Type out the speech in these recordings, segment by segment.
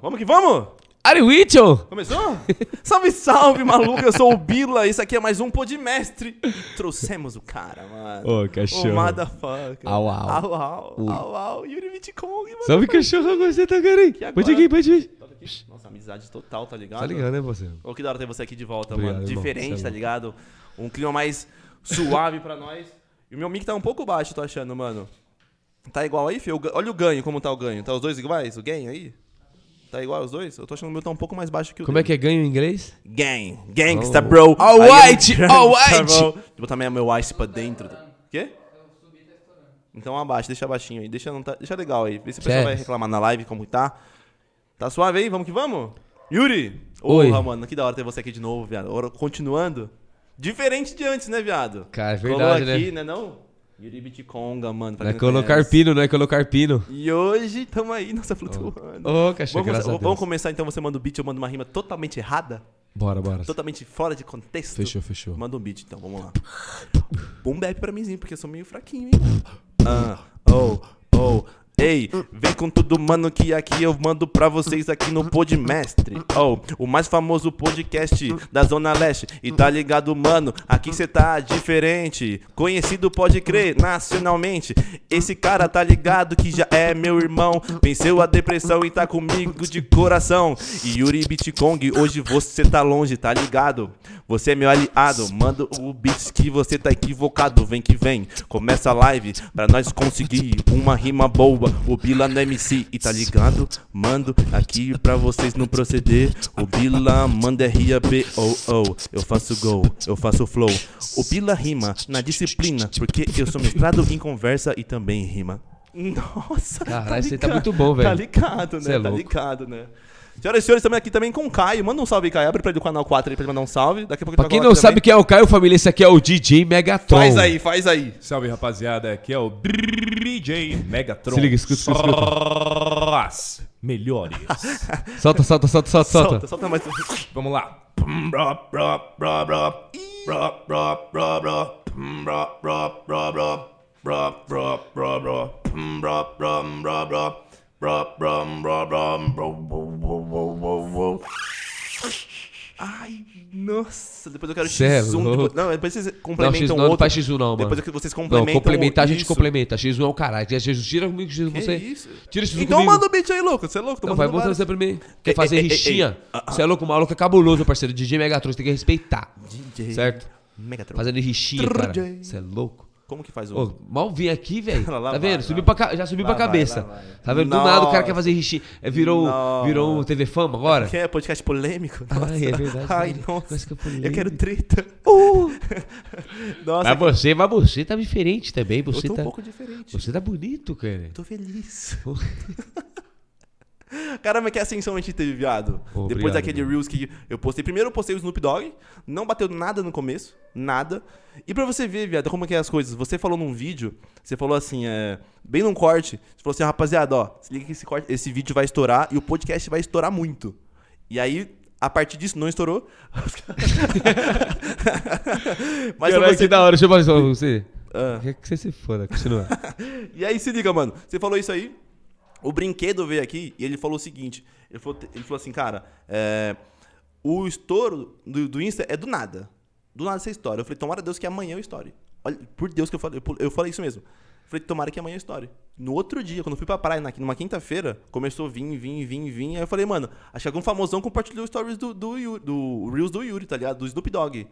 Vamos que vamos? Ari Whittle! Começou? salve, salve, maluco! Eu sou o Bila, isso aqui é mais um Podmestre. Trouxemos o cara, mano. Ô, cachorro. O motherfucker. Au, au. Au, au. Ui. Au, au. Yuri Vitkong, mano. Salve, cachorro, você tá, cara? agora- Pode aqui, pode vir. Nossa, amizade total, tá ligado? Tá ligado, né, você? Ô, que da hora ter você aqui de volta, Obrigado, mano. Diferente, tá ligado? Um clima mais suave pra nós. E o meu mic tá um pouco baixo, tô achando, mano. Tá igual aí, filho? Olha o ganho, como tá o ganho. Tá os dois iguais? O ganho aí? Tá igual os dois? Eu tô achando o meu tá um pouco mais baixo que o Como é que é ganho em inglês? Gang. Gangsta, Oh. bro. All Aí, all white. bro. Vou botar minha, meu ice pra dentro. Quê? Então abaixa, deixa baixinho aí. Deixa, não tá, deixa legal aí. Vê se o pessoal Sério? vai reclamar na live como tá. Tá suave aí? Vamos que vamos? Yuri! Oi. Porra, mano, que da hora ter você aqui de novo, viado. Ora, Continuando. Diferente de antes, né, viado? Cara, é Colou verdade, aqui, né? né não? Yuri Bitconga, mano. Não é colocar pino, não é colocar pino. E hoje tamo aí, nossa, flutuando. Ô, cachorro, Vamos, a vamos começar então, você manda um beat, eu mando uma rima totalmente errada, Bora, bora. totalmente fora de contexto. Fechou, fechou. Manda um beat então, vamos lá. Boom bap pra mimzinho, porque eu sou meio fraquinho, hein? Ah, oh, oh. Ei, vem com tudo, mano, que aqui eu mando pra vocês aqui no Podmestre. Oh, o mais famoso podcast da Zona Leste. E tá ligado, mano, aqui cê tá diferente. Conhecido, pode crer, nacionalmente. Esse cara tá ligado que já é meu irmão. Venceu a depressão e tá comigo de coração. E Yuri Bitcong, hoje você tá longe, tá ligado? Você é meu aliado, manda o beat que você tá equivocado. Vem que vem, começa a live pra nós conseguir uma rima boa. O Bila no MC e tá ligado? Mando aqui pra vocês não proceder. O Bila manda R-A-B, oh oh. Eu faço gol, eu faço flow. O Bila rima na disciplina, porque eu sou mestrado em conversa e também rima. Nossa, Caralho, você tá muito bom, velho. Tá ligado, né? É tá ligado, né? Senhoras e senhores, estamos aqui também com o Caio. Manda um salve, Caio. Abre pra ele do canal 4 aí pra ele mandar um salve. Daqui a pouco Pra quem não sabe quem é o Caio, família, esse aqui é o DJ Megatron. Faz aí, faz aí. Salve rapaziada, aqui é o DJ Megatron. Se liga, escuta, escuta, escuta. As melhores. Solta, solta, solta, solta, solta. Solta, solta mais. Vamos lá. Bro, bro, bro, bro. Bro, bro, Ai, nossa. Depois eu quero Cê é X1. louco. Depois, não, depois vocês Não, complementam X1 não, não outro. faz X1 não, mano. Depois que vocês Não, complementam. complementar a gente complementa. X1 é o caralho. X1 tira comigo, X1 Que você. isso? Tira X1 Então comigo. manda o beat aí, louco. Você é louco? Tô Não, vai vários. você pra mim. Quer fazer ei, rixinha? ei. Ah, ah. Você é louco, o maluco é cabuloso, parceiro. DJ Megatron, você tem que respeitar. DJ Certo? Megatron. Fazendo rixinha, cara. Você é louco. Como que faz o. Ô, mal vim aqui, velho. Tá vendo? vai, Subiu lá pra Já subiu Lá pra vai, cabeça. lá vai. Tá vendo? Do nada o cara Nossa. quer fazer rixinha. É, virou, Nossa. virou um TV Fama agora? Que é podcast polêmico? Ai, é verdade. Ai, né? nossa. Que Eu polêmico. quero treta. Uh! Nossa, Mas você, mas você tá diferente também. eu Você tô um tá, pouco diferente. você tá bonito, cara. Tô feliz. Caramba, que ascensão a gente teve, viado. Pô, Depois obrigado, daquele mano. Reels que eu postei. Primeiro eu postei o Snoop Dogg, não bateu nada no começo, nada. E pra você ver, viado, como é que é as coisas. Você falou num vídeo, você falou assim, é, bem num corte, você falou assim, rapaziada, ó, se liga que esse, corte, esse vídeo vai estourar e o podcast vai estourar muito. E aí, a partir disso, não estourou. Mas Caralho, você... que da hora. Deixa eu falar isso pra você. Ah. Quer que você se foda. Continua. E aí se liga, mano. Você falou isso aí. O brinquedo veio aqui e ele falou o seguinte: ele falou, ele falou assim, cara, é, o estouro do, do Insta é do nada. Do nada essa história. Eu falei, tomara Deus que amanhã eu estoure. Olha, por Deus que eu falei, eu falei isso mesmo. Eu falei, tomara que amanhã eu estoure. No outro dia, quando eu fui pra praia, na- numa quinta-feira, começou a vir, vir, vir, vir. Aí eu falei, mano, acho que algum famosão compartilhou stories do, do, do Reels do Yuri, tá ligado? Do Snoop Dogg.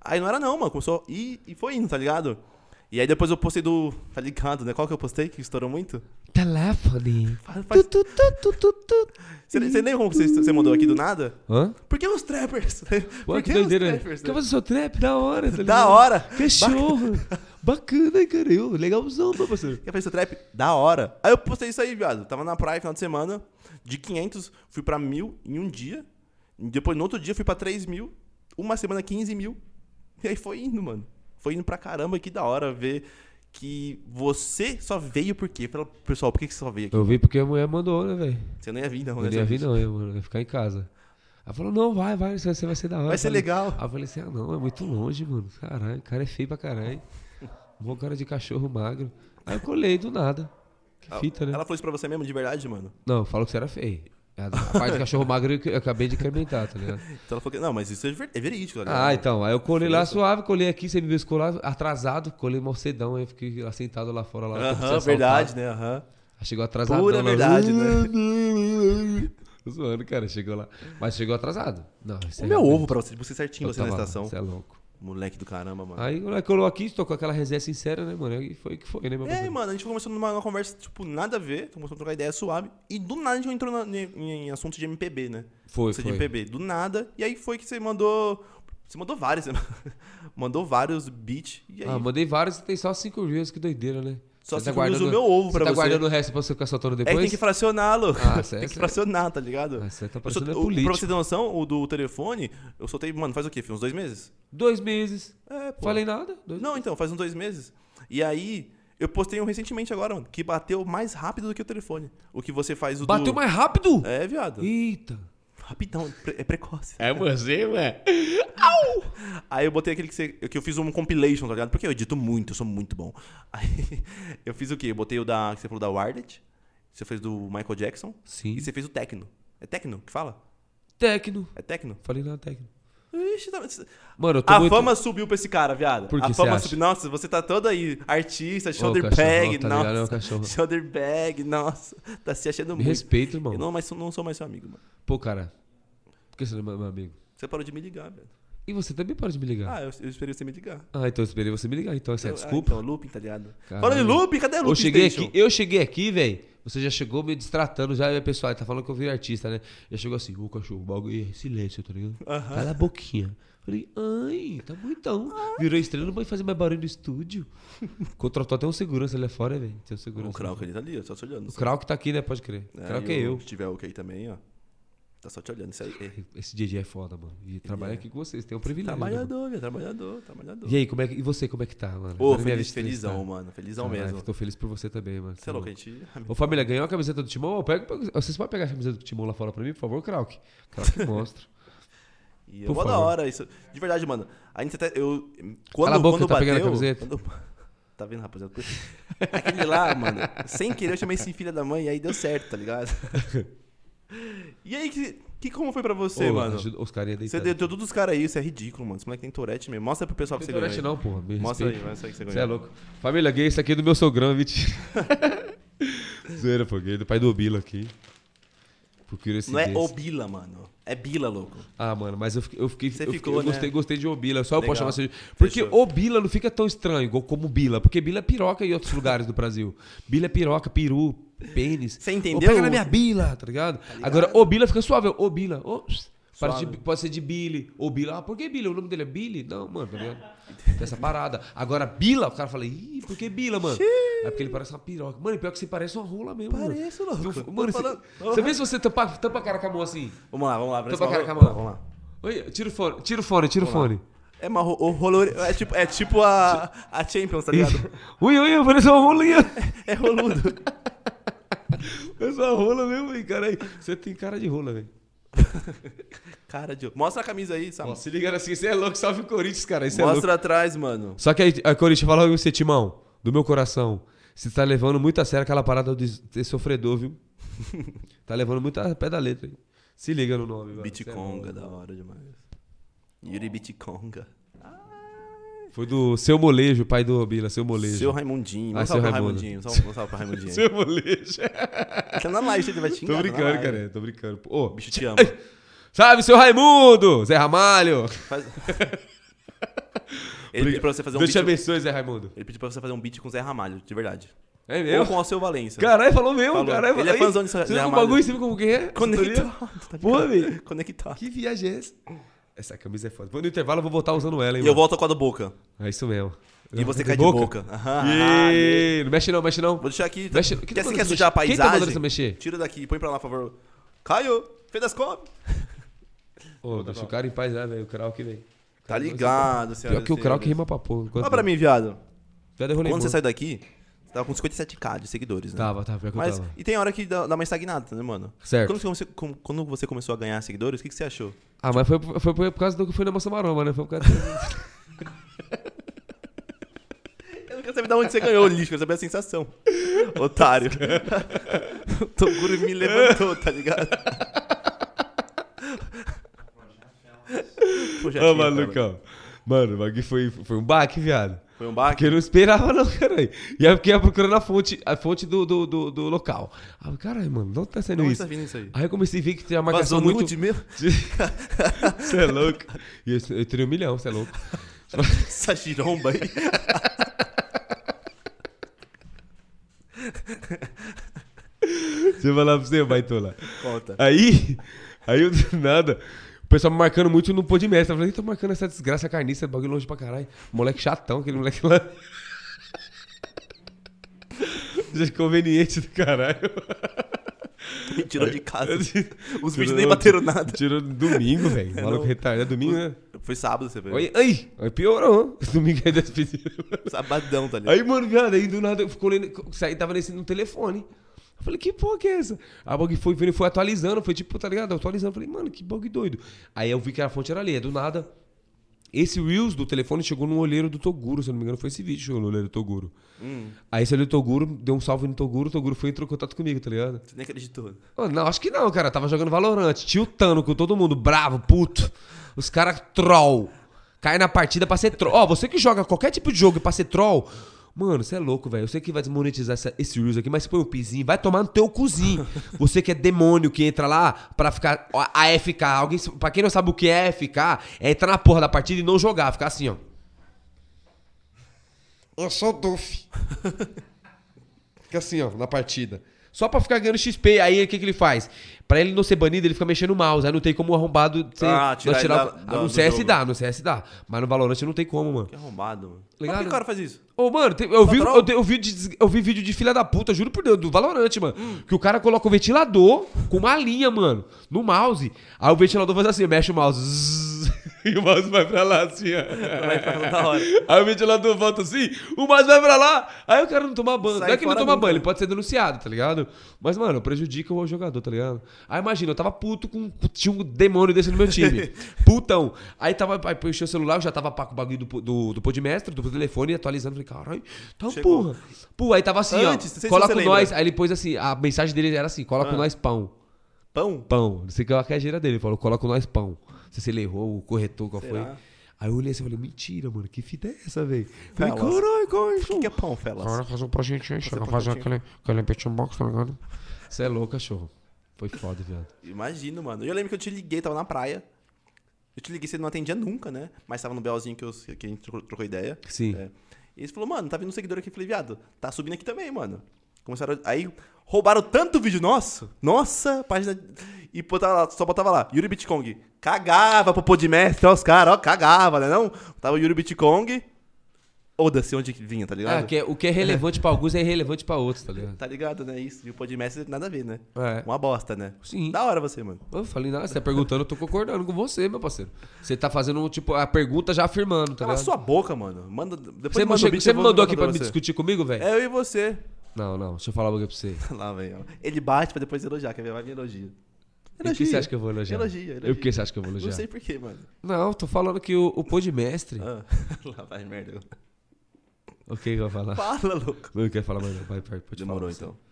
Aí não era não, mano. Começou e, e foi indo, tá ligado? E aí depois eu postei do. Tá ligado, né? Qual que eu postei? Que estourou muito? Telefone. Faz- faz- Tu, tu, tu. Você, você lembra como você, você mandou aqui do nada? Hã? Por que os trappers? Pô, Por que os doideira. trappers? Quer fazer seu trap? Da hora, tá Da hora! Cachorro. Bacana, cara. Eu, legalzão, meu parceiro. Quer fazer seu trap? Da hora. Aí eu postei isso aí, viado. Tava na praia final de semana. De 500, fui pra mil em um dia. Depois, no outro dia, fui pra 3 mil. Uma semana, 15 mil. E aí foi indo, mano. Foi indo pra caramba. Que da hora ver que você só veio por quê? Fala, pessoal, por que que você só veio aqui? Eu vi porque a mulher mandou, né, velho? Você não ia vir, não, Eu né? não ia vir, não, eu, mano. Eu ia ficar em casa. Ela falou, não, vai, vai, você vai ser da hora. Vai ser Eu falei- legal. Aí eu falei assim, ah, não, é muito longe, mano. Caralho, o cara é feio pra caralho. Bom cara de cachorro magro. Aí eu colei do nada. Que fita, né? Ela falou isso pra você mesmo, de verdade, mano? Não, falou que você era feio. A parte de cachorro magro eu acabei de incrementar, tá ligado? Então ela falou que. Não, mas isso é ver- é verídico, tá? Ah, então. Aí eu colei lá suave, colei aqui, você me viu escolar atrasado, colei mal cedão, aí eu fiquei lá sentado lá fora. Lá, Aham, assaltar. verdade, né? Aham. Aí Chegou atrasado. Pura verdade, né? Zoando, cara, chegou lá. Mas chegou atrasado. Não, O é meu ovo pra você, você certinho, Eu você na lá, estação. Você é louco. Moleque do caramba, mano. Aí o moleque colou aqui, tocou aquela resenha sincera, né, mano? E foi que foi, né, meu É, parceiro? mano, a gente começou numa, numa conversa, tipo, nada a ver, começou a trocar ideia suave, e do nada a gente entrou na- em, em assunto de MPB, né? Foi, foi. de MPB, do nada, e aí foi que você mandou. Você mandou vários, você mandou vários beats, aí. Ah, mandei vários e tem só cinco views, que doideira, né? Só Você cinco views o meu ovo pra tá você. guardando o resto pra você ficar soltando é depois? tem que fracioná-lo. Ah, tem que fracionar, tá ligado? Ah, você tá Eu parecendo sol- o-. Pra você ter noção, o do telefone, eu soltei, mano, faz o quê? Uns dois meses? Dois meses. É, pô. Falei nada. Dois... Não, então, faz uns dois meses. E aí, eu postei um recentemente agora, mano, que bateu mais rápido do que o telefone. O que você faz o Bateu do... mais rápido? É, viado. Eita. Rapidão, é precoce. É você, ué? Aí eu botei aquele que, você, que eu fiz um compilation, tá ligado? Porque eu edito muito, eu sou muito bom. Aí eu fiz o quê? Eu botei o da, que você falou da Wardet, você fez do Michael Jackson, Sim. e você fez o Tecno. É Tecno que fala? Técnico. É Tecno? Falei nada técnico. Ixi, tá... Mano, eu tô A muito... fama subiu pra esse cara, viado. Por que a fama subiu. Nossa, você tá todo aí, artista, shoulder cachorro, bag, tá ligado? É nossa. cachorro. Shoulder bag, nossa. Tá se achando Me muito. respeita, irmão. Eu não, mas não sou mais seu amigo, mano. Pô, cara. Por que você não é meu amigo? Você parou de me ligar, velho. E você também para de me ligar. Ah, eu, eu esperei você me ligar. Ah, então eu esperei você me ligar. Então essa é a Eu- desculpa. Ah, então, looping, tá ligado? Caralho. Falando em looping, cadê a looping Eu cheguei Station? aqui, eu cheguei aqui, velho. Você já chegou me distratando, já, e, pessoal, tá falando que eu virei artista, né? Já chegou assim, ô cachorro, bagulho, silêncio, tá ligado? Cala a boquinha. Falei, ai, tá bom então. Virou estrela, não pode fazer mais barulho no estúdio. Contratou até um segurança ali fora, velho. Tem um segurança. O Krauk ali tá ali, ó, só te olhando. O Krauk tá aqui, né? Pode crer. O Krauk é eu. Se tiver o OK também, ó. Tá só te olhando. Isso aí. é Esse DJ é foda, mano. E trabalha aqui com vocês, tem um privilégio. Trabalhador, velho. Trabalhador, trabalhador. E aí, como é que, e você, como é que tá, mano? Ô, minha feliz, felizão, mano. Felizão Caralho, mesmo. Tô feliz por você também, mano. Você é louco, a gente. Ô, família, ganhou a camiseta do Timão? Pega, pega- vocês podem pegar a camiseta do Timão lá fora pra mim, por favor, Krauk? Krauk mostra. E é da hora isso. De verdade, mano. A gente até. Eu, quando, Cala a boca, quando tá bateu. pegando a camiseta? quando- tá vendo, rapaziada? Aquele lá, mano. Sem querer, eu chamei esse filho da mãe e aí deu certo, tá ligado? E aí, que, que como foi pra você, Ô, mano? os carinha Você deitados. deu todos os caras aí, isso é ridículo, mano. Esse moleque tem Tourette mesmo. Mostra pro pessoal que Não você tem ganhou. Tourette não, porra. Me Mostra aí, respeita. mostra aí que você Você ganhou. é louco. Família gay, esse aqui é do meu sogrão, mentira. Zoeira, pô, gay, do pai do Obila aqui. Por Não é. Obila, mano. É Bila, louco. Ah, mano, mas eu fiquei. Eu, fiquei, Você eu, ficou, eu né? gostei, gostei de Obila. Só eu Legal. posso chamar assim. Porque Fechou. Obila não fica tão estranho como Bila. Porque Bila é piroca em outros lugares do Brasil. Bila é piroca, peru, pênis. Você Ô, entendeu? pega na minha bila, tá ligado? Agora, Obila fica suave. Obila. Ô, parece de- pode ser de Billy. Ou Bila. Ah, por que Billy? O nome dele é Billy? Não, mano, tá ligado? Tem essa parada. Agora, Bila, o cara fala, ih, por que Bila, mano? É porque ele parece uma piroca. Mano, pior que você parece uma rola mesmo. Pareço, mano. louco. Mano, você, falando. você vê se você tampa, tampa a cara com a mão assim. Vamos lá, vamos lá. Pra Vamos cara com a mão. vamos lá. Oi, tira o fone, tira o fone, tira o fone. É ro- o rolore... é tipo, é tipo a, a Champions, tá ligado? Ui, ui, parece uma rolinha. É roludo. Parece uma rola mesmo, hein, cara. aí. Você tem cara de rola, velho. Cara de. Mostra a camisa aí. Se liga assim, você é louco, salve o Corinthians, cara. Isso é Mostra louco. atrás, mano. Só que aí, aí Corinthians, fala pra você, Timão, do meu coração. Você tá levando muito a sério aquela parada de ser sofredor, viu? tá levando muito a pé da letra. aí. Se liga no nome, velho. Bitconga, é da hora demais. Yuri Bitconga. Foi do Seu Molejo, pai do Bila, Seu Molejo. Seu Raimundinho. Ah, seu. Raimundinho. Só um salve pra Raimundinho. Seu Molejo. Tá na live, ele vai te tô tá brincando, cara. Tô brincando. Ô, O bicho te ama. Salve, seu Raimundo! Zé Ramalho! Faz... Ele pediu pra você fazer um Deus te beat. abençoe, Zé Raimundo. Ele pediu pra você fazer um beat com o Zé Ramalho, de verdade. É Ou mesmo? com o Alceu Valença. Caralho, falou mesmo, Falou. caralho. Ele é fãzão de Zé Você viu o Ramalho. bagulho, você viu como que é? Conectado. tá ligado? velho. Conectado. Que viagem é essa? Essa camisa é foda. Depois no intervalo eu vou voltar usando ela, hein, E eu mano. volto com a do Boca. É isso mesmo. E você cai de boca. Aham, ah, Ih, não mexe não, mexe não. Vou deixar aqui. Mexe- Quer, quem tá você quer sujar a mexer? Quem tá mandando paisagem? você mexer? Tira daqui, põe pra lá, por favor. Caio, Fedascope. Ô, deixa o cara em paz, né, velho? O Krauk, velho. Tá ligado, senhora. Pior que o Krauk rima pra porra. Olha pra mim, viado. Já derrolei Quando você saiu daqui, você tava com 57k de seguidores, né? Tava, tava, pior que eu Mas, tava. e tem hora que dá, dá uma estagnada, né, mano? Certo. Quando você, quando você começou a ganhar seguidores, o que, que você achou? Ah, mas foi, foi, por causa do que foi na Moça Maroma, né? Foi por causa... Eu não quero saber de onde você ganhou o lixo, quero saber a sensação. Otário. o Toguro me levantou, tá ligado? Ô, malucão. Mano, o bagulho foi, foi um baque, viado. Foi um baque? Porque eu não esperava, não, caralho. E aí eu fiquei procurando a fonte, a fonte do, do, do, do local. Eu, caralho, mano, de onde tá saindo onde isso? tá vindo isso aí? Aí eu comecei a ver que tinha uma marcação Vazou muito. nude mesmo? Você é louco. E eu, eu teria um milhão, você é louco. Essa giromba aí. Deixa eu falar pra você, baitola. Conta. Aí, aí eu do nada, o pessoal me marcando muito no pô de mestre. Eu falei, tô marcando essa desgraça carniça, bagulho longe pra caralho. Moleque chatão, aquele moleque lá. Gente conveniente do caralho. Me tirou de casa. Os Tirou- vídeos nem bateram nada. Tirou domingo, velho. Maluco Não. retardado. É domingo, né? Foi sábado, você viu? Aí, aí, aí piorou. Domingo aí despedido. Sabadão, tá ligado? Aí, mano, viado, aí do nada eu ficou lendo, saí, tava nesse no telefone. Eu falei, que porra que é essa? O bagulho foi vendo, foi atualizando, foi tipo, tá ligado? Atualizando. Eu falei, mano, que bagulho doido. Aí eu vi que a fonte era ali, é do nada. Esse Reels do telefone chegou no olheiro do Toguro, se eu não me engano, foi esse vídeo que chegou no olheiro do Toguro. Hum, Aí esse olheiro do Toguro deu um salve no Toguro, o Toguro foi e entrou em contato comigo, tá ligado? você nem acreditou. Ô, não, acho que não, cara. Tava jogando Valorant, tiltando com todo mundo, bravo, puto. Os caras troll. Cai na partida pra ser troll. Ó, você que joga qualquer tipo de jogo pra ser troll. Mano, você é louco, velho. Eu sei que vai desmonetizar essa- esse Reels aqui, mas você põe um pizinho, vai tomar no teu cozinho. Você que é demônio que entra lá pra ficar. AFK. Alguém, pra quem não sabe o que é AFK, é entrar na porra da partida e não jogar, ficar assim, ó. Eu sou Duff. Fica assim, ó, na partida. Só pra ficar ganhando XP. Aí o que, que ele faz? Pra ele não ser banido, ele fica mexendo o mouse. Aí não tem como o arrombado ser, Ah, não tirar o- da- Ah, no CS jogo. dá, no CS dá. Mas no Valorant não tem como, mano. Que arrombado, mano. Ligado? Por que o cara faz isso? Ô, mano, tem- eu, vi, eu, eu vi de- eu vi vídeo de filha da puta, juro por Deus, do Valorant, mano. Hum. Que o cara coloca o ventilador com uma linha, mano, no mouse. Aí o ventilador faz assim, mexe o mouse. zzz, e o mouse vai pra lá, assim, ó. Vai ficar da hora. Aí o ventilador volta assim, o mouse vai pra lá. Aí o cara não toma banho. Sai não é que não toma banho, ele pode ser denunciado, tá ligado? Mas, mano, prejudica o jogador, tá ligado? Aí imagina, eu tava puto com. Tinha um demônio desse no meu time. Putão. Aí tava. Aí puxei o celular, eu já tava com o bagulho do, do, do podmestre, do telefone, atualizando. Falei, caralho, tá Chegou. porra. Pô, aí tava assim, Antes, ó. Cola com nós. Aí ele pôs assim, a mensagem dele era assim: cola com Ah. nós pão. Pão? Pão. Não sei qual é a gíria dele. Ele falou, cola com nós pão. Não sei se ele errou, o corretor, qual Será? foi. Aí eu olhei assim e falei, mentira, mano, que fita é essa, velho? Falei, caralho, é O que, que é pão, Felas? Cara, fazer um projetinho, chega, um fazer aquele, aquele beat box, tá ligado? Você é louco, cachorro. Foi foda, viado. Imagino, mano. Eu lembro que eu te liguei, tava na praia. Eu te liguei, você não atendia nunca, né? Mas tava no belzinho que, eu, que a gente trocou, ideia. Sim. É. E eles falou, mano, tá vindo um seguidor aqui. Eu falei, viado, tá subindo aqui também, mano. Começaram. a- Aí roubaram tanto vídeo nosso. Nossa, página. E botava lá, só botava lá, Yuri Bitcong. Cagava pro podmestre, ó, os caras, ó, cagava, né? Não? Tava Yuri Bitcong. Oda-se onde vinha, tá ligado? Ah, que é- o que é relevante pra alguns é irrelevante pra outros, tá ligado? Tá ligado, né? Isso. E o podmestre nada a ver, né? É. Uma bosta, né? Sim. Da hora você, mano. Eu falei, nada, você tá perguntando, eu tô concordando com você, meu parceiro. Você tá fazendo, tipo, a pergunta já afirmando, tá Cala ligado? sua boca, mano. Manda, depois Você, manda o beat, você me mandou aqui pra me discutir comigo, velho? É eu e você. Não, não, deixa eu falar um bagulho pra você. Lá ó. Ele bate pra depois elogiar, quer ver? Vai me elogia. E por que você acha que eu vou elogiar? Elogia, elogia. E por que você acha que eu vou elogiar? Não sei porquê, mano. Não, tô falando que o, o podmestre... Ah, lá vai, merda. O que que eu vou falar? Fala, louco. Não quer falar mais não, vai, pode Demorou, falar. então.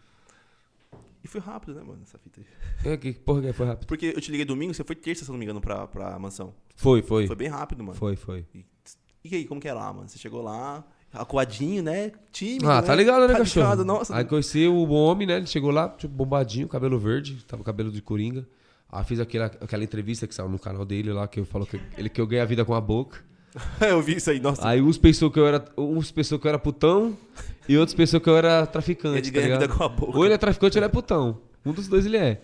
E foi rápido, né, mano, essa fita aí. É, que porra que foi rápido? Porque eu te liguei domingo, você foi terça, se não me engano, pra, pra mansão. Foi, foi. Foi bem rápido, mano. Foi, foi. E, e aí, como que é lá, mano? Você chegou lá, acuadinho, né? Tímido, Ah, né? tá ligado, né, Tá cachorro? ligado, Nossa, Aí conheci o homem, né? Ele chegou lá, tipo, bombadinho, cabelo verde, tava com cabelo de coringa. Aí fiz aquela, aquela entrevista que saiu no canal dele lá, que eu falo que ele que eu ganhei a vida com a boca. eu vi isso aí, nossa. Aí uns pensou que eu era. Uns pensou que eu era putão e outros pensou que eu era traficante. Ele tá ganha vida com a boca. Ou ele é traficante ou ele é putão. Um dos dois ele é.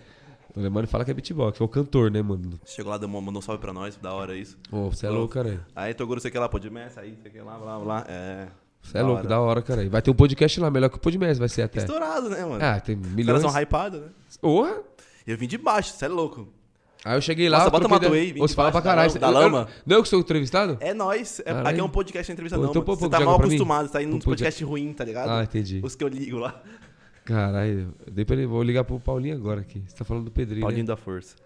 O Lemano fala que é beatbox, é o cantor, né, mano? Chegou lá, deu mandou um salve pra nós, da hora isso. Ô, você é louco, cara. Aí, Toguro, você quer lá, pode mestre, aí, você quer lá, blá, blá. É. Você é louco, da hora, cara. Vai ter um podcast lá, melhor que o Podmess, vai ser até. Estourado, né, mano? Ah, tem Os caras milhões. são hypados, né? Porra! Eu vim de baixo, você é louco. Aí eu cheguei lá. Nossa, bota. Matuei, Você fala pra caralho. da Eu- lama. eu- Não é eu que sou entrevistado? É nóis. É, aqui é um podcast entrevista, Pô, não. então um Você pouco tá mal acostumado, você tá indo Um de- podcasts ruins, tá ligado? Ah, entendi. Os que eu ligo lá. Caralho, eu ele, vou ligar pro Paulinho agora aqui. Você tá falando do Pedrinho. Paulinho né? da Força.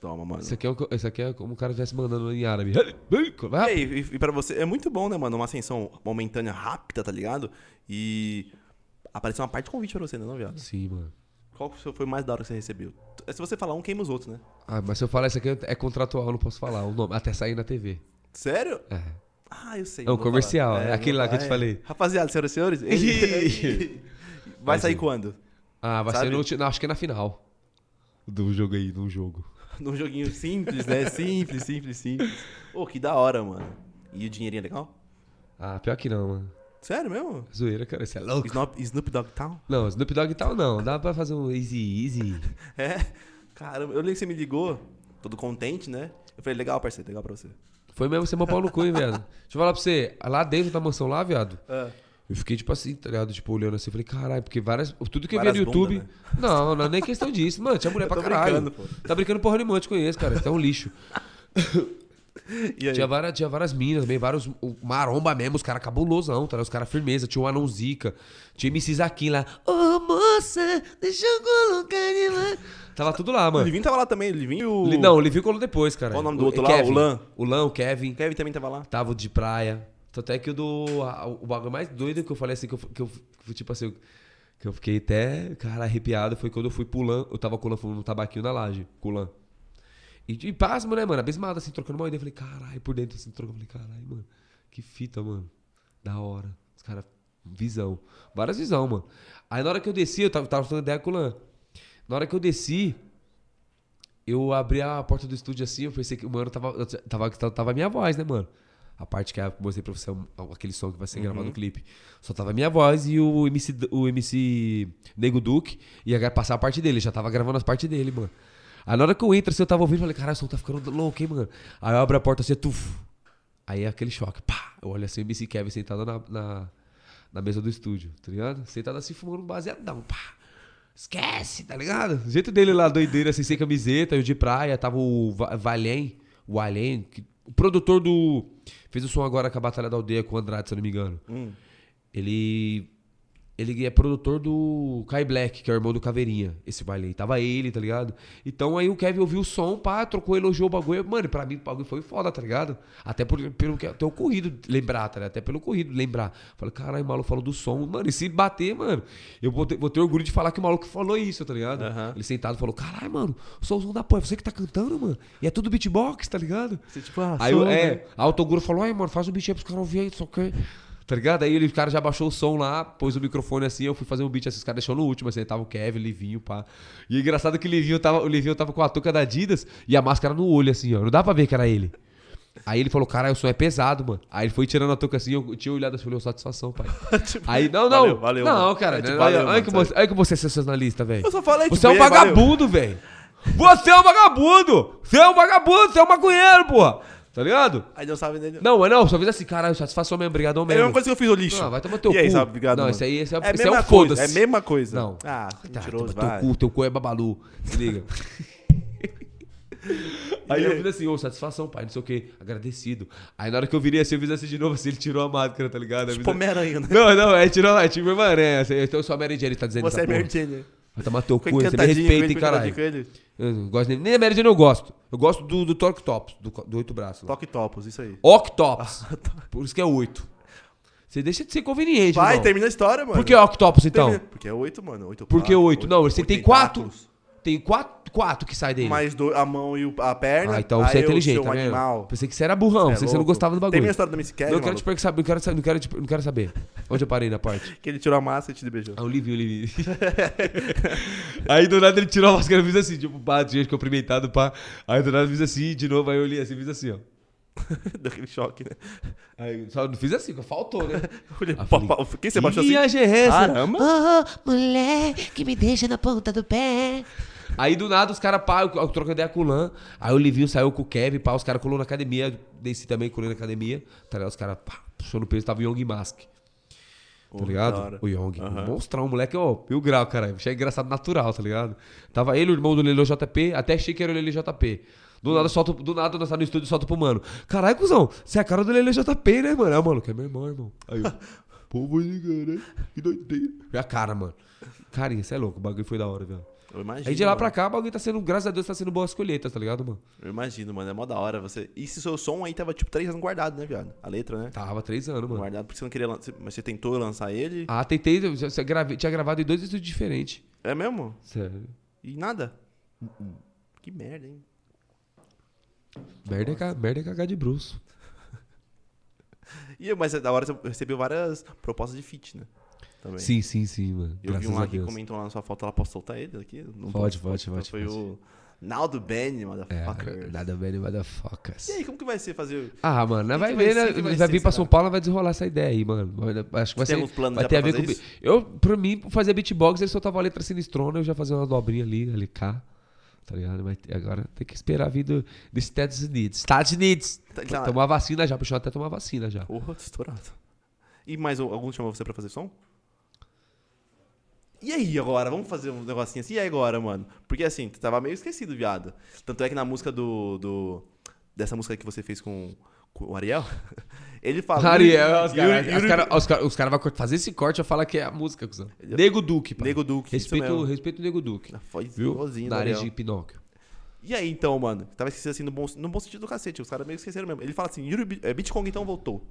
Toma, mano. Isso aqui é, o- isso aqui é como o cara estivesse mandando em árabe. E, aí, e, e pra você, é muito bom, né, mano? Uma ascensão momentânea rápida, tá ligado? E apareceu uma parte de convite pra você, né, não, viado? Sim, mano. Qual que foi o mais da hora que você recebeu? Se você falar um, queima os outros, né? Ah, mas se eu falar isso aqui é contratual, eu não posso falar o nome. Até sair na TV. Sério? É. Ah, eu sei. É um vou comercial, falar. é aquele lá que eu te é. falei. Rapaziada, senhoras e senhores, vai Vai sair quando? Ah, vai Sabe? ser no, acho que é na final. Do jogo aí, de um jogo. Num joguinho simples, né? Simples, simples, simples. Pô, que da hora, mano. E o dinheirinho é legal? Ah, pior que não, mano. Sério mesmo? Zoeira, cara, isso é louco. Snoop, Snoop Dogg Town? Não, Snoop Dogg tal não. Dá pra fazer um easy, easy. É? Caramba, eu lembro que você me ligou, todo contente, né? Eu falei, legal, parceiro, legal pra você. Foi mesmo você meu pau no cu, hein, viado. Deixa eu falar pra você. Lá dentro da mansão lá, viado, Ah. eu fiquei tipo assim, tá ligado? Tipo, olhando assim, falei, caralho, porque várias. Tudo que eu via Várias no YouTube. bundas, Não, não é nem questão disso. Mano, tinha mulher pra caralho. brincando, pô. Tá brincando porra nenhuma, te conheço, cara. Você é um lixo. Tinha várias, tinha várias minas também, vários. O maromba mesmo, os caras cabulosão, tá? Os caras firmeza. Tinha o Anão Zica, tinha MC Zaquim lá. Ô moça, deixa eu colocar de lá. Tava tudo lá, O mano. Livinho tava lá também, o Livinho e o... Li- Não, o Livinho colou depois, cara. Qual o nome do outro lá? Kevin. O Lan? O Lan, o Kevin. O Kevin também tava lá. Tava o de praia. Tanto é que o do. O bagulho mais doido que eu falei assim, que eu, que eu tipo assim, que eu fiquei até, cara, arrepiado, foi quando eu fui pro Lan. Eu tava o fumando um tabaquinho na laje, com o Lan. E, e pasmo, né, mano? Abismado, assim, trocando uma ideia. Eu falei, caralho, por dentro, assim, trocando. Eu falei, caralho, mano, que fita, mano. Da hora. Os caras, visão. Várias visão, mano. Aí na hora que eu desci, eu tava, tava trocando ideia com o Lan. Na hora que eu desci, eu abri a porta do estúdio assim, eu pensei que o mano tava, tava, tava, a minha voz, né, mano? A parte que eu mostrei pra você, aquele som que vai ser gravado no clipe. Só tava a minha voz e o MC, o MC Nego Duke ia passar a parte dele, já tava gravando as partes dele, mano. Aí na hora que eu entro, assim, eu tava ouvindo, falei, caralho, o som tá ficando louco, hein, mano? Aí eu abro a porta assim, tuf. Aí é aquele choque, pá. Eu olho assim, o MC Kevin sentado na, na, na mesa do estúdio, tá ligado? Sentado assim, fumando um baseadão, pá. Esquece, tá ligado? O jeito dele lá, doideira, assim, sem camiseta, eu de praia, tava o Va- Valém, o Além, que- o produtor do. Fez o som agora com a Batalha da Aldeia com o Andrade, se eu não me engano. Hum. Ele. Ele é produtor do Kai Black, que é o irmão do Caveirinha, esse baile aí. Tava ele, tá ligado? Então aí o Kevin ouviu o som, pá, trocou, elogiou o bagulho. Mano, pra mim o bagulho foi foda, tá ligado? Até por, pelo que ter ocorrido lembrar, tá ligado? Até pelo ocorrido lembrar. Falei, caralho, o maluco falou do som. Mano, e se bater, mano, eu vou ter, vou ter orgulho de falar que o maluco falou isso, tá ligado? Aham. Ele sentado falou, caralho, mano, sou o som da porra, você que tá cantando, mano. E é tudo beatbox, tá ligado? Você, tipo, ah, Aí som, né? é, a Autoguro falou, ai, mano, faz um beat aí pros caras ouvir aí, só que. Tá ligado? Aí ele, o cara já baixou o som lá, pôs o microfone assim, eu fui fazer um beat, assim, os caras deixou no último, assim, tava o Kevin, o Livinho, pá. E é engraçado que o Livinho tava, o Livinho tava com a touca da Adidas e a máscara no olho, assim, ó. Não dá pra ver que era ele. Aí ele falou, cara, o som é pesado, mano. Aí ele foi tirando a touca assim, eu tinha olhado assim, falei, "Ô, satisfação, pai. Aí, não, não. Valeu, valeu, não, mano. cara, É, tipo, valeu, olha, mano, que você, olha que você é sensacionalista, velho. Eu só falei, Você tipo, é um vagabundo, velho. Você é um vagabundo! Você é um vagabundo, você é um maconheiro, porra! Tá ligado? Aí não sabe dele. Não, mas não, só fez assim, caralho, satisfação mesmo, obrigadão É a mesmo. mesma coisa que eu fiz o lixo. Não, vai tomar teu e aí, cu. sabe, obrigado. Não, mano. esse aí- esse é- é a esse é um foda-se. É a mesma coisa. Não. Ah, Tá, mentiroso, toma vai. teu cu, teu cu é babalu. Se liga. Aí eu fiz assim, ô, satisfação, pai, não sei o que, agradecido. Aí na hora que eu virei assim, eu fiz assim de novo, assim, ele tirou a máscara, tá ligado? Aí Tipo fiz- Homem-Aranha, né? Não, não, é tirou, é tipo Homem-Aranha. assim, Então eu sou a Mary Jane, ele tá dizendo Você é. Mary Jane. Vai tomar teu cu, você me respeita, hein, caralho. Eu gosto nem, nem a Mary Jane eu gosto. Eu gosto do, do Torque Tops, do, do oito braços. lá. Toque topos, isso aí. Octops. Por isso que é oito. Você deixa de ser conveniente, Vai, irmão. termina a história, mano. Por que Octopus, então? Termina- Porque é oito, mano. Oito Por que oito? Não, você tem quatro. tentáculos. Tem quatro, quatro que sai dele. Mais do, a mão e o- a perna. ah, então aí você é inteligente, tá vendo? animal. Pensei que você era burrão, é pensei que você não gostava do bagulho. Tem minha história da Miss Kelly, não, quero te perguntar, não quero, saber- não, quero, não quero saber. Onde eu parei na parte? Que ele tirou a máscara e te beijou. Ah, o Livinho, o Livinho. aí do nada ele tirou a máscara e fiz assim, tipo, pá, tinha cumprimentado, pá. Aí do nada eu fiz assim, de novo, aí eu olhei assim, fiz assim, ó. Daquele choque, né? Aí só não fiz assim, faltou, né? Falei, pau. Quem você baixou assim? É? Caramba. Oh, mulher que me deixa na ponta do pé. Aí do nada os caras, pá, eu, eu troco ideia com o Lan. Aí o Livinho saiu com o Kevin, pá, os caras colou na academia. Desci também, colei na academia. Tá ligado? Os caras, pá, puxou no peso, tava o Young Mask. Tá ligado? O Young. Um monstrão, o moleque, ó, mil grau, caralho. Achei engraçado natural, tá ligado? Tava ele, o irmão do Lele JP, até achei que era o Lele JP. Do nada, solto, do nada, nós tá no estúdio e solto pro mano. Caralho, cuzão, você é a cara do Lele JP, né, mano? Ah, mano, que é meu irmão, irmão. Aí eu, pô, vou ligar, né? Que doideira. E a cara, mano. carinha, você é louco, o bagulho foi da hora, velho. Eu imagino. Aí de lá mano. pra cá, o bagulho tá sendo, graças a Deus, tá sendo boas colheitas, tá ligado, mano? Eu imagino, mano. É mó da hora você. E se seu som aí tava tipo três anos guardado, né, viado? A letra, né? Tava três anos, mano. Guardado porque você não queria lançar. Mas você tentou lançar ele. Ah, tentei, já gravei- tinha gravado em dois estúdios diferentes. É mesmo? Sério. E nada. Que merda, hein? Merda é, merda é cagar de bruxo. E, mas é da hora você recebeu várias propostas de fit, né? Também. Sim, sim, sim, mano. Eu vi Graças um lá que comentou lá na sua foto, ela posso soltar ele aqui? Não Pode, pode, Então pode, Foi pode. o Naldo Ben, motherfucker. É, nada bem, motherfuckers. E aí, como que vai ser fazer. Ah, mano, que vai vai ver, ser? né? Que vai Ele vai ser, vir pra? São Paulo vai desenrolar essa ideia aí, mano. Vai- Acho que vai Tem ser. alguns planos vai ter a pra ver com. bi- Eu, pra mim, fazer beatbox, ele soltava a letra sinistrona, eu já fazia uma dobrinha ali, ali cá. Tá ligado? Mas agora tem que esperar a vida dos Estados Unidos. Estados Unidos! Tá- tá- Tomar vacina já, puxou até tomar vacina já. Porra, estourado. E mais um- algum chamou você pra fazer som? E aí agora? Vamos fazer um negocinho assim? E aí agora, mano? Porque assim, tu tava meio esquecido, viado. Tanto é que na música do. do dessa música que você fez com, com o Ariel, ele fala. Ariel, os caras cara, cara, cara vão fazer esse corte e falar que é a música, cuzão. Nego Duque, pai. Nego Duque. Respeito, respeito o Nego Duque. Foi Viu? Na área de Pinóquio. E aí, então, mano? Tava esquecido assim no bom, no bom sentido do cacete. Os caras meio que esqueceram mesmo. Ele fala assim: Yuri, é, Bitcoin então voltou.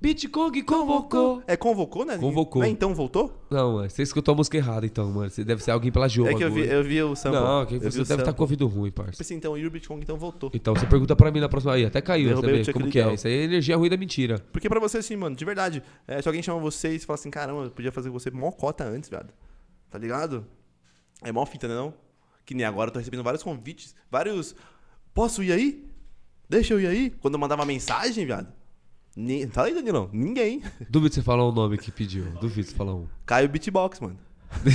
Bitcoin convocou. É, convocou, né? Convocou. É, então voltou? Não, mano, você escutou a música errada, então, mano. Você deve ser alguém plagiou é o que eu vi, eu vi o sample. Não, que você o deve estar sample. com ouvido ruim, Tipo parça. assim, então o Yuri Bitcoin então voltou. Então, você pergunta pra mim na próxima. Aí, até caiu, Derrubei o sabe? Como que é? Isso aí é energia ruim da mentira. Porque pra você, assim, mano, de verdade, é, se alguém chama você e você fala assim, caramba, eu podia fazer você mó cota antes, viado. Tá ligado? É mó fita, né não? Que nem agora eu tô recebendo vários convites, vários. Posso ir aí? Deixa eu ir aí? Quando eu mandava mensagem, viado. Ni... Fala aí, Danilão. Ninguém. Duvido você falar o nome que pediu. Duvido você falar um. Caio Beatbox, mano.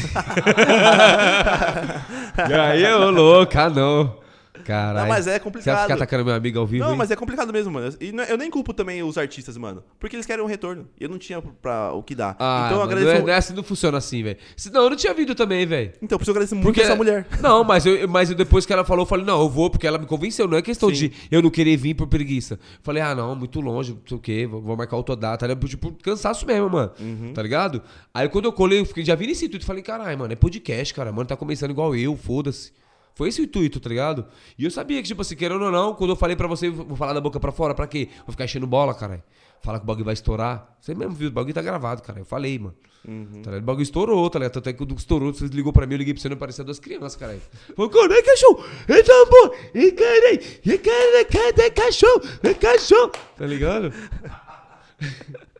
E aí, ô louco, ah não. Caralho. Não, mas é Você vai complicado. ficar atacando meu amigo ao vivo, Não, hein? mas é complicado mesmo, mano. E não- eu nem culpo também os artistas, mano. Porque eles querem um retorno. E eu não tinha pra o que dar. Ah, então eu agradeço. não, é, não é assim, não funciona assim, velho. Senão eu não tinha vindo também, velho. Então, por isso eu agradeço muito Porque essa mulher. Não, mas, eu, mas eu- depois que ela falou, eu falei, não, eu vou, porque ela me convenceu. Não é questão Sim. de eu não querer vir por preguiça. Falei, ah, não, muito longe, não sei o quê, vou, vou marcar outra data. Era tipo, cansaço mesmo, mano. Uhum. Tá ligado? Aí quando eu colei, eu fiquei, já vi nesse intuito. Falei, caralho, mano, é podcast, cara. Mano, tá começando igual eu, foda-se. Foi esse o intuito, tá ligado? E eu sabia que, tipo assim, querendo ou não, quando eu falei pra você, vou falar da boca pra fora, pra quê? Vou ficar enchendo bola, caralho. Falar que o bagulho vai estourar. Você mesmo viu, o bagulho tá gravado, cara. Eu falei, mano. Tá ligado? O bagulho estourou, tá ligado? Tanto é que quando estourou, você ligou pra mim, eu liguei pra você, não parecia duas crianças, caralho. Falei, caralho, cachorro! Eita, pô! E caralho! E caralho, cadê cachorro? É cachorro! Tá ligado?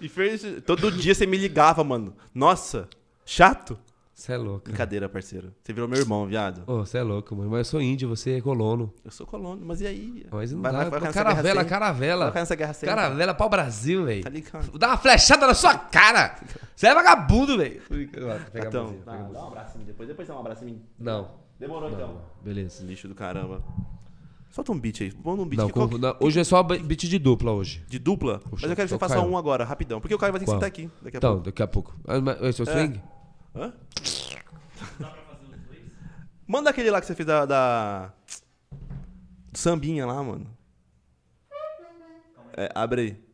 E fez. Todo dia você me ligava, mano. Nossa, chato. Você é louco. cara. Brincadeira, parceiro. Você virou meu irmão, viado. Ô, você é louco, mano. Mas eu sou índio, você é colono. Eu sou colono, mas e aí? Mas não Vai- dá. vai- vai caravela, caravela. Vai ficar nessa guerra sempre. Caravela pau Brasil, velho. Tá ligado? Dar uma flechada na sua cara. Você é vagabundo, velho. Pega a Então, mãozinha, pega a dá mãozinha. um abraço em mim depois. Depois dá um abraço em mim. Não. Demorou então. Beleza. Lixo do caramba. Solta um beat aí. Põe um beat Não, com- não, hoje é só beat de dupla hoje. de dupla. mas eu quero que você só faça um agora, rapidão. Porque o Caio vai ter que sentar aqui daqui a Então, pouco. daqui a pouco. Ah, mas Esse é o É. swing? Hã? Manda aquele lá que você fez da. da... Sambinha lá, mano. É, abre aí.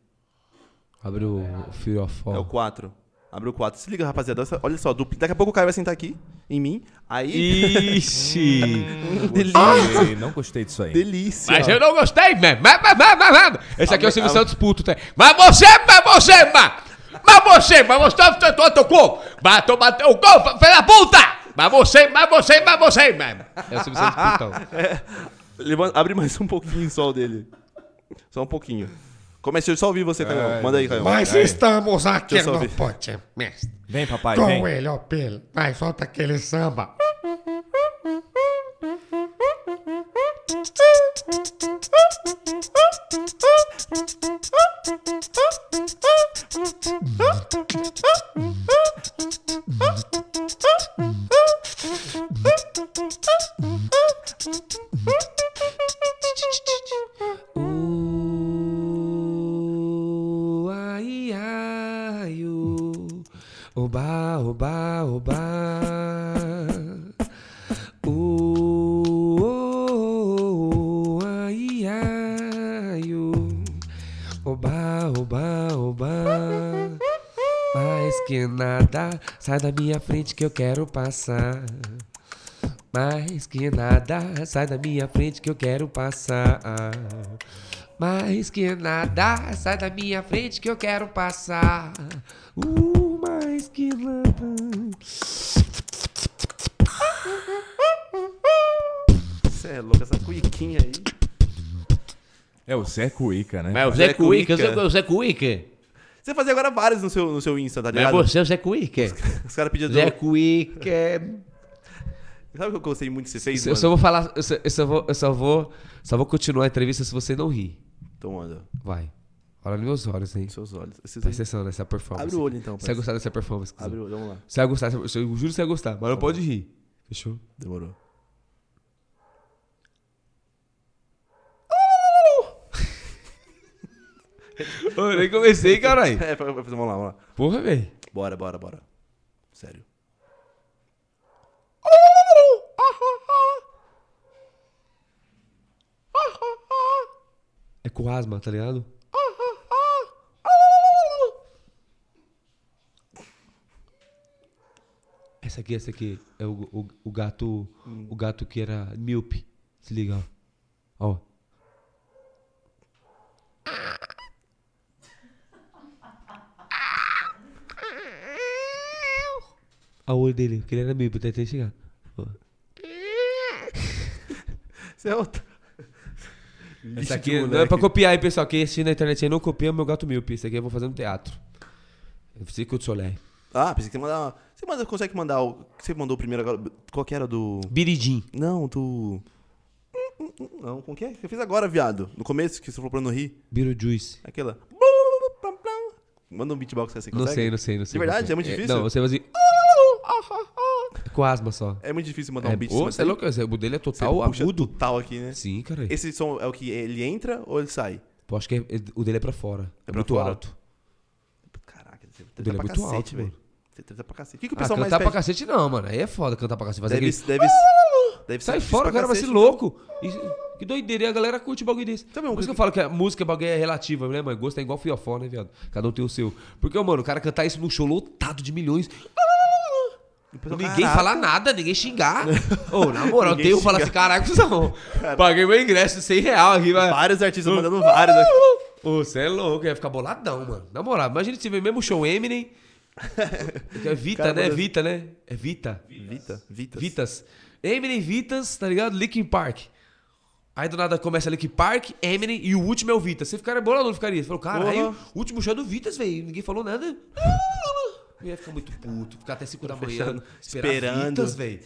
Abre o Fear of É o Fall. 4. Abre o 4. Se liga, rapaziada. Olha só, dupla. Daqui a pouco o Caio vai sentar aqui, em mim. Aí. Ixi! delícia. Não gostei disso aí. Delícia. Mas eu não gostei, man. Mas, mas, mas, mas, mas. Esse aqui é o Silvio Santos puto, tá? Mas você, mas você, mas. Mas você, mas você tocou teu cu. Mas tu bateu o cu, filha da puta. Mas você, mas você, mas você, mano. É o Silvio Santos putão. Levanta- abre mais um pouquinho só o dele. Só um pouquinho. Comecei só ouvir você, Caio. Manda aí, Caio. Mas estamos aqui no podcast Vem, papai, com vem. ele, ó, Pelo. Vai, solta aquele samba. Uh, ai, ai, Oba, oba, oba. Mais que nada, sai da minha frente que eu quero passar. Mais que nada, sai da minha frente que eu quero passar. Mais que nada, sai da minha frente que eu quero passar. Uh, mais que nada. Você é louco, essa cuiquinha aí. É o Zé Cuica, né? Mas o Zé Zé Cuica, Cuica. o Zé Cuica. Você fazia agora vários no seu, no seu Insta, tá é ligado? você, o Zé Cuica. Os caras pediam... Zé Cuica. Sabe o que eu gostei muito que você fez, Eu mano? só vou falar, eu só, eu só vou, eu só vou, só vou continuar a entrevista se você não rir. Então manda, Vai. Olha nos meus olhos, hein? seus olhos. Esses aí. Presta atenção nessa performance. Abre o olho então. Você vai gostar dessa performance. Abre o olho, vamos lá. Você vai gostar, eu juro que você vai gostar, mas não pode rir. Fechou? Demorou. Eu nem comecei, caralho. É, vamos lá, vamos lá. Porra, velho. Bora, bora, bora. Sério. É com asma, tá ligado? Essa aqui, essa aqui é o, o, o gato. O gato que era míope. Se liga, ó. Ó. O olho dele, que ele era míope, tá até chegar. Ó. Você é outro. Essa aqui não é pra copiar aí, pessoal. Quem assistir na internet aí não copia o meu gato míope. Esse aqui eu vou fazer no teatro. Eu fiz com o Soleil. Ah, pensei que você mandar. Você manda, consegue mandar o. Você mandou o primeiro agora. Qual que era do. Biridim. Não, do. Não, como que é? Você fez agora, viado. No começo, que você falou pra não rir. Beetlejuice. Aquela. Manda um beatbox aí, você Não consegue? sei, não sei, não sei. De verdade? não. É muito difícil? não, você vai fazer. É com asma só. É muito difícil mandar É, um beat. ô, você é louco? O dele é Você total puxa agudo. total aqui, né? Sim, cara. Esse som é o que ele entra ou ele sai? Pô, acho que é- é- o dele é pra fora. É, pra muito fora? alto. Caraca, você dele treta é pra muito cacete, alto, velho. mano. Você treta pra cacete. O que, que o Ah, pessoal mais cantar pra pede? cacete não, mano. Aí é foda cantar pra cacete. Fazer Deve, aquele... deve, deve Sai difícil fora, o cara vai ser cacete, então. louco. E- que doideira, e a galera curte bagulho desse. Sabe Por isso que eu falo que a música, bagulho é relativa, né, mano? Gosto é igual fiofó, né, viado? Cada um tem o seu. Porque, mano, o cara cantar isso num show lotado de milhões. Pessoal, Ninguém caraca. fala nada, ninguém xingar. Ô, na moral, tem um falar assim, caraca, cuzão. Paguei meu ingresso, 100 real aqui, vai. Vários artistas mandando vários aqui. Ô, você é louco, ia ficar boladão, mano. Na moral, imagina se tiver mesmo show Eminem. É Vita, Cara, né? mano, Vita, né? É Vita. Vita, Vitas. Vitas. Eminem, Vitas, tá ligado? Linkin Park. Aí do nada começa Linkin Park, Eminem e o último é o Vitas. Você ficaria boladão, não ficaria? Você falou, caralho, o último show é do Vitas, velho. Ninguém falou nada. Eu ia ficar muito puto, ficar até 5 da manhã esperando. Vitas, velho.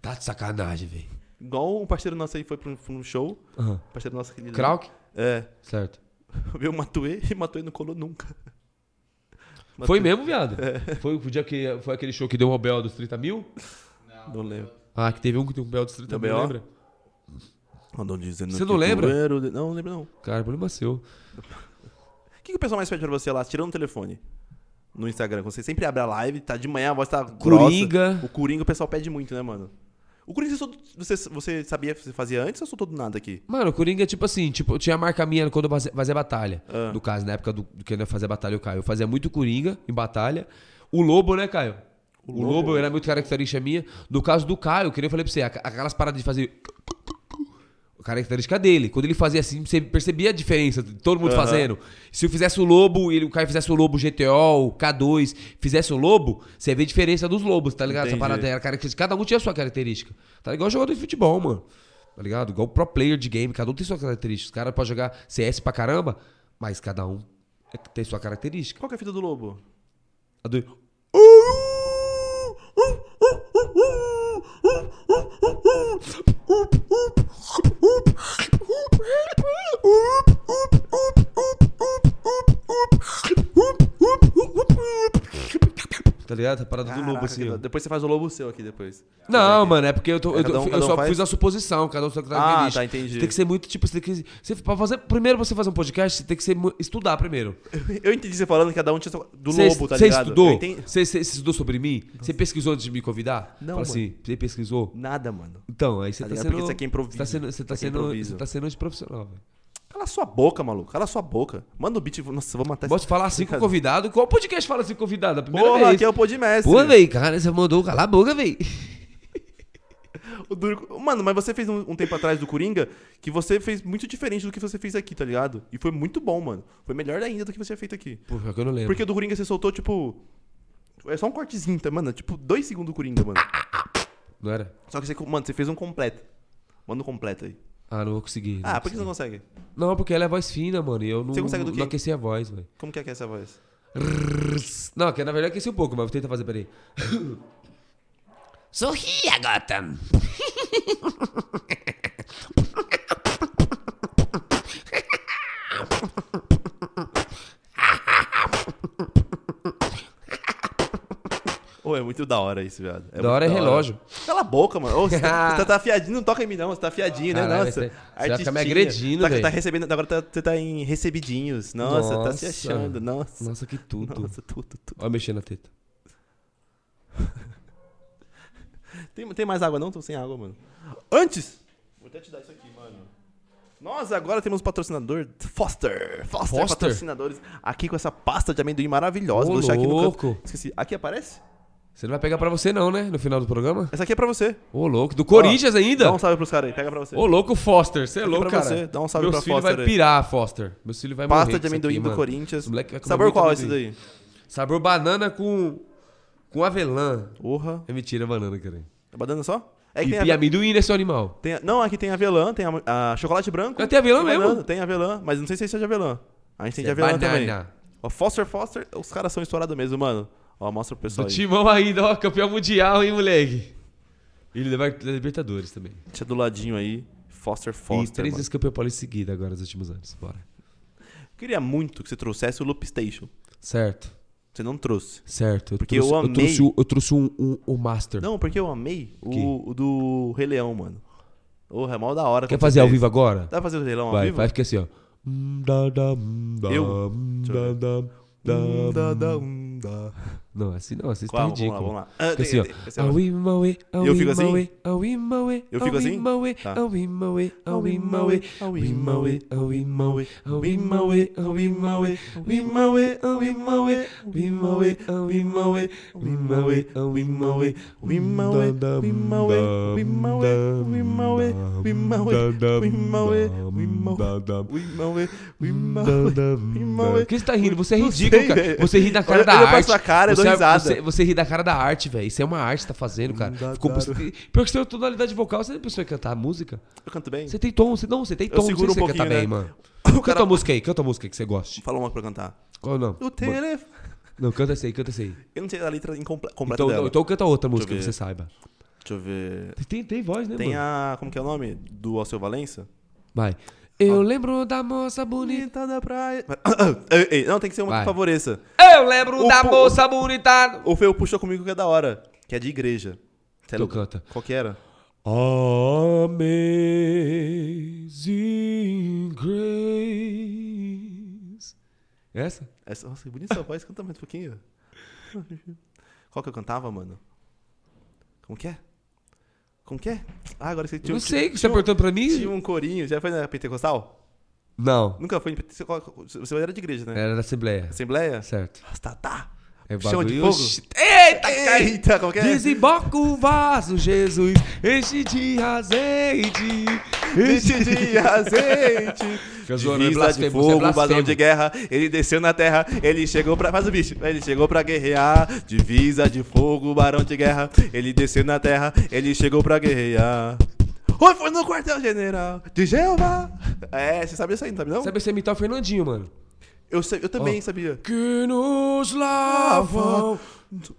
Tá de sacanagem, velho. Igual um parceiro nosso aí foi pra um, pra um show. Aham. Parceiro nosso aquele. Krauk? É. Certo. Veio o Matuê e Matuê não colou nunca. Foi mesmo, viado? Foi o dia que foi aquele show que deu um Bel dos 30 mil? Não lembro. Ah, que teve um que deu um Bel dos 30 Deu mil, lembra? Andam dizendo Você não lembra? era o Não, não lembro não. O Cara, problema seu. que, que o pessoal mais pede pra você lá, tirando o telefone? No Instagram, quando você sempre abre a live, tá de manhã, a voz tá Coringa. grossa. O Coringa o pessoal pede muito, né, mano? O Coringa, você, você, sabia que você fazia antes ou soltou do nada aqui? Mano, o Coringa é tipo assim, tipo, tinha a marca minha quando eu fazia, fazia batalha. Ah. No caso, na época do, do que eu ia fazer batalha, eu Caio. Eu fazia muito Coringa em batalha. O Lobo, né, Caio? O, Lobo era muito característica minha. No caso do Caio, que nem eu falei pra você, aqu- aquelas paradas de fazer. Característica dele. Quando ele fazia assim, você percebia a diferença de todo mundo Aham. fazendo. Se eu fizesse o Lobo, ele, o Caio fizesse o Lobo GTO, o K2, fizesse o Lobo, você vê a diferença dos Lobos, tá ligado? Essa Entendi. parada era característica. Cada um tinha a sua característica. Tá igual jogador de futebol, mano. Tá ligado? Igual pro player de game, cada um tem sua característica. Os caras podem jogar CS pra caramba, mas cada um é- tem sua característica. Qual que é a fita do Lobo? A do... oop, oop, oop, oop, oop, oop, oop, oop, oop, oop, oop, oop, oop, oop, oop, Tá ligado? A parada do lobo Caraca, assim, que ó. Depois você faz o Lobo seu aqui depois. Não, mano, é porque eu, tô, eu, tô- Cada um- eu cada um só faz? fiz a suposição, cada um só tem Ah, característica. tá, entendi. Você tem que ser muito, tipo, você tem que. Você, pra fazer, primeiro você fazer um podcast, você tem que ser, mu- estudar primeiro. Eu entendi você falando que cada um tinha do Você- Lobo, tá você ligado? Eu estudou? entendi- Você, você- você estudou sobre mim? Você pesquisou antes de me convidar? Não, Fala mano. assim, você pesquisou? Nada, mano. Então, aí você Tá tá, ligado? sendo. Porque isso aqui é improviso. Você tá sendo, você tá aqui é sendo, improviso. você tá sendo antiprofissional, velho. Cala sua boca, maluco. Cala sua boca. Manda o beat. Nossa, vou matar Posso falar assim com o convidado? Qual podcast fala assim com o convidado? A primeira Porra, vez. aqui é o Podmestre. Pô, véi, cara, você mandou calar a boca, véi. O duro- Mano, mas você fez um, um tempo atrás do Coringa que você fez muito diferente do que você fez aqui, tá ligado? E foi muito bom, mano. Foi melhor ainda do que você tinha feito aqui. Pior que eu não lembro. Porque o do Coringa você soltou, tipo. É só um cortezinho, tá, mano? Tipo, dois segundos do Coringa, mano. Não era? Só que você, mano, você fez um completo. Manda um completo aí. Ah, não vou conseguir. Ah, não por que você não consegue? Não, porque ela é voz fina, mano. E eu não, Você consegue do quê? não aqueci a voz, velho. Como que é que é essa voz? Não, que na verdade aqueci um pouco, mas vou tentar fazer, peraí. Sorria, Gotham. Ô, é muito da hora isso, viado. É Da hora é relógio. Cala a boca, mano. Ô, você, tá, você tá afiadinho, não toca em mim, não. Você tá afiadinho, né? Caralho, Nossa. você- você artistinha. me agredindo, tá, tá recebendo, agora tá- você tá em recebidinhos. Nossa, tá se Nossa. achando. Nossa. Nossa, que tudo. Nossa, tudo, tudo. Olha mexendo na teta. Tem, tem mais água não? Tô sem água, mano. Antes! Vou até te dar isso aqui, mano. Nós agora temos um patrocinador, Foster. Foster, Foster? patrocinadores. Aqui com essa pasta de amendoim maravilhosa. Ô, Vou deixar aqui no canto. Esqueci. Aqui aparece? Você não vai pegar pra você não, né? No final do programa? Essa aqui é pra você. Ô, louco. Do Corinthians ainda? Dá um salve pros caras aí. Pega pra você. Ô, louco, Foster. Você é louco, pra cara. você. Dá um salve Meu pra filho Foster vai aí. pirar, Foster. Meu filho vai morrer Pasta com de isso amendoim aqui, do mano. Corinthians. Esse moleque vai comer Sabor muito qual esse amendoim. daí? Sabor banana com... Com avelã. Porra. É mentira, banana, cara. É banana só? É que E, tem, e ave- amendoim, né, seu animal? tem a- Não, aqui tem avelã, tem a, a chocolate branco. Ah, tem avelã banana, mesmo? Tem avelã, mas não sei se esse é de avelã. A gente tem de É avelã também. banana. Ó, Foster, Foster, os caras são estourados mesmo, mano. Ó, mostra pro pessoal Do aí. timão ainda, ó. Campeão mundial, hein, moleque? E ele leva da Libertadores também. Deixa do ladinho aí. Foster, e Foster, três mano. vezes campeão paulista seguida agora nos últimos anos. Bora. Queria muito que você trouxesse o Loop Station. Certo. Você não trouxe. Certo. Porque trouxe, eu amei- trouxe, o- eu trouxe um, um, o Master. Não, porque eu amei o, o do Rei Leão, mano. Porra, é mal da hora. Quer fazer ao vivo agora? Dá pra fazer o Rei Leão ao Vai, vivo? vai ficar assim, ó. Da, da, da, Eu? Deixa eu da, ver. da, da, não, assim não, assim Qual? tá ridículo. Vamos lá, vamos lá. Ah, assim, ó. Eu fico assim? Eu fico assim? Tá. O que você tá rindo? Você é ridículo, cara. Você ri na cara da arte cara, eu dou você, risada. Você, você ri da cara da arte, velho. Isso é uma arte que você tá fazendo, cara. Dá- Ficou dá- Pior que você tem tonalidade vocal, você não pensou em cantar música? Eu canto bem? Você tem tom, você não, você tem Eu tom, não sei seguro se um você canta pouquinho, bem, né? mano. O Canta cara uma música aí, canta uma música que você goste. fala uma pra cantar. Qual não? O telefone. Não, canta essa aí, canta essa aí. Eu não sei a letra incomple- completa Então, dela. então canta outra música eu que você saiba. Deixa eu ver. Tem, tem voz, né, Tem mano? a. Como que é o nome? Do Alceu Valença? Vai. Eu lembro da moça bonita. Da praia. Ei, ei, Não, tem que ser uma Vai. que favoreça. Eu lembro O da po- moça bonita. O Feu puxou comigo que é da hora. Que é de igreja. Cê é louco. canta. Qual que era? Amazing Grace. Essa? Essa, nossa, que bonita sua voz. Canta mais um pouquinho. Qual que eu cantava, mano? Como que é? Como que é? Ah, agora você tinha, Não sei, você perguntando pra mim? Tinha um corinho. Já foi na Pentecostal? Não. Nunca foi em Pentecostal. Você era de igreja, né? Era da Assembleia. Assembleia? Certo. Tá, tá. É Chama de fogo? Eita. Eita, como que é? Desemboca o vaso, Jesus, enche de azeite. Enche de azeite. É Divisa de blasfemo, você é fogo, balão de guerra. Ele desceu na terra, ele chegou pra. Faz o bicho. Ele chegou pra guerrear. Divisa de fogo, barão de guerra. Ele desceu na terra, ele chegou pra guerrear. Oi, foi no quartel-general de Jeová. É, você sabia isso aí, não sabe não? Sabe você imitar o Fernandinho, mano? Eu, sei- eu também Ó. sabia. Que nos lavam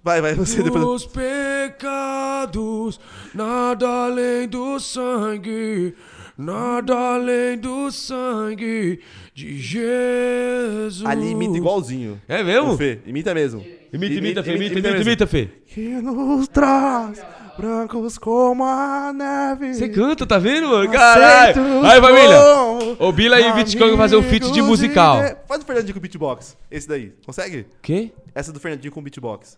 Vai, vai, você depois. os pecados, nada além do sangue, nada além do sangue de Jesus. Ali imita igualzinho. É mesmo? O Fê, imita mesmo. Imita, imita, Fê, imita, imita, mesmo. imita, Fê. Que nos traz brancos como a neve. Você canta, tá vendo, mano? Caralho! Aí, família! Ô, Bila e vão fazer um feat de musical. Faz o Fernandinho com beatbox. Esse daí. Consegue? Quê? Essa do Fernandinho com beatbox.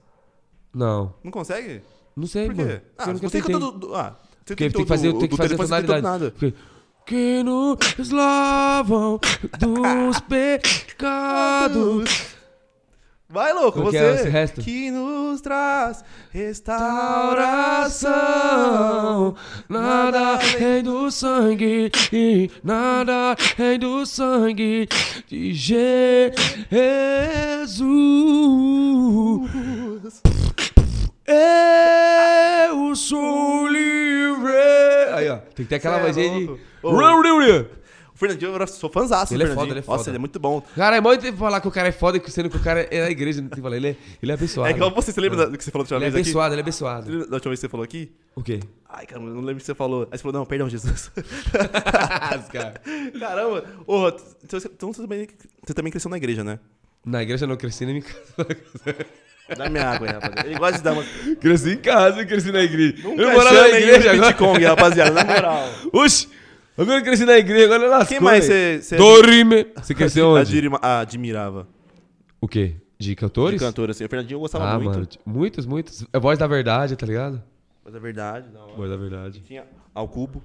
Não. Não consegue? Não sei, Por quê? mano. Ah, você cantou do, do- Ah, você tem que fazer, do- tem que fazer você tentou tonalidade. nada. Porque que nos lavam dos pecados. Vai, louco, que você. é esse resto? Que nos traz Restauração, nada além do sangue, e nada além do sangue de Jesus. Eu sou livre. Aí, ó, tem que ter aquela é vozinha de. louco. Fernandinho, eu sou fãzaço do Ele é foda, ele é Nossa, foda. ele é muito bom. Cara, é mó tempo falar que o cara é foda, sendo que o cara é da igreja. Não tem que falar. Ele é, ele é abençoado. É igual você, você lembra da- do que você falou da última Ele é vez aqui? abençoado, ele é abençoado. Lembra Da última vez que você falou aqui? O quê? Ai, caramba, eu não lembro o que você falou. Aí você falou, não, perdão, Jesus. Cara. Caramba. Ô, então você, então você também, você também cresceu na igreja, né? Na igreja não cresci nem me Dá minha água aí, rapaziada. Ele gosta de dar uma... Cresci em casa, cresci na igreja. Nunca eu morava na igreja ele de. Kong, rapaziada, na moral. Oxi! Agora eu cresci na igreja, agora lascou. Quem mais você... você Dorime! Você cresceu onde? admirima- admirava? O quê? De De cantores? cantor, assim. O Fernandinho eu gostava ah, muito. mano. Muitos, muitos. É voz da verdade, tá ligado? Mas é verdade, não. Voz da verdade. Tinha ao cubo.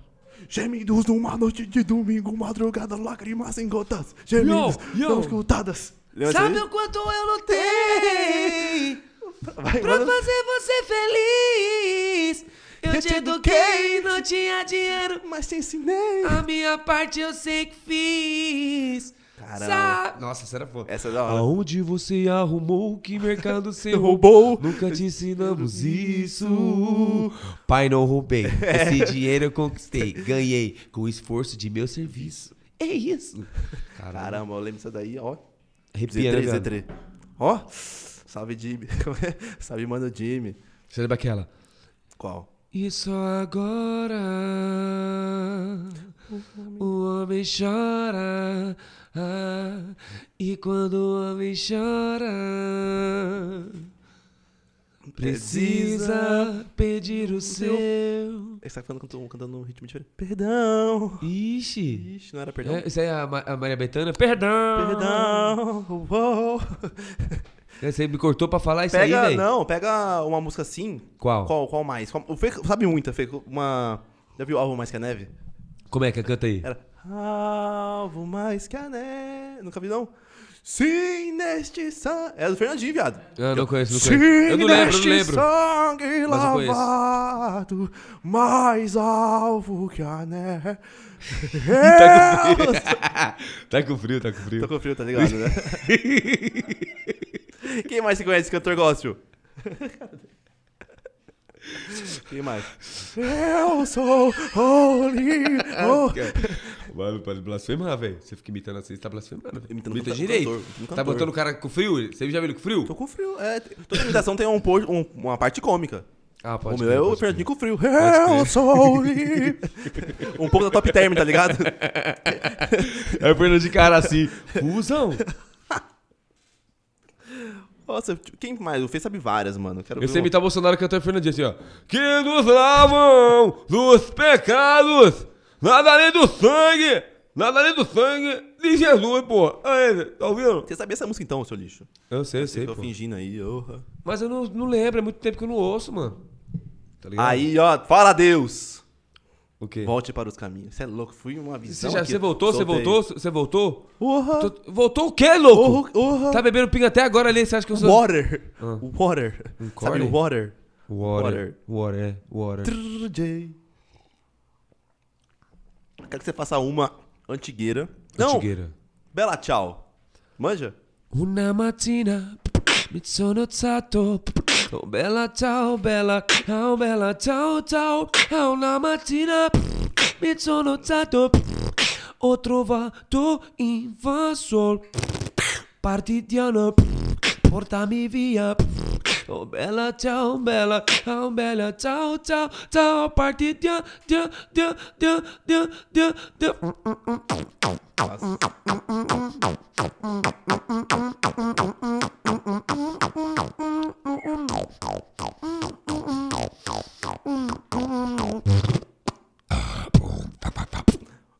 Gemidos numa noite de domingo, madrugada, lágrimas em gotas. Gemidos Yo, yo. não escutadas. Sabe o quanto eu lutei? Vai, pra manda- fazer você feliz? Eu, te eduquei, não tinha dinheiro. Mas te ensinei. A minha parte eu sei que fiz. Caramba. Nossa, essa era foda. Essa é da hora. Aonde você arrumou que mercado você Roubou. Nunca te ensinamos isso. Pai, não roubei. Esse dinheiro eu conquistei. Ganhei com o esforço de meu serviço. É isso. Caramba. Caramba, eu lembro disso daí, ó. Arrepia, né, Z3, viado? Z3. Ó. Salve, Jimmy. Salve, mano, Jimmy. Você lembra aquela? Qual? E só agora o homem chora. ah, e quando o homem chora, precisa pedir o seu. Ele tá falando cantando, cantando um ritmo diferente. Perdão. Ixi. Ixi, não era perdão? É, isso aí é a, Ma- a Maria Bethânia? Perdão! Perdão. Uou. Você me cortou pra falar isso Pega, aí, velho? não, pega uma música assim. Qual? Qual, qual mais? Qual- o Fê sabe muita, Fê. Uma. Já viu Alvo Mais que a Neve? Como é que é? Canta aí. Era. Alvo mais que a neve. Nunca vi, não? Sim, neste sangue. É do Fernandinho, viado. Eu não conheço, não Sim, conheço. Eu não lembro, eu não neste lembro. sangue lavado, mais alvo que a neve. tá com frio, tá com frio. Tô com frio, tá ligado, né? Quem mais você conhece cantor gospel? Quem mais? Eu sou holy. Oh. Mano, pode blasfemar, velho. Você fica imitando assim, você tá blasfemando. velho. Imitando Imita cantor, direito. imitando Tá cantor. botando o cara com frio? Você já viu ele com frio? Tô com frio. É, toda imitação tem um, um- uma parte cômica. Ah, o pode meu crer, é o Fernandinho com frio. Eu sou. Um pouco da top term, tá ligado? É o Fernando de cara assim. Fusão. Nossa, quem mais? O Fê sabe várias, mano. Quero Eu sei uma- imitar o Bolsonaro cantando Fernandinho assim, ó. Que nos lavam dos pecados, nada além do sangue, nada além do sangue de Jesus, pô. Aí, tá ouvindo? Você sabia essa música então, seu lixo? Eu sei, eu sei, Tô fingindo aí, orra. Mas eu não, não lembro, é muito tempo que eu não ouço, mano. Tá ligado? Aí, ó, fala Deus. O quê? Volte para os caminhos. Você é louco, fui uma Você, visão. já, aqui. você voltou? Você voltou? Você voltou? Tô- Voltou o quê, louco? Orra. Tá bebendo pinga até agora ali, você acha que eu sou... Water. Ah. Water. Sabe corner? o water? Water. Water, é. Water. Trrr, J. Quero que você faça uma antigueira. Não, Antigueira. Bela Tchau. Manja? Una mattina mi sono alzato. Oh bella ciao, bella, oh bella ciao, ciao. Ah, Una mattina mi sono alzato. Ho trovato invasor. Partigiano, portami via. Oh bella ciao, bella, oh bella ciao, ciao, ciao. Partigiano, dia, dia, dia, dia, dia, dia.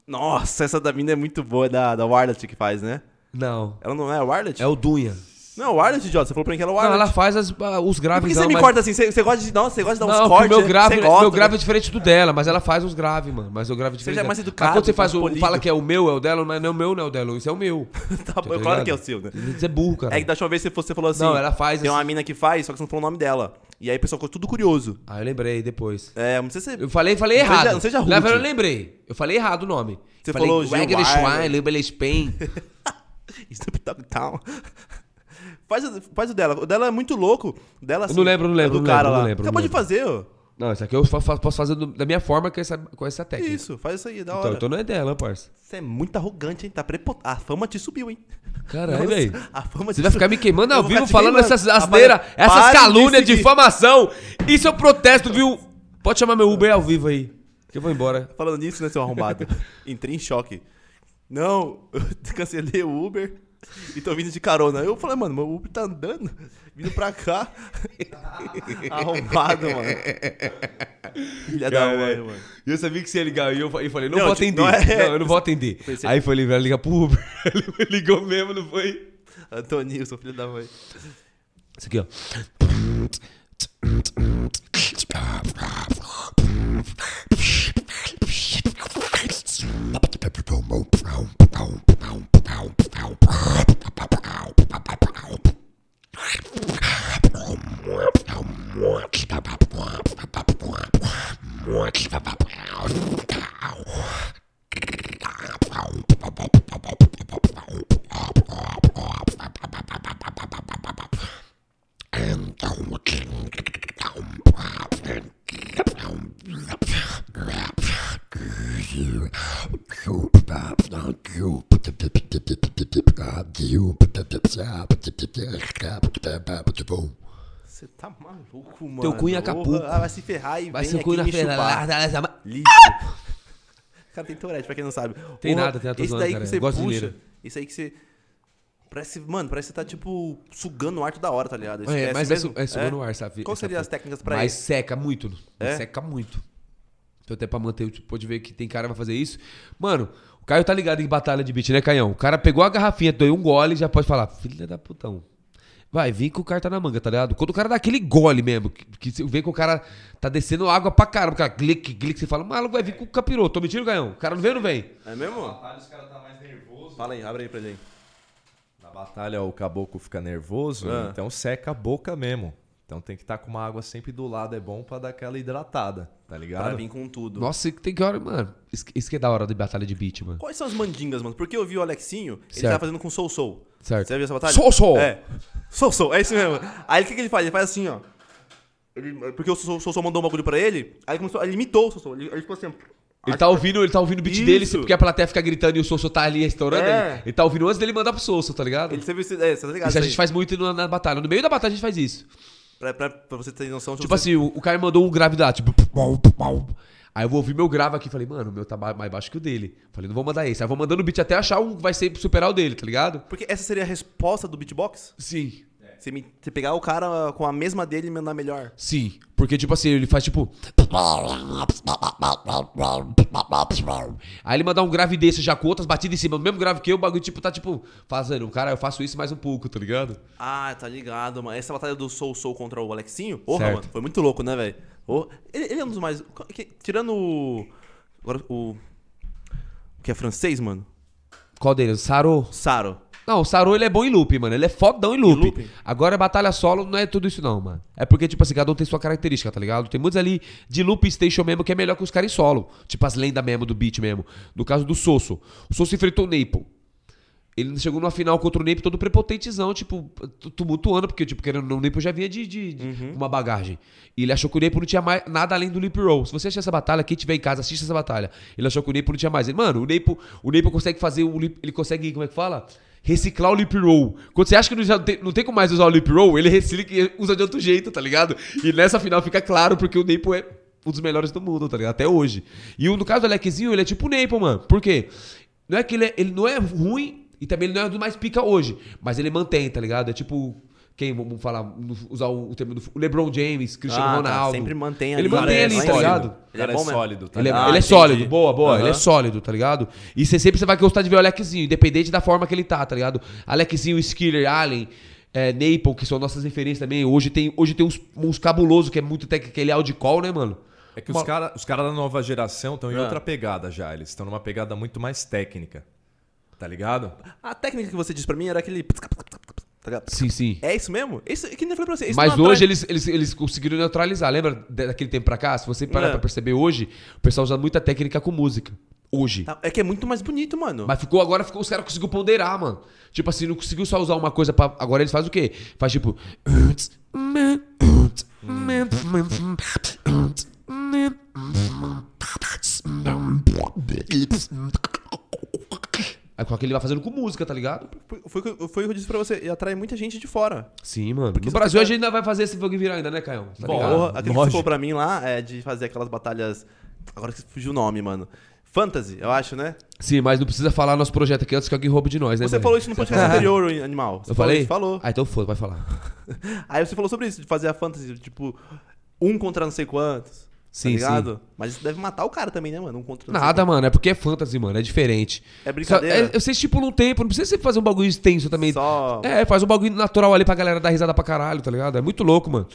Nossa, essa da mina é muito boa, é da, da Warlet que faz, né? Não, Ela não é a Warlet? é o Dunha. Não, o wireless, idiota. Você falou pra mim que era o Não, wireless. ela faz as- ah, os Por graves. que você não, me mas- corta assim? Você, você gosta de. Nossa, você gosta de dar uns Não, cortes. meu grave, você gosta, meu grave é diferente do dela, mas ela faz os graves, mano. Mas o grave é Você diferente. já é dela. mais Mas educado, quando você faz o, polido. fala que é o meu, é o dela, mas não é o meu, não é o dela. Isso é o meu. Tá bom, claro que é o seu, né? Você é burro, cara. É que da última vez você, você falou assim. Não, ela faz Tem assim. uma mina que faz, só que você não falou o nome dela. E aí o pessoal ficou tudo curioso. Ah, eu lembrei depois. É, não sei se. Eu falei, falei Não seja- errado. não seja Na verdade, eu rude. lembrei. Eu falei errado o nome. Você falei, falou Wagner. Schwein, Lubele Spain. Snoop Dogg Town. Faz, o- faz o dela. O dela é muito louco. O Dela, assim, não lembro, não é lembro, do não cara lembro, lá. não lembro, Acabou não de fazer, ó. Não, isso aqui eu fa- posso fazer do- da minha forma com essa, com essa técnica. Isso, faz isso aí, da Então, hora. então não é dela, parça. Você é muito arrogante, hein? Tá prepot... A fama te subiu, hein? Caralho, velho. A fama Você vai ficar me queimando ao Eu vivo falando queimando. essas asneiras, essas de calúnias, seguir. difamação. Isso eu protesto, viu? Pode chamar meu Uber ao vivo aí. Que eu vou embora. Falando nisso, né, seu arrombado? Entrei em choque. Não, eu cancelei o Uber e tô vindo de carona. Eu falei, mano, meu Uber tá andando, vindo pra cá. Arrombado, mano. Filha da mãe, mano. E eu sabia que você ia ligar. E eu fa- falei, não, Não, vou tipo, atender. não Não, é- eu não vou atender. Pensei- Aí falei, vai ligar pro Uber. Ele ligou mesmo, não foi? Antonilson, filho da mãe. Isso aqui, ó. and don't Você tá maluco, mano. Teu cu em Acapulco. Porra, ah, vai se ferrar e Vai vem ser aqui me feira. chupar. Lixo. Cara, tem Tourette, pra quem não sabe. Tem Porra, nada, tem nada, Esse daí cara. que você gosto puxa, isso aí que você... Parece, mano, parece que você tá, tipo, sugando o ar toda hora, tá ligado? É, mas é, mesmo. su- é sugando o ar, sabe? Qual seriam as técnicas pra Mas isso? seca muito. É? Seca muito. Então até pra manter, tipo, pode ver que tem cara que vai fazer isso. Mano, o Caio tá ligado em batalha de beat, né, Caião? O cara pegou a garrafinha, deu um gole já pode falar, filha da putão. Vai, vem que o cara tá na manga, tá ligado? Quando o cara dá aquele gole mesmo, que, que você vê que o cara tá descendo água pra caramba, o cara glic, glic, você fala, maluco, vai vir com o capiroto. Tô mentindo, Caião? O cara não vem ou não vem? É mesmo? batalha os caras tá mais nervoso. Fala aí, abre aí pra gente. Na batalha o caboclo fica nervoso, Ah. então seca a boca mesmo. Então tem que estar com uma água sempre do lado, é bom pra dar aquela hidratada, tá Pra ligado? vir com tudo. Nossa, tem que hora, mano. Isso, que é da hora de batalha de beat, mano. Quais são as mandingas, mano? Porque eu vi o Alexinho, ele Certo. tava fazendo com Soul Soul. Certo. Você viu essa batalha? Soul Soul. É. Soul Soul, é isso mesmo. Aí o que, que ele faz? Ele faz assim, ó. Ele- porque o Soul Soul mandou um bagulho pra ele, aí ele, começou, ele imitou o Soul Soul. Ele, ele ficou assim. Ele tá ouvindo, ele tá ouvindo o beat Isso. dele, porque a plateia fica gritando e o Sosso tá ali restaurando. É. Ele, ele tá ouvindo antes dele mandar pro Sosso, tá ligado? Ele, viu, é, você tá ligado? Isso a gente faz muito na, na batalha. No meio da batalha a gente faz isso. Pra, pra, pra você ter noção de Tipo você... assim, o, o cara mandou um gravidade, tipo. Aí eu vou ouvir meu grave aqui falei, mano, o meu tá mais baixo que o dele. Falei, não vou mandar esse. Aí eu vou mandando o beat até achar um que vai ser superar o dele, tá ligado? Porque essa seria a resposta do beatbox? Sim. Você, me- você pegar o cara com a mesma dele e mandar melhor. Sim. Porque, tipo assim, ele faz tipo. Aí ele mandar um grave desse já com outras batidas em cima, o mesmo grave que eu, o bagulho, tipo, tá tipo, fazendo, cara, eu faço isso mais um pouco, tá ligado? Ah, tá ligado, mano. Essa batalha do Soul Soul contra o Alexinho, porra, Certo. mano, foi muito louco, né, velho? Ô, Ele, ele é um dos mais... tirando o... Agora, o... O que é francês, mano? Qual deles? Saro? Saro. Não, o Saru ele é bom em loop, mano. Ele é fodão em loop. loop? Agora, batalha solo não é tudo isso, não, mano. É porque, tipo assim, cada um tem sua característica, tá ligado? Tem muitos ali de loop station mesmo que é melhor que os caras em solo. Tipo as lendas mesmo do beat mesmo. No caso do Sosso. O Sosso enfrentou o Naple. Ele chegou numa final contra o Naple todo prepotentezão, tipo, tu- tumultuando, porque, tipo, querendo o Naple já vinha de, de- de uma bagagem. E ele achou que o Naple não tinha mais nada além do Lip Roll. Se você assistir essa batalha, quem tiver em casa, assiste essa batalha. Ele achou que o Naple não tinha mais. Ele, mano, o Naple, o Naple consegue fazer o lip, ele consegue, como é que fala? Reciclar o lip roll. Quando você acha que não, tem, não tem como mais usar o lip roll, ele recicla e usa de outro jeito, tá ligado? E nessa final fica claro porque o Naple é um dos melhores do mundo, tá ligado? Até hoje. E o- no caso do Alexzinho, ele é tipo o Naple, mano. Por quê? Não é que ele, é- ele não é ruim e também ele não é do mais pica hoje, mas ele mantém, tá ligado? É tipo quem vamos falar, usar o, o termo do o LeBron James, Cristiano Ah, tá, Ronaldo. sempre mantém Ele ali. mantém Cara, ali, é tá ligado? Ele é é, bom mesmo. sólido, tá Ele é, ligado? ele é entendi. sólido, boa, boa. Aham. Ele é sólido, tá ligado? E você sempre você vai gostar de ver o Alexzinho, independente da forma que ele tá, tá ligado? Alexzinho, Skiller, Allen, é, Naples, que são nossas referências também. Hoje tem, hoje tem uns, uns cabulosos, que é muito técnico, aquele Audicall, né, mano? É que os caras os cara da nova geração estão em Ah. outra pegada já. Eles estão numa pegada muito mais técnica. Tá ligado? A técnica que você disse pra mim era aquele. Tá ligado? Sim, sim. É isso mesmo? Isso que nem eu falei pra você. Mas hoje eles, eles, eles conseguiram neutralizar. Lembra da- daquele tempo pra cá? Se você parar É. pra perceber hoje, o pessoal usa muita técnica com música. Hoje. Tá, É que é muito mais bonito, mano. Mas ficou agora, ficou, os caras conseguiram ponderar, mano. Tipo assim, não conseguiu só usar uma coisa pra. Agora eles fazem o quê? Faz tipo. Aí com aquele ele vai fazendo com música, tá ligado? Foi, foi, o que- foi o que eu disse pra você. E atrai muita gente de fora. Sim, mano. Porque no Brasil você a gente ainda vai fazer esse fogo virar ainda, né, Caio? Tá Bom, ligado? Aquele que falou pra mim lá é de fazer aquelas batalhas. Agora que fugiu o nome, mano. Fantasy, eu acho, né? Sim, mas não precisa falar nosso projeto aqui antes que alguém roube de nós, né? Você mano? falou isso no podcast anterior, animal. Você Eu falou falei? isso? Falou. Ah, então foda, vai falar. Aí você falou sobre isso, de fazer a fantasy, tipo, um contra não sei quantos. Sim, tá ligado? Mas isso deve matar o cara também, né, mano? Um contra Nada, mano. É porque é fantasy, mano. É diferente. É brincadeira? Só- é, você estipula um tempo. Não precisa você fazer um bagulho extenso também. Só- É, faz um bagulho natural ali pra galera dar risada pra caralho, tá ligado? É muito louco, mano.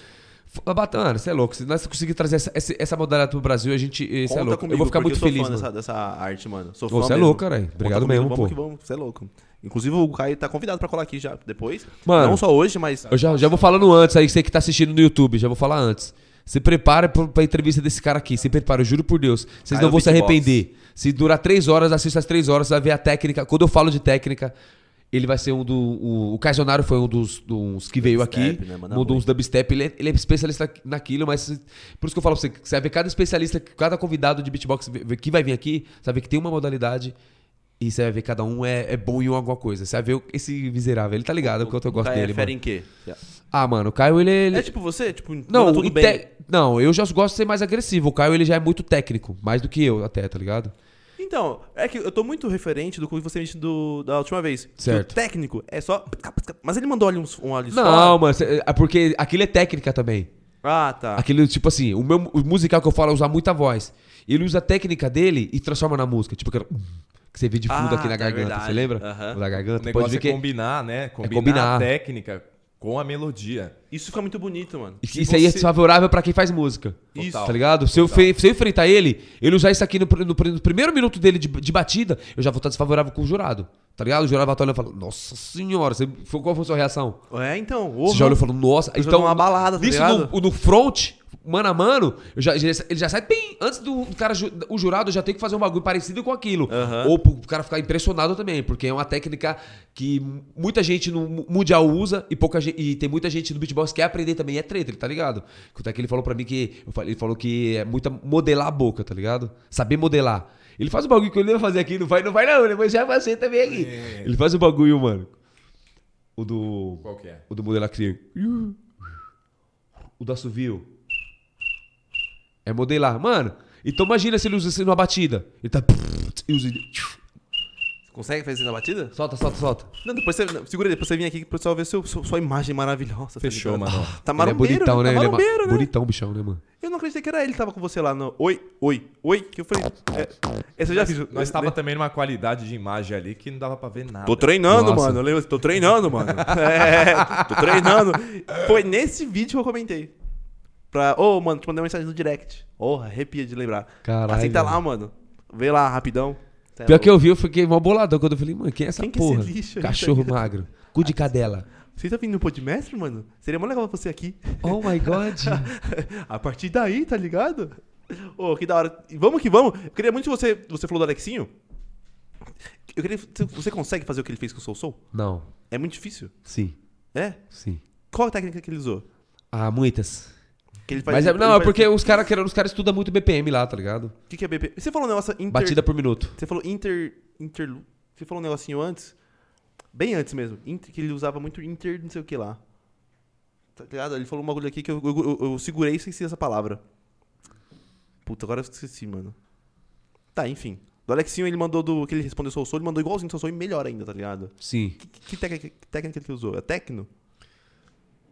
Bacana, você é louco. Se nós conseguir trazer essa, essa, essa modalidade pro Brasil, a gente. Você é Conta louco. comigo, eu vou ficar muito eu sou feliz, fã mano. dessa, dessa arte, mano. Sou fã você é louco, caralho. Conta Obrigado comigo, mesmo, vamos pô. que vamos, você é louco. Inclusive o Caio tá convidado pra colar aqui já depois. Mano. Não só hoje, mas... Eu já, já vou falando antes aí, você que tá assistindo no YouTube, já vou falar antes. Se prepara pra entrevista desse cara aqui. Se prepara, eu juro por Deus. Vocês não vão se arrepender. Se durar três horas, assista as três horas, você vai ver a técnica. Quando eu falo de técnica, ele vai ser um do. O, o foi um dos, dos que veio aqui. Né? Mudou uns dubstep. Ele é, ele é especialista naquilo, mas. Por isso que eu falo pra você, você vai ver cada especialista, cada convidado de beatbox que vai vir aqui, você vai ver que tem uma modalidade. E você vai ver cada um é, é bom em alguma coisa. Você vai ver o- esse miserável. Ele tá ligado, porque eu gosto Caio dele, é mano. em quê? Ah, mano, o Caio, ele. ele- É tipo você? Tipo, não, tudo em bem. te- não, eu já gosto de ser mais agressivo. O Caio ele já é muito técnico, mais do que eu até, tá ligado? Então, é que eu tô muito referente do que você me disse do, da última vez. Certo. O técnico é só... Mas ele mandou ali uns, um ali Não, só. mano, é porque aquilo é técnica também. Ah, tá. Aquele, tipo assim, o meu o musical que eu falo é usar muita voz. Ele usa a técnica dele e transforma na música. Tipo, aquela- que você vê de fundo Ah, aqui na tá, garganta. verdade. Você lembra? O Da O garganta. Pode negócio ver é que. combinar, né? Combinar, combinar. a técnica com a melodia. Isso fica muito bonito, mano. Isso aí é você- favorável pra quem faz música. Isso. Tá ligado? Se eu, fe- se eu enfrentar ele, ele usar isso aqui no, no no primeiro minuto dele de, de batida, eu já vou estar desfavorável com o jurado. Tá ligado? O jurado vai estar olhando e falando, nossa senhora, você, qual foi a sua reação? É, então. Você já olhou e falou, nossa. Então, uma balada, tá ligado? no, no front, mano a mano, eu já, ele já sai bem. Antes do cara, o jurado já tem que fazer um bagulho parecido com aquilo. Aham. Ou pro cara ficar impressionado também, porque é uma técnica que muita gente no mu- mundial usa e, pouca gente, e tem muita gente no beatbox que quer aprender também. É treta, tá ligado? Até que ele falou pra mim que. eu Ele falou que é muita modelar a boca, tá ligado? Saber modelar. Ele faz o bagulho que ele vai fazer aqui, não vai, não vai não, depois já vai fazer também aqui. Ele faz o bagulho, mano. O do. Qual que é? O do modelar cria. O do assovio. É modelar. Mano, então imagina se ele usa isso numa batida. Ele tá. E usa. Consegue fazer isso na batida? Solta, solta, solta. Não, depois você. não, segura aí, depois você vir aqui pro pessoal ver seu, seu- sua imagem maravilhosa. tá Fechou, ligado? mano. Tá ele é marombeiro, bonitão, né? né? Tá Ele é ma- marombeiro, né? bonitão, bichão, né, mano? Eu não acreditei que era ele que tava com você lá no. Oi, oi, oi. Que eu falei. É, esse eu já fiz. Nós tava também numa qualidade de imagem ali que não dava pra ver nada. Tô treinando, Nossa. mano. Eu lembro, tô treinando, mano. É, tô treinando. Foi nesse vídeo que eu comentei. Pra. Ô, mano, te mandei uma mensagem no direct. Porra, arrepia de lembrar. Caralho, Aceita mano. lá, mano. Vê lá, rapidão. É Pior que eu vi, eu fiquei mó boladão quando eu falei, mano, quem é essa Quem que é esse porra? lixo aí, Cachorro tá magro. Cu de cadela. Você tá vindo no Podmestre, mano? Seria mó legal você aqui. Oh my god. A partir daí, tá ligado? Ô, que da hora. Vamos que vamos. Eu queria muito que você. Você falou do Alexinho. Eu queria. Você consegue fazer o que ele fez com o Soul Soul? Não. É muito difícil. Sim, É? sim. Qual a técnica que ele usou? Ah, muitas. Que ele faz, Mas é, não, é faz- porque os caras os cara estudam muito BPM lá, tá ligado? O que, que é BP? Você falou um negócio. Inter... Batida por minuto. Você falou inter. inter... Você falou um negocinho antes. Bem antes mesmo. Inter... Que ele usava muito inter não sei o que lá. Tá ligado? Ele falou um bagulho aqui que eu, eu, eu- eu segurei e esqueci essa palavra. Puta, agora eu esqueci, mano. Tá, enfim. Do Alexinho ele mandou do. Que ele respondeu Soul Soul, ele mandou igualzinho Soul Soul e melhor ainda, tá ligado? Sim. Que, que técnica, que técnica ele usou? É tecno?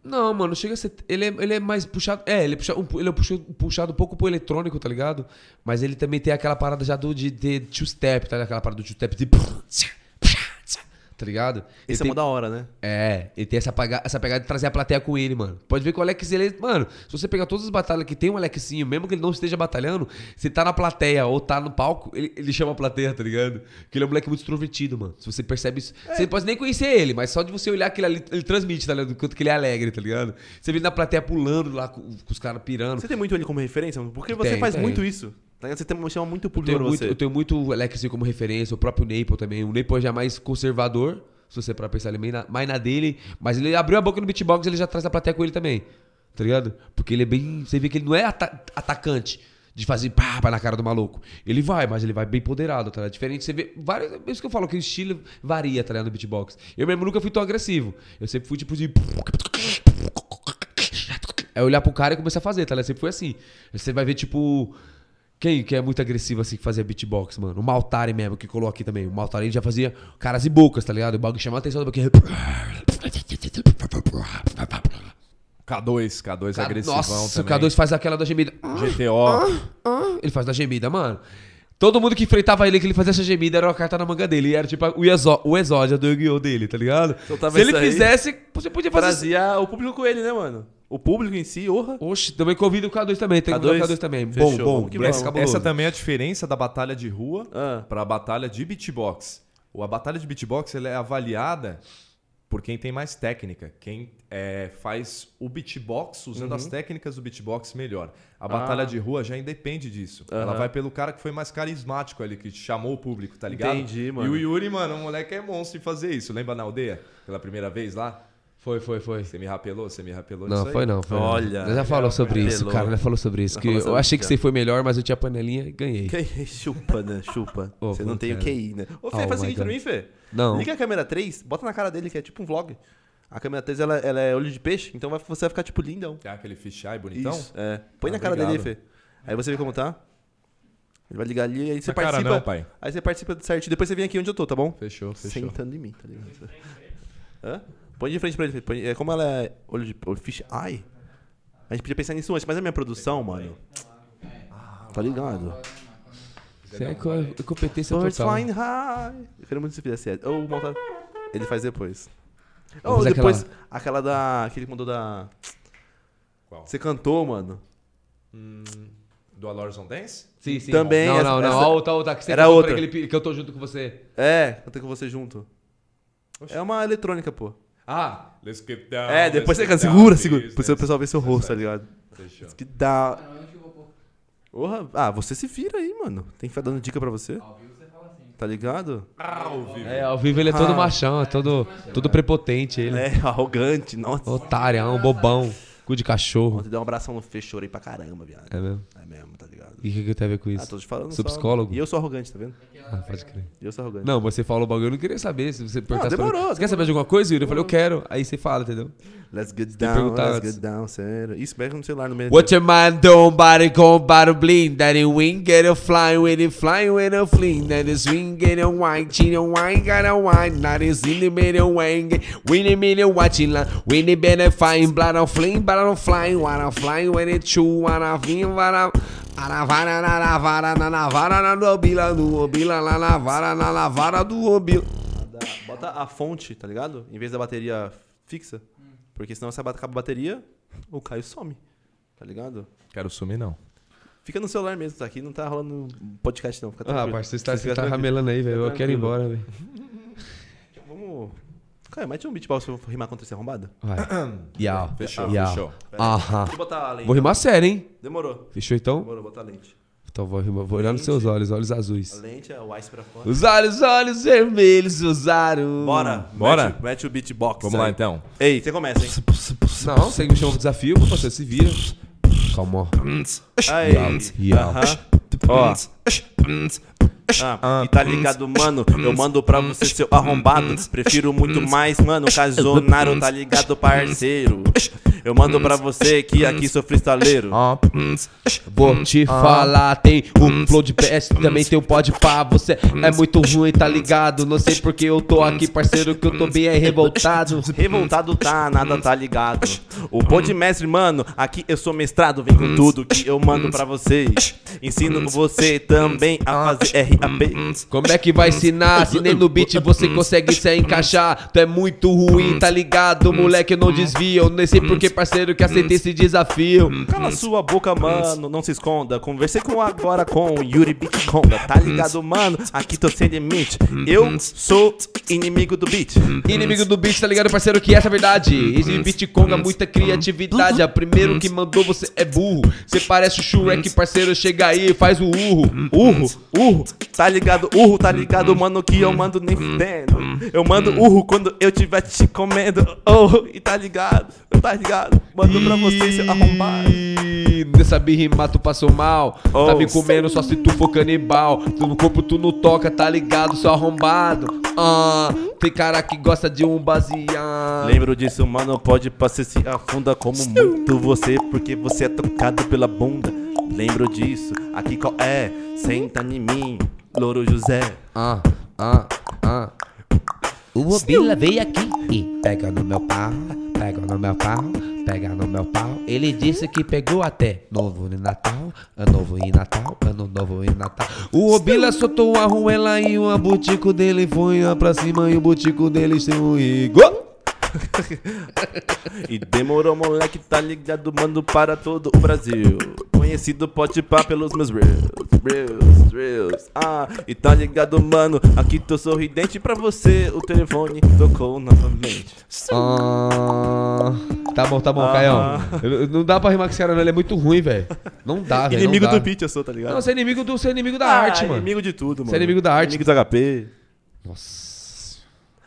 Não, mano, chega a ser. Ele é, ele é mais puxado. É, ele é, puxado, ele é puxado, puxado um pouco pro eletrônico, tá ligado? Mas ele também tem aquela parada já do de, de two-step, tá ligado? Aquela parada do two-step de. Tá ligado? Ele Esse é tem- mó da hora, né? É, ele tem essa, paga- essa pegada de trazer a plateia com ele, mano. Pode ver que o Alex, ele é- Mano, se você pegar todas as batalhas que tem um Alexinho, mesmo que ele não esteja batalhando, se tá na plateia ou tá no palco, ele, ele chama a plateia, tá ligado? Porque ele é um moleque muito extrovertido, mano. Se você percebe isso. Você não pode nem conhecer ele, mas só de você olhar aquilo ali, ele transmite, tá ligado? Do quanto que ele é alegre, tá ligado? Você vê ele na plateia pulando lá com, com os caras pirando. Você tem muito ele como referência? mano? Porque você Tem, faz tem. muito isso. Tá? Você tem, chama muito Eu público tenho, pra muito, você. eu tenho muito o Alexinho como referência, o próprio Naple também. O Naple já é mais conservador, se você para pensar ele meio na- mais na dele. Mas ele abriu a boca no beatbox ele já traz a plateia com ele também. Tá ligado? Porque ele é bem. Você vê que ele não é ata- atacante de fazer pá, pá na cara do maluco. Ele vai, mas ele vai bem poderado, tá ligado? Diferente, você vê. Vários, é isso que eu falo, que o estilo varia, tá ligado? No beatbox. Eu mesmo nunca fui tão agressivo. Eu sempre fui tipo de. É olhar pro cara e começar a fazer, tá ligado? Sempre foi assim. Você vai ver, tipo. Quem que é muito agressivo assim que fazia beatbox, mano? O Maltari mesmo, que colocou aqui também. O Maltari já fazia caras e bocas, tá ligado? O bagulho chamava a atenção do bagulho. K2, K2 é agressivão Nossa, também. o K2 faz aquela da gemida. GTO. Ele faz da gemida, mano. Todo mundo que enfrentava ele, que ele fazia essa gemida, era uma carta na manga dele. E era tipo o, exó o exódia do Yu-Gi-Oh! dele, tá ligado? Soltava Se ele fizesse, você podia fazer. Trazia o público com ele, né, mano? O público em si, orra. Oxe, também convido o K2 também. Tem que K2? convidar o K2 também. Fechou, Bom, bom. que vamos. cabuloso. Essa também é a diferença da batalha de rua Ah. para a batalha de beatbox. O- A batalha de beatbox ela é avaliada por quem tem mais técnica, quem é, faz o beatbox usando Uhum. as técnicas do beatbox melhor. A batalha Ah. de rua já independe disso. Ela Aham. vai pelo cara que foi mais carismático ali, que chamou o público, tá ligado? Entendi, mano. E o Yuri, mano, o moleque é monstro de fazer isso. Lembra na aldeia? Pela primeira vez lá? Foi, foi, foi. Você me rapelou? Você me rapelou Não, foi não, foi Olha, não. Já falou sobre isso, apelou. cara, já falou sobre isso. Já Que eu achei isso, que já. você foi melhor, mas eu tinha panelinha e ganhei. Chupa, né? Chupa. Ô, você não tem o cara. QI, né? Ô, Fê, Oh faz o seguinte pra mim, Fê. Não. Liga a câmera 3, bota na cara dele, que é tipo um vlog. A câmera 3, ela, ela é olho de peixe, então vai- você vai ficar tipo lindão. É aquele fisheye bonitão? Isso, é. Põe Ah, na cara dele, obrigado. Fê. Aí você vê como tá. Ele vai ligar ali, aí você Na cara participa. não, pai. Aí você participa certinho. Depois você vem aqui onde eu tô, tá bom? Fechou, fechou. Sentando em mim, tá ligado? Hã? Põe de frente pra ele. Põe, é, como ela é olho de olho fish eye, a gente podia pensar nisso antes, mas a minha produção, mano. Tá ligado? Isso é co- competência Birds total. flying high. Eu quero muito que você fizesse. Ou o Malta- Ele faz depois. Ou fazer depois, aquela... da. Aquele que mandou da. Qual? Você cantou, mano. Do Alorzon Dance? Sim, sim. Também Não, essa- não, não. essa- A outra, a outra. Que você Era cantou outra. aquele pi- que eu tô junto com você. É, cantei com você junto. É uma eletrônica, pô. Ah, let's get down. É, depois você let's canta. get Segura, down segura. business. Depois o pessoal vê seu rosto, tá ligado? Fechou. Que dá. Porra, ah, você se vira aí, mano. Tem que ficar dando dica pra você. Tá ligado? Ao vivo. É, ao vivo ele é todo Ah. machão, é todo, todo prepotente. Ele. É, arrogante, nossa. Otário, bobão. Cu de cachorro. Ontem deu um abração no Fê, chorei pra caramba, viado. É mesmo? É mesmo, tá ligado? E o que, que tem a ver com Ah, isso? tô te falando Sou só- psicólogo? E eu sou arrogante, tá vendo? Ah, pode crer. E eu sou arrogante. Não, você falou o bagulho, eu não queria saber. Se você perguntasse pra mim, demorou, Você quer saber de alguma coisa, Yuri? Eu falei, eu quero. Aí você fala, entendeu? Let's get down, let's antes. get down, sério. Isso, pega no celular no meio. What your man doing, body go, body bling, that it wing, get a fly with it, fly with a fling, that is swing, get a wine, chin a wine, got a wine, that is in the middle wang, winnie middle watching la, winnie better fine, blood of flame, blood of flying, wanna fly with it, chew, wanna vim, wanna. Aravara na lavara na lavara na dobila do obila na lavara na lavara do obila. Bota a fonte, tá ligado? Em vez da bateria fixa. Porque senão você acaba a bateria, o Caio some. Tá ligado? Quero sumir, não. Fica no celular mesmo, tá aqui não tá rolando podcast não. Fica Ah, rapaz, você está, você tá tranquilo. ramelando aí, velho. Eu quero ir embora, velho. Vamos. Caio, mete um beatball se eu rimar contra esse arrombado. Vai. Yau. Fechou, fechou. Aham. Deixa eu botar a lente. Vou rimar sério, hein? Demorou. Fechou então? Demorou, botar a lente. Então vou, vou olhar nos seus olhos, olhos A azuis. lente é o ice pra fora. Os olhos, olhos vermelhos usaram. Bora. Bora. Mete, mete o beatbox. Vamos lá, aí. então. Ei, você começa, hein? Não, você me chama pro desafio, você se vira. Calma. Aí. Ó. Ah, e tá ligado, mano? Eu mando pra você, seu arrombado. Prefiro muito mais, mano. Casonaro, tá ligado, parceiro? Eu mando pra você que aqui sou freestaleiro. Vou te falar, tem o Flow de PS, também tem o Pode Pá. Você. É muito ruim, tá ligado? Não sei porque eu tô aqui, parceiro, que eu tô bem aí revoltado. Revoltado tá, nada tá ligado. O Podmestre, mano, aqui eu sou mestrado, vem com tudo que eu mando pra vocês. Ensino você também a fazer RAP. Como é que vai ensinar? Se nem no beat você consegue se encaixar? Tu é muito ruim, tá ligado? Moleque, eu não desvia. Eu nem sei porque, parceiro, que aceitei esse desafio. Cala sua boca, mano, não se esconda. Conversei com agora com o Yuri Bitconga, tá ligado, mano? Aqui tô sem limite. Eu sou inimigo do beat. Inimigo do beat, tá ligado, parceiro, que essa é a verdade. Esse beat conga muita criatividade. A primeiro que mandou você é burro. Você parece o Shrek, parceiro, chega aí e faz o urro. Urro, urro, tá ligado? Urro, tá ligado, mano, que eu mando nem fudendo. Eu mando urro quando eu tiver te comendo. Oh, e tá ligado? Tá ligado? Mando pra você, seu arrombado. Nessa birrima tu passou mal. Tá Oh. me comendo só se tu for canibal. Tu no corpo tu não toca, tá ligado, seu arrombado. Ah, tem cara que gosta de um baseado. Lembro disso, mano, pode passar se afunda como muito você, porque você é tocado pela bunda. Lembro disso, aqui qual é? Senta em mim, Louro José. Ah, ah, ah. O Mobila veio aqui e pega no meu pau, pega no meu pau, pega no meu pau. Ele disse que pegou até novo em Natal, ano novo em Natal, ano novo em Natal. O Obila soltou a ruela e o butico dele foi lá pra cima e o butico dele ligou. E demorou, moleque, tá ligado, mando para todo o Brasil. Conhecido pode pá pelos meus reels, reels, reels. Ah, e tá ligado, mano, aqui tô sorridente pra você. O telefone tocou novamente. Ah, tá bom, tá bom, Ah. Caião. Não dá pra rimar com esse cara, não. Ele é muito ruim, velho. Não dá, velho. Inimigo não dá. do beat eu sou, tá ligado? Não, você é inimigo do, você é inimigo da Ah, arte, mano. Inimigo de tudo, mano. Você é inimigo da arte. Inimigo do HP, Nossa.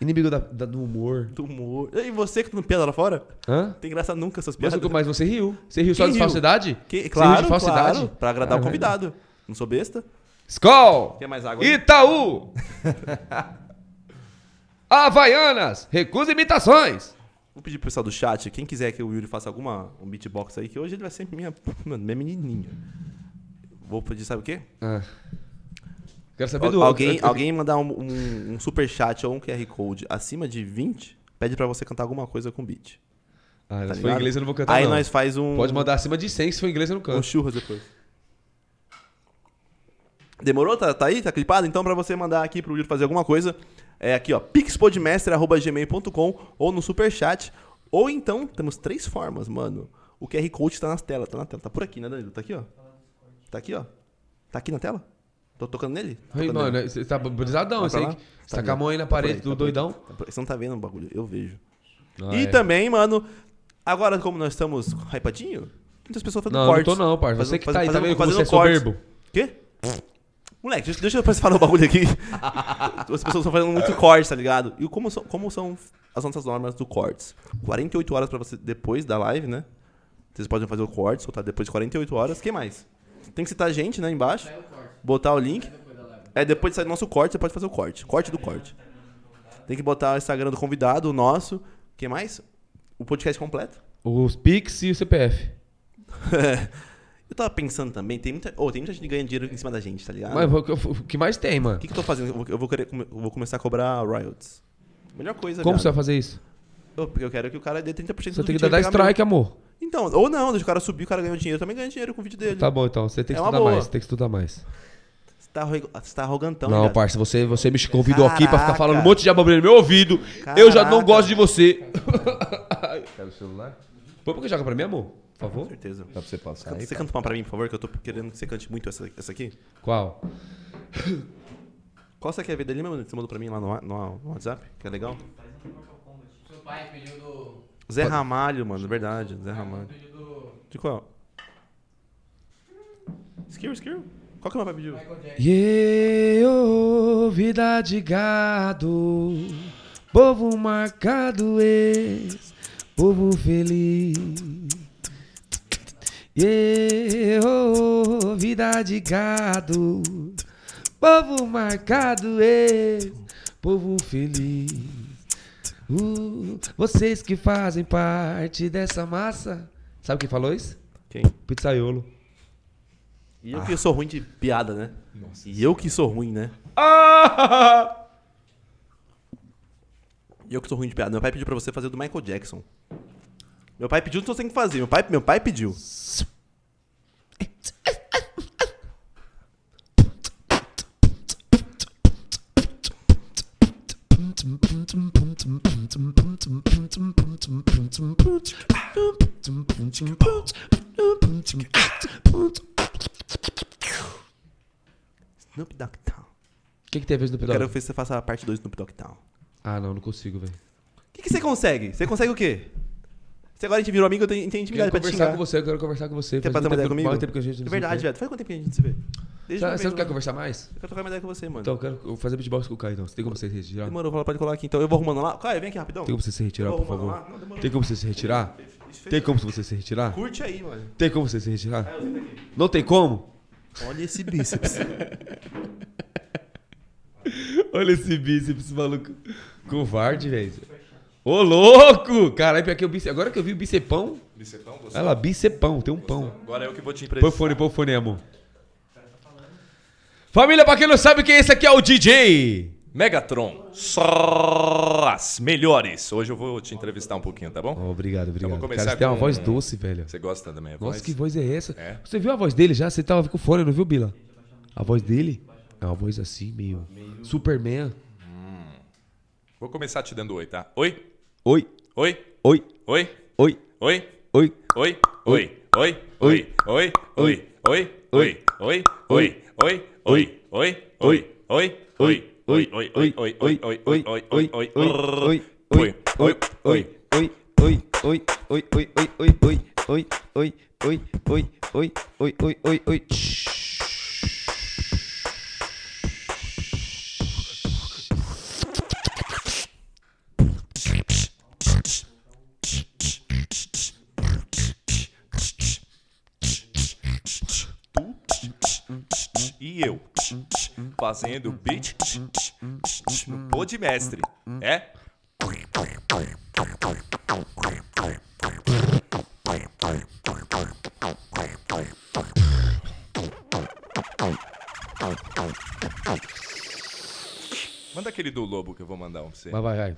Inimigo da, da- do humor. do humor. E você que tá no piada lá fora? Hã? Tem graça nunca essas Mas, piadas. mas você riu. Você riu só Quem de riu? falsidade? Que, Você riu claro, de falsidade? claro, pra agradar Ah, o convidado. Não sou besta? Skol! Quer mais água? aí? Itaú! Havaianas! Recusa imitações! Vou pedir pro pessoal do chat, quem quiser que o Yuri faça alguma um beatbox aí, que hoje ele vai ser minha, minha menininha. Vou pedir, sabe o quê? Ah. Quero saber do alguém, eu- alguém mandar um, um, um super chat ou um QR Code acima de 20, pede pra você cantar alguma coisa com beat. Ah, tá se for ligado? inglês eu não vou cantar Aí não. nós faz um... Pode mandar acima de 100, se for inglês eu não um canto. churras depois. Demorou? Tá, tá aí? Tá clipado? Então pra você mandar aqui pro Yuri fazer alguma coisa, é aqui ó, pixpodmestre.gmail.com ou no superchat. Ou então, temos três formas, mano. O QR Code tá nas telas, tá na tela. Tá por aqui, né, Danilo? Tá aqui, ó. Tá aqui, ó. Tá aqui na tela? Tô tocando nele? Tô Aí, tocando mano, nele. você tá brisadão, Vai você pra aí. lá? Você tá Tá com a mão aí na Tá parede aí, do tá doidão? Tá. Você não tá vendo o bagulho, eu vejo. Ah, e é. também, mano, agora como nós estamos hypadinho, muitas pessoas fazendo Não, não cortes. tô não, parça. Você Fazendo- que tá aí, tá fazendo- vendo como você é cortes. soberbo? Quê? Moleque, deixa, deixa eu falar o bagulho aqui. As pessoas estão fazendo muito corte, tá ligado? E como são, como são as nossas normas do cortes? 48 horas pra você, depois da live, né? Vocês podem fazer o corte, soltar depois de 48 horas. Quem mais? Tem que citar a gente, né, embaixo. Botar o link. É, depois de sair do nosso corte, você pode fazer o corte. Corte do corte. Tem que botar o Instagram do convidado, o nosso. Quem mais? O podcast completo. Os Pix e o CPF. Eu tava pensando também, tem muita, oh, tem muita gente que ganha dinheiro em cima da gente, tá ligado? Mas o que- o que mais tem, mano? O que, que eu tô fazendo? Eu vou, eu vou querer eu vou começar a cobrar royalties. Melhor coisa, Como viado. você vai fazer isso? Eu, porque eu quero que o cara dê 30% Você tem que dar strike, amor. meu. Então, ou não, deixa o cara subir, o cara ganha dinheiro, eu também ganho dinheiro com o vídeo dele. Tá bom, então. Você tem que É estudar mais. Tem que estudar mais. Você tá, você tá arrogantão, não, viado. parça, você, você me convidou aqui pra ficar Caraca. falando um monte de abobrinha no meu ouvido. Eu já não Caraca. gosto de você. Quero o celular? Põe porque joga pra mim, amor. Por Com favor. certeza. Dá pra você passar Canta- Você canta uma pra mim, por favor, que eu tô querendo que você cante muito essa, essa aqui. Qual? Qual você quer ver dele mesmo? Você mandou pra mim lá no, no- no WhatsApp, que é legal. Seu pai pediu do. Zé Ramalho, mano, verdade. Zé Ramalho. Pediu do. De qual? Skill, skill. Qual que é o meu pai pediu? Yeah, oh, vida de gado, povo marcado ex, povo feliz. Yeah, oh, vida de gado, povo marcado ex, povo feliz. Uh, vocês que fazem parte dessa massa. Sabe quem falou isso? Quem? Pizzaiolo. E eu que sou ruim de piada, né? E eu que sou ruim, né? Ah! E eu que sou ruim de piada. Meu pai pediu pra você fazer o do Michael Jackson. Meu pai pediu, então você tem que fazer. Meu pai, meu pai pediu. Snoop Dogg Town. O que, que teve a ver no Eu quero ver se você faça a parte 2 do Snoop Dogg Town. Ah, não, não consigo, velho. O que, que você consegue? Você consegue o quê? Se agora a gente virou amigo, eu tenho, tenho Quero intimidade pra te conversar xingar. com você, eu quero conversar com você. Quer Faz bater uma muito ideia tempo- comigo? muito tempo que a gente não É se verdade, vê. velho. Faz quanto tempo que a gente se vê? Desde Você uma você não quer conversar mais? Eu quero trocar uma ideia com você, mano. Então, eu quero eu vou fazer beatbox com o Caio, então. Você tem como você se retirar? Demorou, fala, pode colar aqui então. Eu vou arrumando lá. Caio, vem aqui rapidão. Tem como você se retirar, por arrumando favor? lá. Não, demorou. Tem como você se retirar? Tem como você se retirar? Curte aí, mano. Tem como você se retirar? Não tem como? Olha esse bíceps. Olha esse bíceps, maluco. Covarde, velho. Ô, louco! Caralho, pior que o bíceps. Agora que eu vi o bicepão. Bicepão, você? Olha lá, bicepão, tem um pão. Agora é eu que vou te Põe emprestar. fone, põe fone, amor. Família, pra quem não sabe quem é esse aqui, é o DJ. Megatron, só as melhores. Hoje eu vou te entrevistar um pouquinho, tá bom? Oh, obrigado, obrigado. vou começar Cara, você tem uma com- voz doce, velho. Você gosta da minha Nossa, voz? que voz é essa? É. Você viu a voz dele já? Você tava com fone, não viu, Bila? A voz dele é uma voz assim, meio... Superman. Vou começar te dando oi, tá? Oi, Oi, oi, oi, oi, oi, oi, oi. oi, oi, oi, oi, oi, oi, oi, oi, oi, oi, oi, oi, oi, oi, oi, oi, oi, oi, oi, oi, oi, oi, oi, oi, oi, oi, oi, oi, oi, oi. oi, oi, oi, oi, oi, oi, oi, oi, oi, oi, oi, oi, oi, oi, oi, oi, oi. E eu fazendo beat no Podmestre, é? Manda aquele do Lobo que eu vou mandar um pra você. Vai, vai, vai.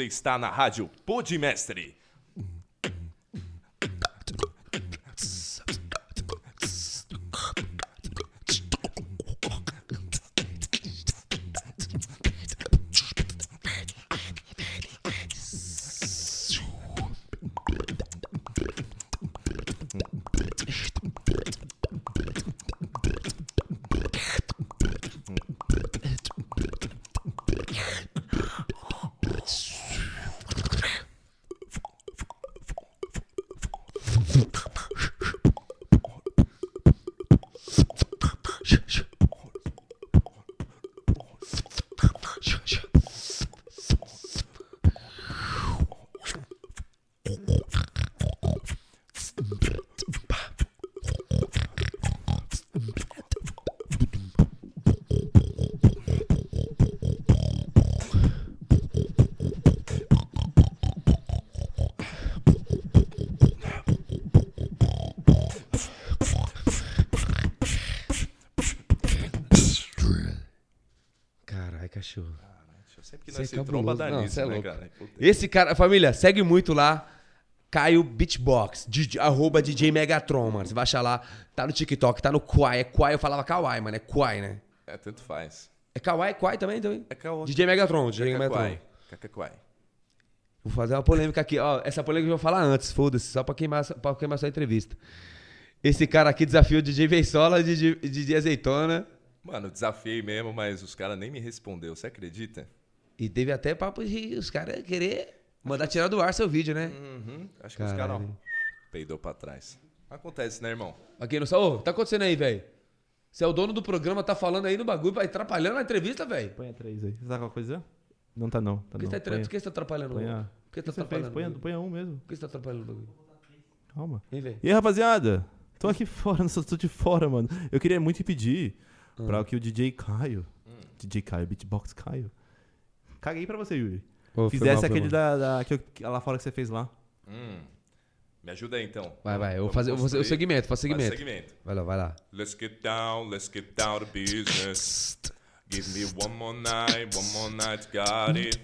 Você está na rádio Podmestre. Se cabuloso. tromba dá nisso, é né, cara? Esse cara, família, segue muito lá. Caio Beatbox, DJ, arroba DJ Megatron, mano. Você vai achar lá, tá no TikTok, tá no Kwai. É Kwai, eu falava Kawaii, mano. É Kwai, né? É, tanto faz. É Kawaii, Kwai também, também? É caô. DJ Megatron, DJ Megatron. Cacaquai. Vou fazer uma polêmica aqui. Ó, essa polêmica eu vou falar antes, foda-se, só pra queimar, pra queimar sua entrevista. Esse cara aqui desafiou DJ Beisola DJ, DJ Azeitona. Mano, desafiei mesmo, mas os caras nem me respondeu. Você acredita? E teve até papo de os caras querer mandar tirar do ar seu vídeo, né? Uhum. Acho que os caras, peidou pra trás. Acontece, né, irmão? Aqui no Ô, tá acontecendo aí, velho? Você é o dono do programa, tá falando aí no bagulho, vai atrapalhando a entrevista, velho. Põe a três aí. Você tá com alguma coisa? Não tá não. Tá Por que não. você tá, Põe por que você tá atrapalhando? põe o- a- Por que que você tá você fez? atrapalhando? Põe, põe um mesmo. Por que você tá atrapalhando o bagulho? Calma. Vem. E aí, rapaziada? Tô aqui fora, não tô de fora, mano. Eu queria muito pedir Ah. pra que o DJ Caio, DJ Caio, Beatbox Caio, caguei pra você, Yuri. Ô, foi Fizesse mal, foi aquele mal. da, da- que eu- lá fora que você fez lá. Hum. Me ajuda aí, então. Vai, vai, eu vou Vamos fazer eu vou fazer o construir. segmento, faz o Faz segmento. segmento. Vai lá, vai lá. Let's get down, let's get down to business. Give me one more night, one more night, got it.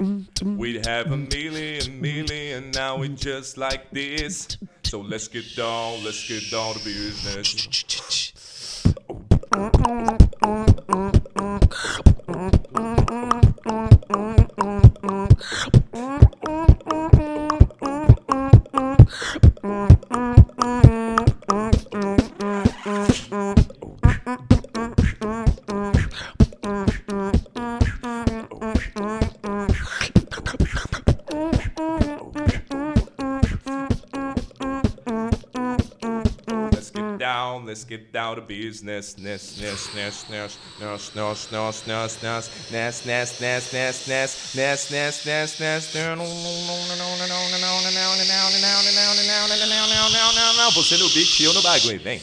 We have a million, million, now it's just like this. So let's get down, let's get down to business. get down to business. Ness, ness, ness, ness, ness, ness, ness, ness, ness, ness, ness, ness, ness, ness, ness, ness, ness, ness. Você no beat, eu no bagulho, vem.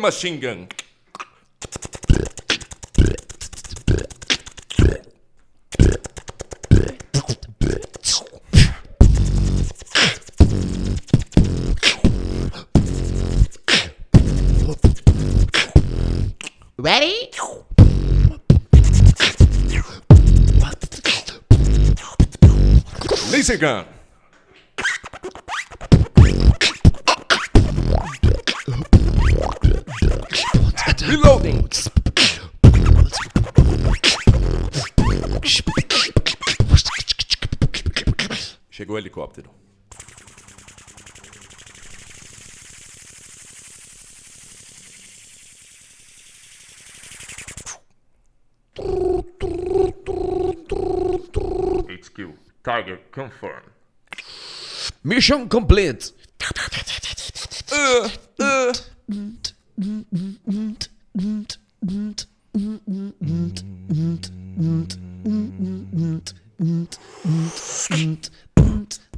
Machine gun. Ready? Laser gun. Chegou o helicóptero. HQ. Target confirmed. Mission complete. Posso tomar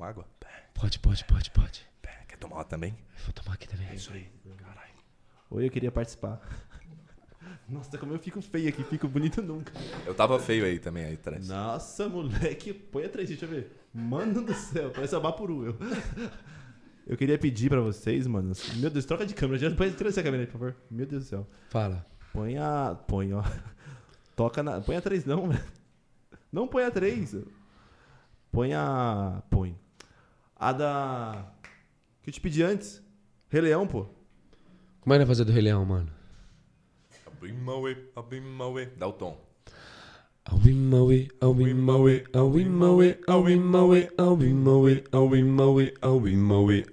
uma água? Pode, pode, pode, pode. Quer tomar uma também? Vou tomar aqui também. Isso aí. Caralho. Oi, eu queria participar. Nossa, como eu fico feio aqui, fico bonito nunca. Eu tava feio aí também, aí atrás. Nossa, moleque, põe a três, deixa eu ver. Mano do céu, parece a Bapuru, eu. Eu queria pedir pra vocês, mano. Meu Deus, troca de câmera. Já põe, essa câmera aí, por favor. Meu Deus do céu. Fala. Põe a. Põe, ó. Toca na. Põe a 3 não, velho. Não põe a 3. Põe a. Põe. A da. Que eu te pedi antes. Rei Leão, pô. Como é que vai fazer do Rei Leão, mano? I'll be. Dá o tom. I'll be my way, I'll be my way, I'll be my way,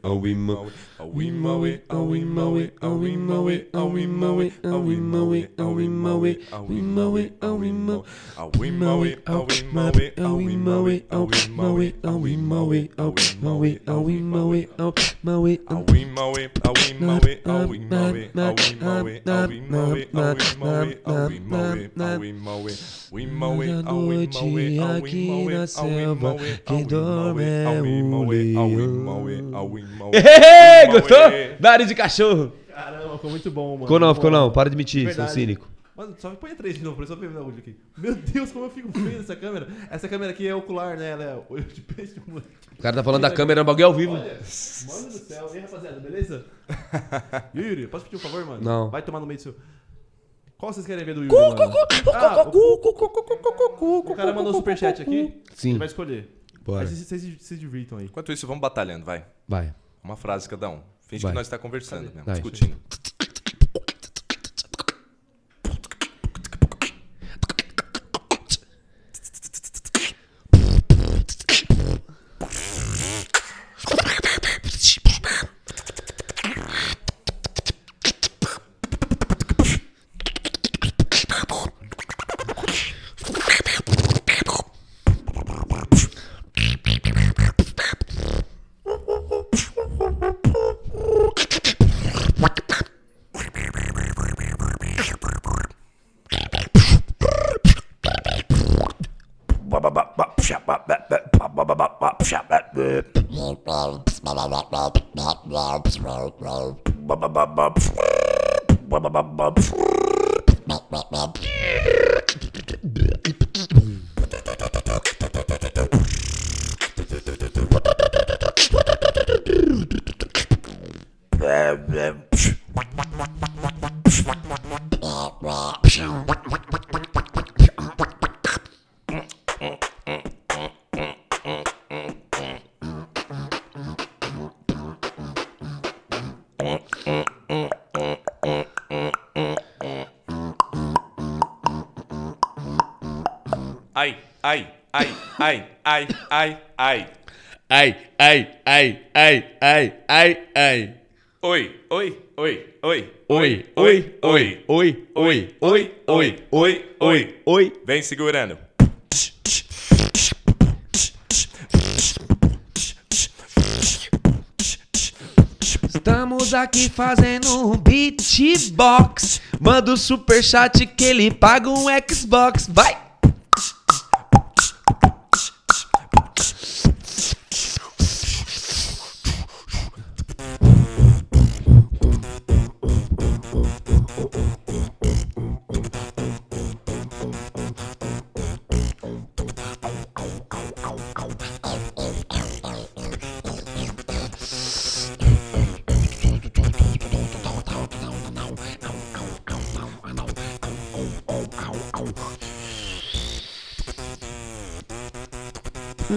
I'll be. I'll be my way, I'll be my way, I'll be my way, I'll be my way, I'll be my way, I'll be my way, I'll be my way, I'll be my I'll be my way, I'll be my way, I'll be my way, I'll be my way, I'll be my way, I'll be my way, I'll be my way, I'll be my way, I'll be my way, I'll be my way, I'll be my way, I'll be my way, I'll be my way, I'll be my way, I'll be my way, I'll be my way, we my way, I'll be my way, I'll be my way, I'll be my way, I'll be my way, I'll be my way, I'll be my way, I'll be my way. Ei, gostou? Nariz de cachorro. Caramba, ficou muito bom, mano. Ficou não, ficou não. Para de mentir, seu cínico. Mano, só põe três de novo, só ver meu olho aqui. Meu Deus, como eu fico feio nessa câmera. Essa câmera aqui é ocular, né? Ela é olho de peixe, moleque. O cara tá falando da câmera no bagulho ao vivo. Olha, mano do céu. E aí, rapaziada, beleza? E o Yuri, posso pedir um favor, mano? Não. Vai tomar no meio do seu... Qual vocês querem ver do Yuri, mano? Ah, o, o cara mandou um superchat aqui. Sim. Vai escolher. Bora. Vocês se divirtam aí. Enquanto isso, vamos batalhando, vai. Vai. Uma frase cada um. Finge Vai. que nós está conversando mesmo, discutindo. up. oi, oi, oi, oi, oi, oi, oi, oi. Vem segurando. Estamos aqui fazendo um beatbox. Manda o superchat que ele paga um Xbox. Vai!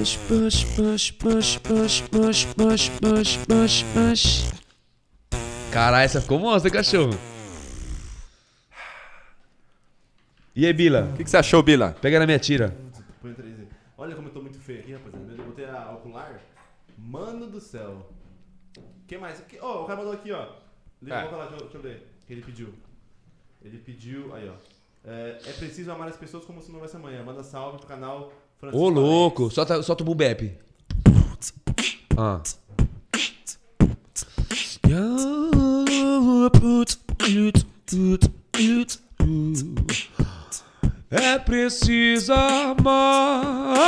Push, push, push, push, push, push, push, push, push, push. Caralho, essa ficou monstra, cachorro. E aí, Bila? O que, que você achou, Bila? Pega na minha tira. Olha como eu tô muito feio aqui, rapaziada. Eu botei a ocular. Mano do céu. Quem mais? Aqui- Ó, o cara mandou aqui, ó. Lê, É. falar, deixa, eu- deixa eu ler. O que ele pediu. Ele pediu, aí, ó. É, é preciso amar as pessoas como se não houvesse amanhã. Manda salve pro canal Ô, louco. Solta, solta o boom bap. Ah. É preciso amar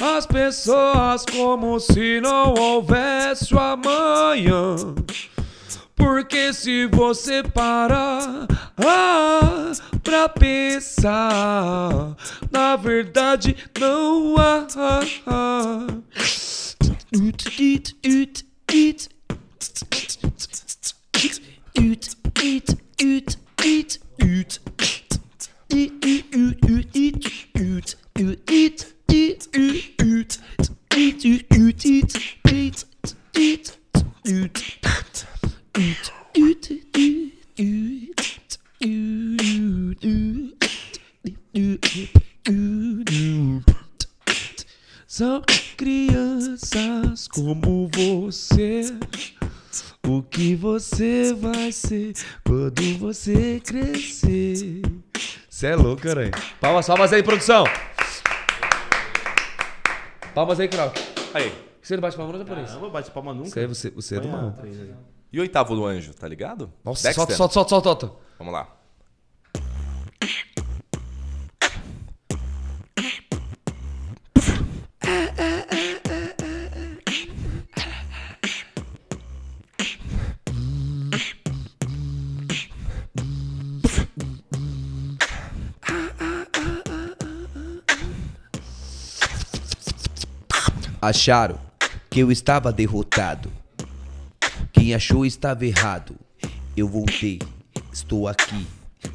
as pessoas como se não houvesse o amanhã. Porque se você parar ah, pra pensar, na verdade não há. Ah. São crianças como você. O que você vai ser quando você crescer? Você é louco, caralho. Palmas, palmas aí, produção. Palmas aí, Krauk. Aí. Você não bate palma, não, japonês? Não, não bate palma nunca. Você, é, você, você é do mal. E o oitavo do anjo, tá ligado? Nossa, Dexter. solta, solta, solta, solta, solta. Vamos lá. Acharam que eu estava derrotado. Quem achou estava errado. Eu voltei, estou aqui.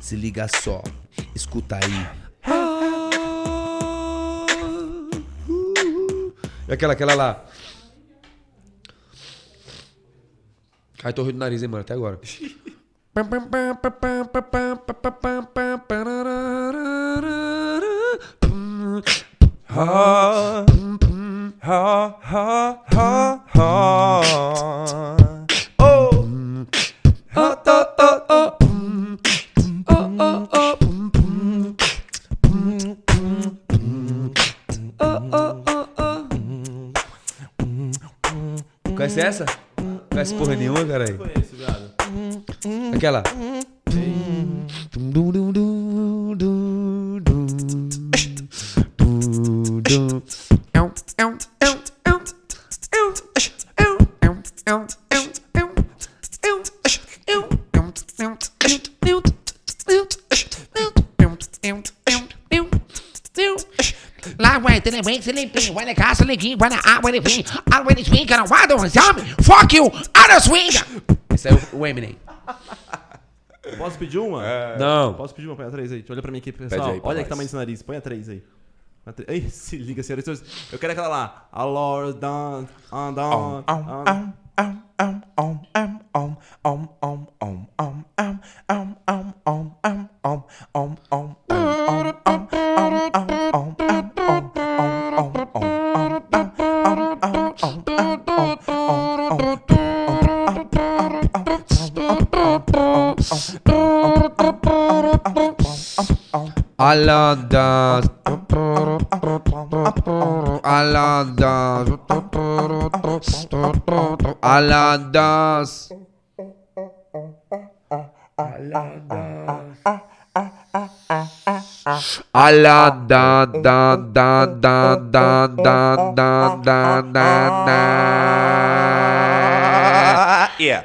Se liga só, escuta aí. E aquela, aquela lá. Ai, tô rindo do nariz, hein, mano, até agora. Ha, ha, ha, ha, ha. Conhece essa? Conhece porra nenhuma, caralho? Conheço, viado. Aquela. Lá limpinho, vai na casa, liguinho, vai na água, ele vem, água, ele swing, cara, why don't you fuck you, out of swing! Esse é o- Eminem. Posso pedir uma? Não. Posso pedir uma? Põe a três aí. Olha pra mim aqui, pessoal. Olha nós. que tamanho desse nariz. Põe a três aí. Ei, se liga, senhoras e senhores. Eu quero aquela lá. A Lord down, on down, on. Alanda. Alanda. Alandas. Alanda da da da da da da da da da. Yeah.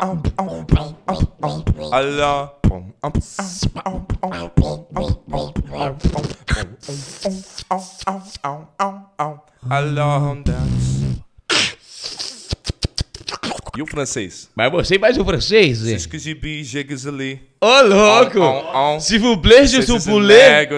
Allah. Allah dance. E o francês? Mas você faz o francês, C'est hein? ce que j'ai bu, j'ai gazolé. Ô, louco! On, on, S'il vous plaît, je suis poulet,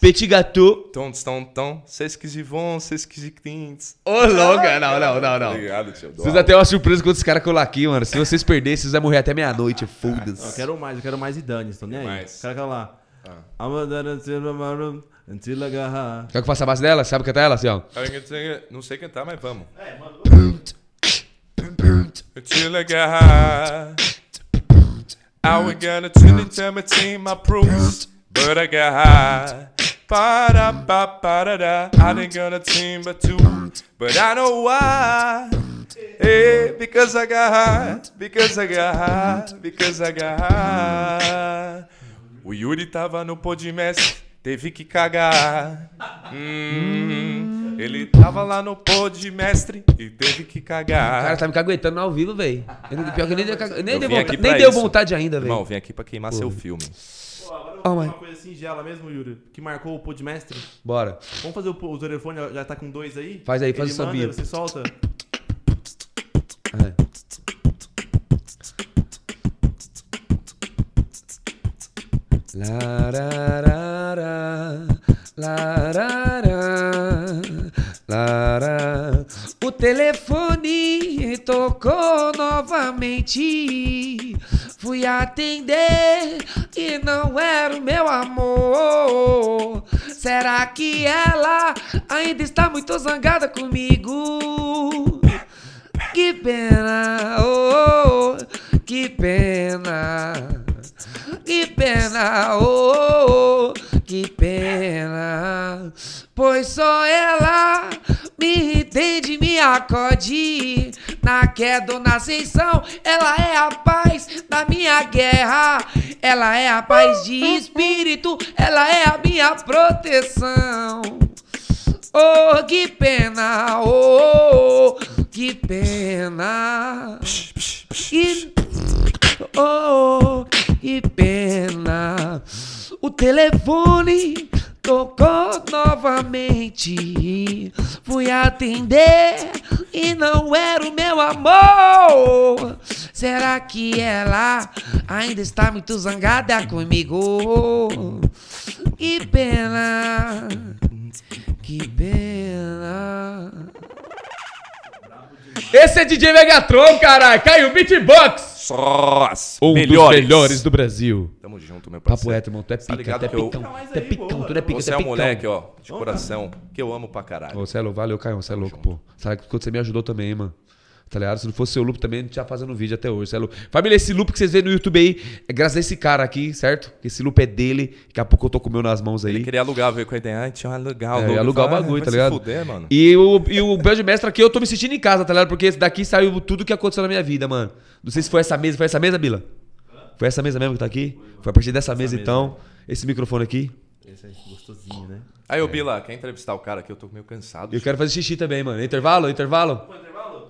petit gâteau. Tom, tom, tom. C'est ce que j'ai vont, c'est ce que j'ai clints. Ô, louco! Não, não, não, não. Obrigado, tio. Vocês até uma surpresa com esses caras colar aqui, mano. Se vocês perderem, vocês vão morrer até meia-noite. Eu Foda-se. quero mais, eu quero mais e dane, tô nem aí. Mais. Quero aquela lá. I'm a done until I'm a room, until I got high. Quer que eu faça a base dela? Sabe cantar ela assim, ó? Não sei cantar, mas vamos. Until I got high. I was gonna tell it my team, my proofs, but I got high. Ba-da, ba, ba-da-da. I ain't gonna team but two, but I know why. Hey, because I got high, because I got high, because I got high. O Yuri tava no Podmestre, teve que cagar. Hum, ele tava lá no Podmestre e teve que O cara cagar. tá me caguetando ao vivo, velho. Pior que nem deu, nem Eu deu vontade, nem deu vontade ainda, Irmão, velho. vem aqui pra queimar seu filme. Pô, agora eu Oh, uma coisa singela mesmo, Yuri, que marcou o podmestre. Bora. Vamos fazer o, o telefone, já tá com dois aí? Faz aí, faz Ele o manda. Você solta. É. Lararara, telefone tocou novamente. Fui atender e não era o meu amor. Será que ela ainda está muito zangada comigo? que pena, oh, oh, que pena. Que pena, oh, oh, que pena. Pois só ela me entende, me acode. Na queda ou na ascensão, ela é a paz da minha guerra. Ela é a paz de espírito, ela é a minha proteção. Oh, que pena, oh, oh, que pena. Que, oh, que pena. O telefone tocou novamente. Fui atender e não era o meu amor. Será que ela ainda está muito zangada comigo? Que pena. Que pena. Esse é DJ Megatron, caralho. Caiu Beatbox. Sós. Um dos melhores do Brasil. Tamo junto, meu Papo parceiro. reto, irmão. Tu é Tá pica, ligado tu é eu- picão. Tu é picão, tu é pica, Você é é um moleque, ó, de coração, que eu amo pra caralho. Ô, Celo, valeu, Caio, você é louco, pô. Sabe que você me ajudou também, mano. Tá ligado? Se não fosse seu loop também, a gente ia fazendo vídeo até hoje, é louco. Família, esse loop que vocês vêem no YouTube aí, é graças a esse cara aqui, certo? Esse loop é dele. Daqui a pouco eu tô com o meu nas mãos aí. Ele queria alugar, veio com a ideia. Ah, tinha alugar o É, alugar o falei, bagulho, ah, tá ligado? fuder, mano. E o, e o Bel de Mestre aqui, eu tô me sentindo em casa, tá ligado? Porque esse daqui saiu tudo que aconteceu na minha vida, mano. Não sei se foi essa mesa. Foi essa mesa, Bila? Foi essa mesa mesmo que tá aqui? Foi a partir dessa mesa, então. Esse microfone aqui. Esse é gostosinho, né? Aí, ô Bila, quer entrevistar o cara aqui? Eu tô meio cansado. E eu quero fazer xixi também, mano. Intervalo? Intervalo?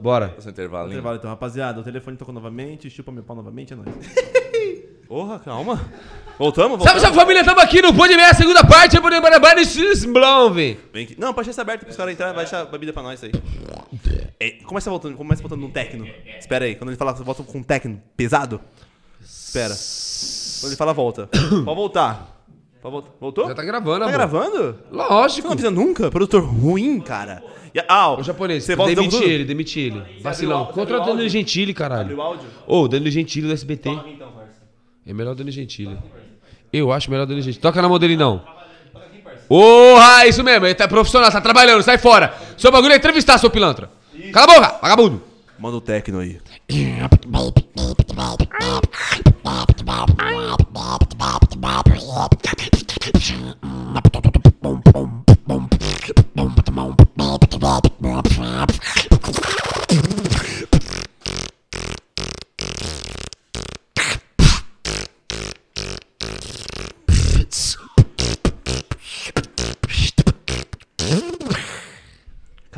Bora. Esse intervalo? Intervalo então, rapaziada. O telefone tocou novamente, chupa meu pau novamente, é nóis. Porra, calma. Voltamos? Voltamos? salve família, tamo aqui no Pode Meia, segunda parte, é Pode Meia, Bari Blomve. Vem aqui. Não, pode deixar aberto pros caras entrarem, vai deixar bebida pra nós aí. É, começa voltando, começa voltando num tecno. Espera aí, quando ele falar, volta com um tecno pesado. Espera. Quando ele fala, volta. Pode voltar. Pode voltar. Voltou? Já tá gravando, Tá amor. gravando? Você Lógico. não avisa nunca? Produtor ruim, cara. E- ah, O japonês, você volta tudo? ele, demite ele. Vacilão. Contra o Danilo áudio? Gentili, caralho. Abriu o áudio? Ô, o Danilo Gentili do SBT. Então, parça. É melhor o Danilo Gentili. Eu acho melhor o Danilo Gentili. Toca na mão dele, não. Porra, isso mesmo. Ele tá profissional, tá trabalhando, sai fora. Seu bagulho é entrevistar, seu pilantra. Cala a boca, vagabundo. Manda o tecno aí.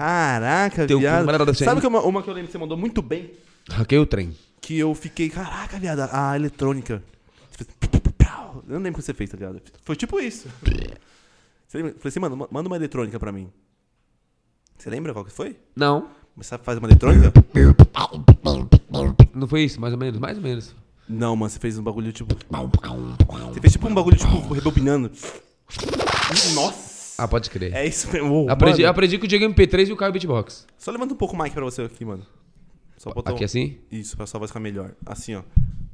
Caraca, Teu viado. mas assim. Sabe que uma, uma que eu lembro que você mandou muito bem? Hackei o trem. Que eu fiquei, caraca, viado, a eletrônica. Eu não lembro o que você fez, tá ligado? Foi tipo isso. Você lembra? Falei assim, mano, ma- manda uma eletrônica pra mim. Você lembra qual que foi? Não. Começar a fazer uma eletrônica? Não foi isso, mais ou menos, mais ou menos. Não, mano, você fez um bagulho tipo. Você fez tipo um bagulho tipo rebobinando. Nossa! Ah, pode crer. É isso mesmo. Ô, aprendi, mano. aprendi com o Diego MP3 e o Caio Beatbox. Só levanta um pouco o mic pra você aqui, mano. Só botar Aqui um... assim? Isso, pra sua voz ficar melhor. Assim, ó.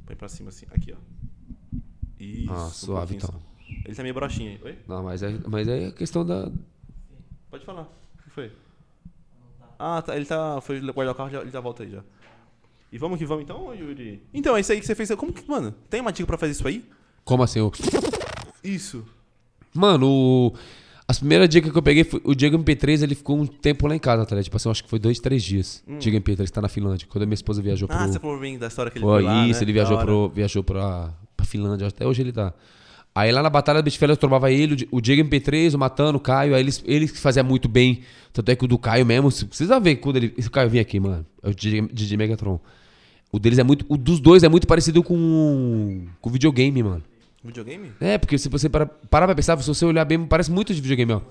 Põe pra cima assim. Aqui, ó. Isso. Ah, um suave, pouquinho então. só. Ele tá meio broxinho aí. Oi? Não, mas é, mas é questão da. Pode falar. O que foi? Ah, tá. Ele tá. Foi guardar o carro, já, ele já volta aí já. E vamos que vamos então, Yuri? Então, é isso aí que você fez. Como que. Mano, tem uma dica pra fazer isso aí? Como assim? O... Isso. Mano, o... as primeiras dicas que eu peguei foi. O Diego MP3 ele ficou um tempo lá em casa, tá ligado? Tipo assim, eu acho que foi dois, três dias. Diego MP3 tá na Finlândia. Quando a minha esposa viajou pro. Hum. Ah, você falou da história que ele Foi lá, isso, né? ele viajou, Da pro, viajou pra, pra Finlândia, até hoje ele tá. Aí lá na Batalha do Bitfeller eu trombava ele, o Di- o Diego MP3, o Matano, o Caio, aí eles, eles que faziam muito bem. Tanto é que o do Caio mesmo, você precisa ver quando ele. Esse Caio vinha aqui, mano. É o DJ, DJ Megatron. O deles é muito. O dos dois é muito parecido com. com videogame, mano. Videogame? É, porque se você para, parar pra pensar, se você olhar bem, parece muito de videogame, ó.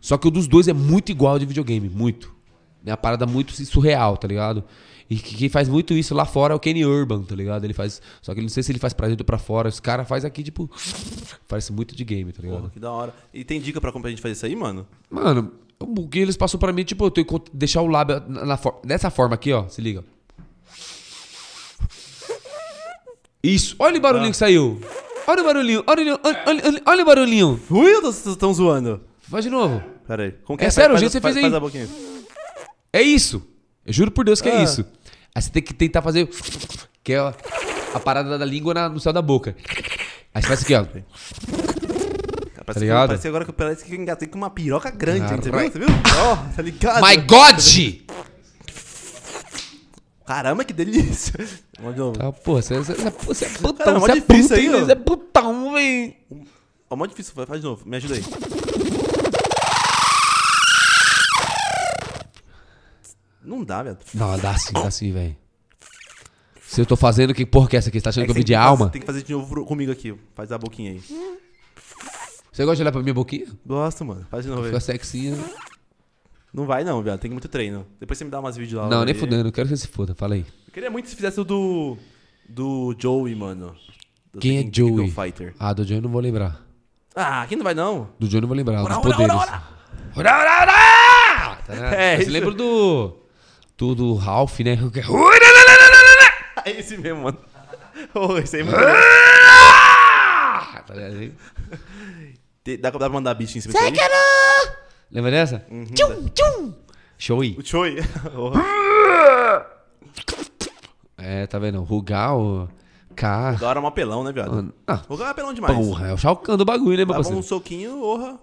Só que o dos dois é muito igual de videogame, muito. É uma parada muito surreal, tá ligado? E que- quem faz muito isso lá fora é o Kenny Urban, tá ligado? Ele faz. Só que não sei se ele faz pra dentro ou pra fora. Os caras faz aqui, tipo. Parece muito de game, tá ligado? Porra, que da hora. E tem dica pra como a gente fazer isso aí, mano? Mano, o que eles passou pra mim, tipo, eu tenho que deixar o lábio na, na dessa forma aqui, ó. Se liga. Isso. Olha o barulhinho que saiu. Olha o barulhinho. Olha, o barulhinho, olha, olha, olha, o barulhinho. Ui, vocês estão zoando. Faz de novo. Pera aí. Como que É Faz- sério, o jeito que você faz, fez aí. Faz a boquinha. É isso. Eu juro por Deus que é Ah. isso. Aí você tem que tentar fazer. Que é a parada da língua na- no céu da boca. Aí você faz aqui, ó. Parece que- ligado? Parece agora que parece que eu engatei com uma piroca grande, hein? Você viu? Você viu? Ó, tá ligado? My God! Caramba, que delícia. Vamos de novo. Tá, porra, você, você, você, você é putão, Cara, você é difícil puta, aí. Você é putão, véi. Ó, mó difícil, faz de novo. Me ajuda aí. Não dá, velho. Não, dá sim, dá sim, velho. Se eu tô fazendo, que porra que é essa aqui? Você tá achando que eu tem vim de alma? Tem que fazer de novo comigo aqui. Faz a boquinha aí. Você gosta de olhar pra minha boquinha? Gosto, mano. Faz de novo aí. Fica sexinha. Não vai não, viado. Tem muito treino. Depois você me dá umas vídeos lá. Não, nem aí. fudendo, eu quero que você se foda, fala aí. Eu queria muito se fizesse o do. Do Joey, mano. Do Quem é Joey? Fighter. Ah, do Johnny eu não vou lembrar. Ah, aqui não vai não. Do Johnny eu não vou lembrar, dos ora, poderes. ora, Ora, ora, ora! Tá ligado? É, Você isso. lembra do... Do, do Ralph, né? É esse mesmo, mano. Ô, esse aí é muito Tá Dá, pra mandar bicho em cima aí? Lembra dessa? Uhum, Show aí. O Choi. Ô, É, tá vendo? Rugal, K... Da hora é um apelão, né, viado? Ah, O cara é apelão demais. porra, é o Shao Kahn do bagulho, né, meu Dava parceiro? um soquinho, orra.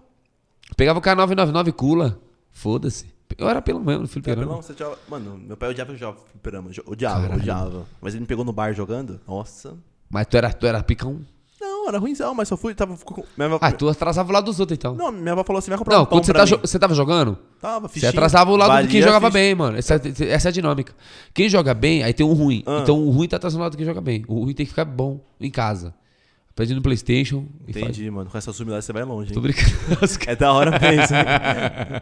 Pegava o K999 Cula. Foda-se. Eu era pelo mesmo, no fliperama. Apelão, você já... Mano, meu pai odiava jogar fliperama. Odiava, Caralho. odiava. Mas ele me pegou no bar jogando. Nossa. Mas tu era, tu era picão? Não, era ruimzão, mas só fui. Tava, minha avó... Ah, tu atrasava o lado dos outros, então. Não, Não, minha avó falou assim: vai comprar um pão quando você, tá você tava jogando, Tava, você fichinha. atrasava o lado de quem Valia jogava bem, mano. Essa, essa é a dinâmica. Quem joga bem, aí tem um ruim. Ah. Então o ruim tá atrasando o lado de quem joga bem. O ruim tem que ficar bom em casa. Aprende no Playstation e faz. Entendi, mano. Com essa sumidade você vai longe, Tô hein? brincando. É da hora mesmo.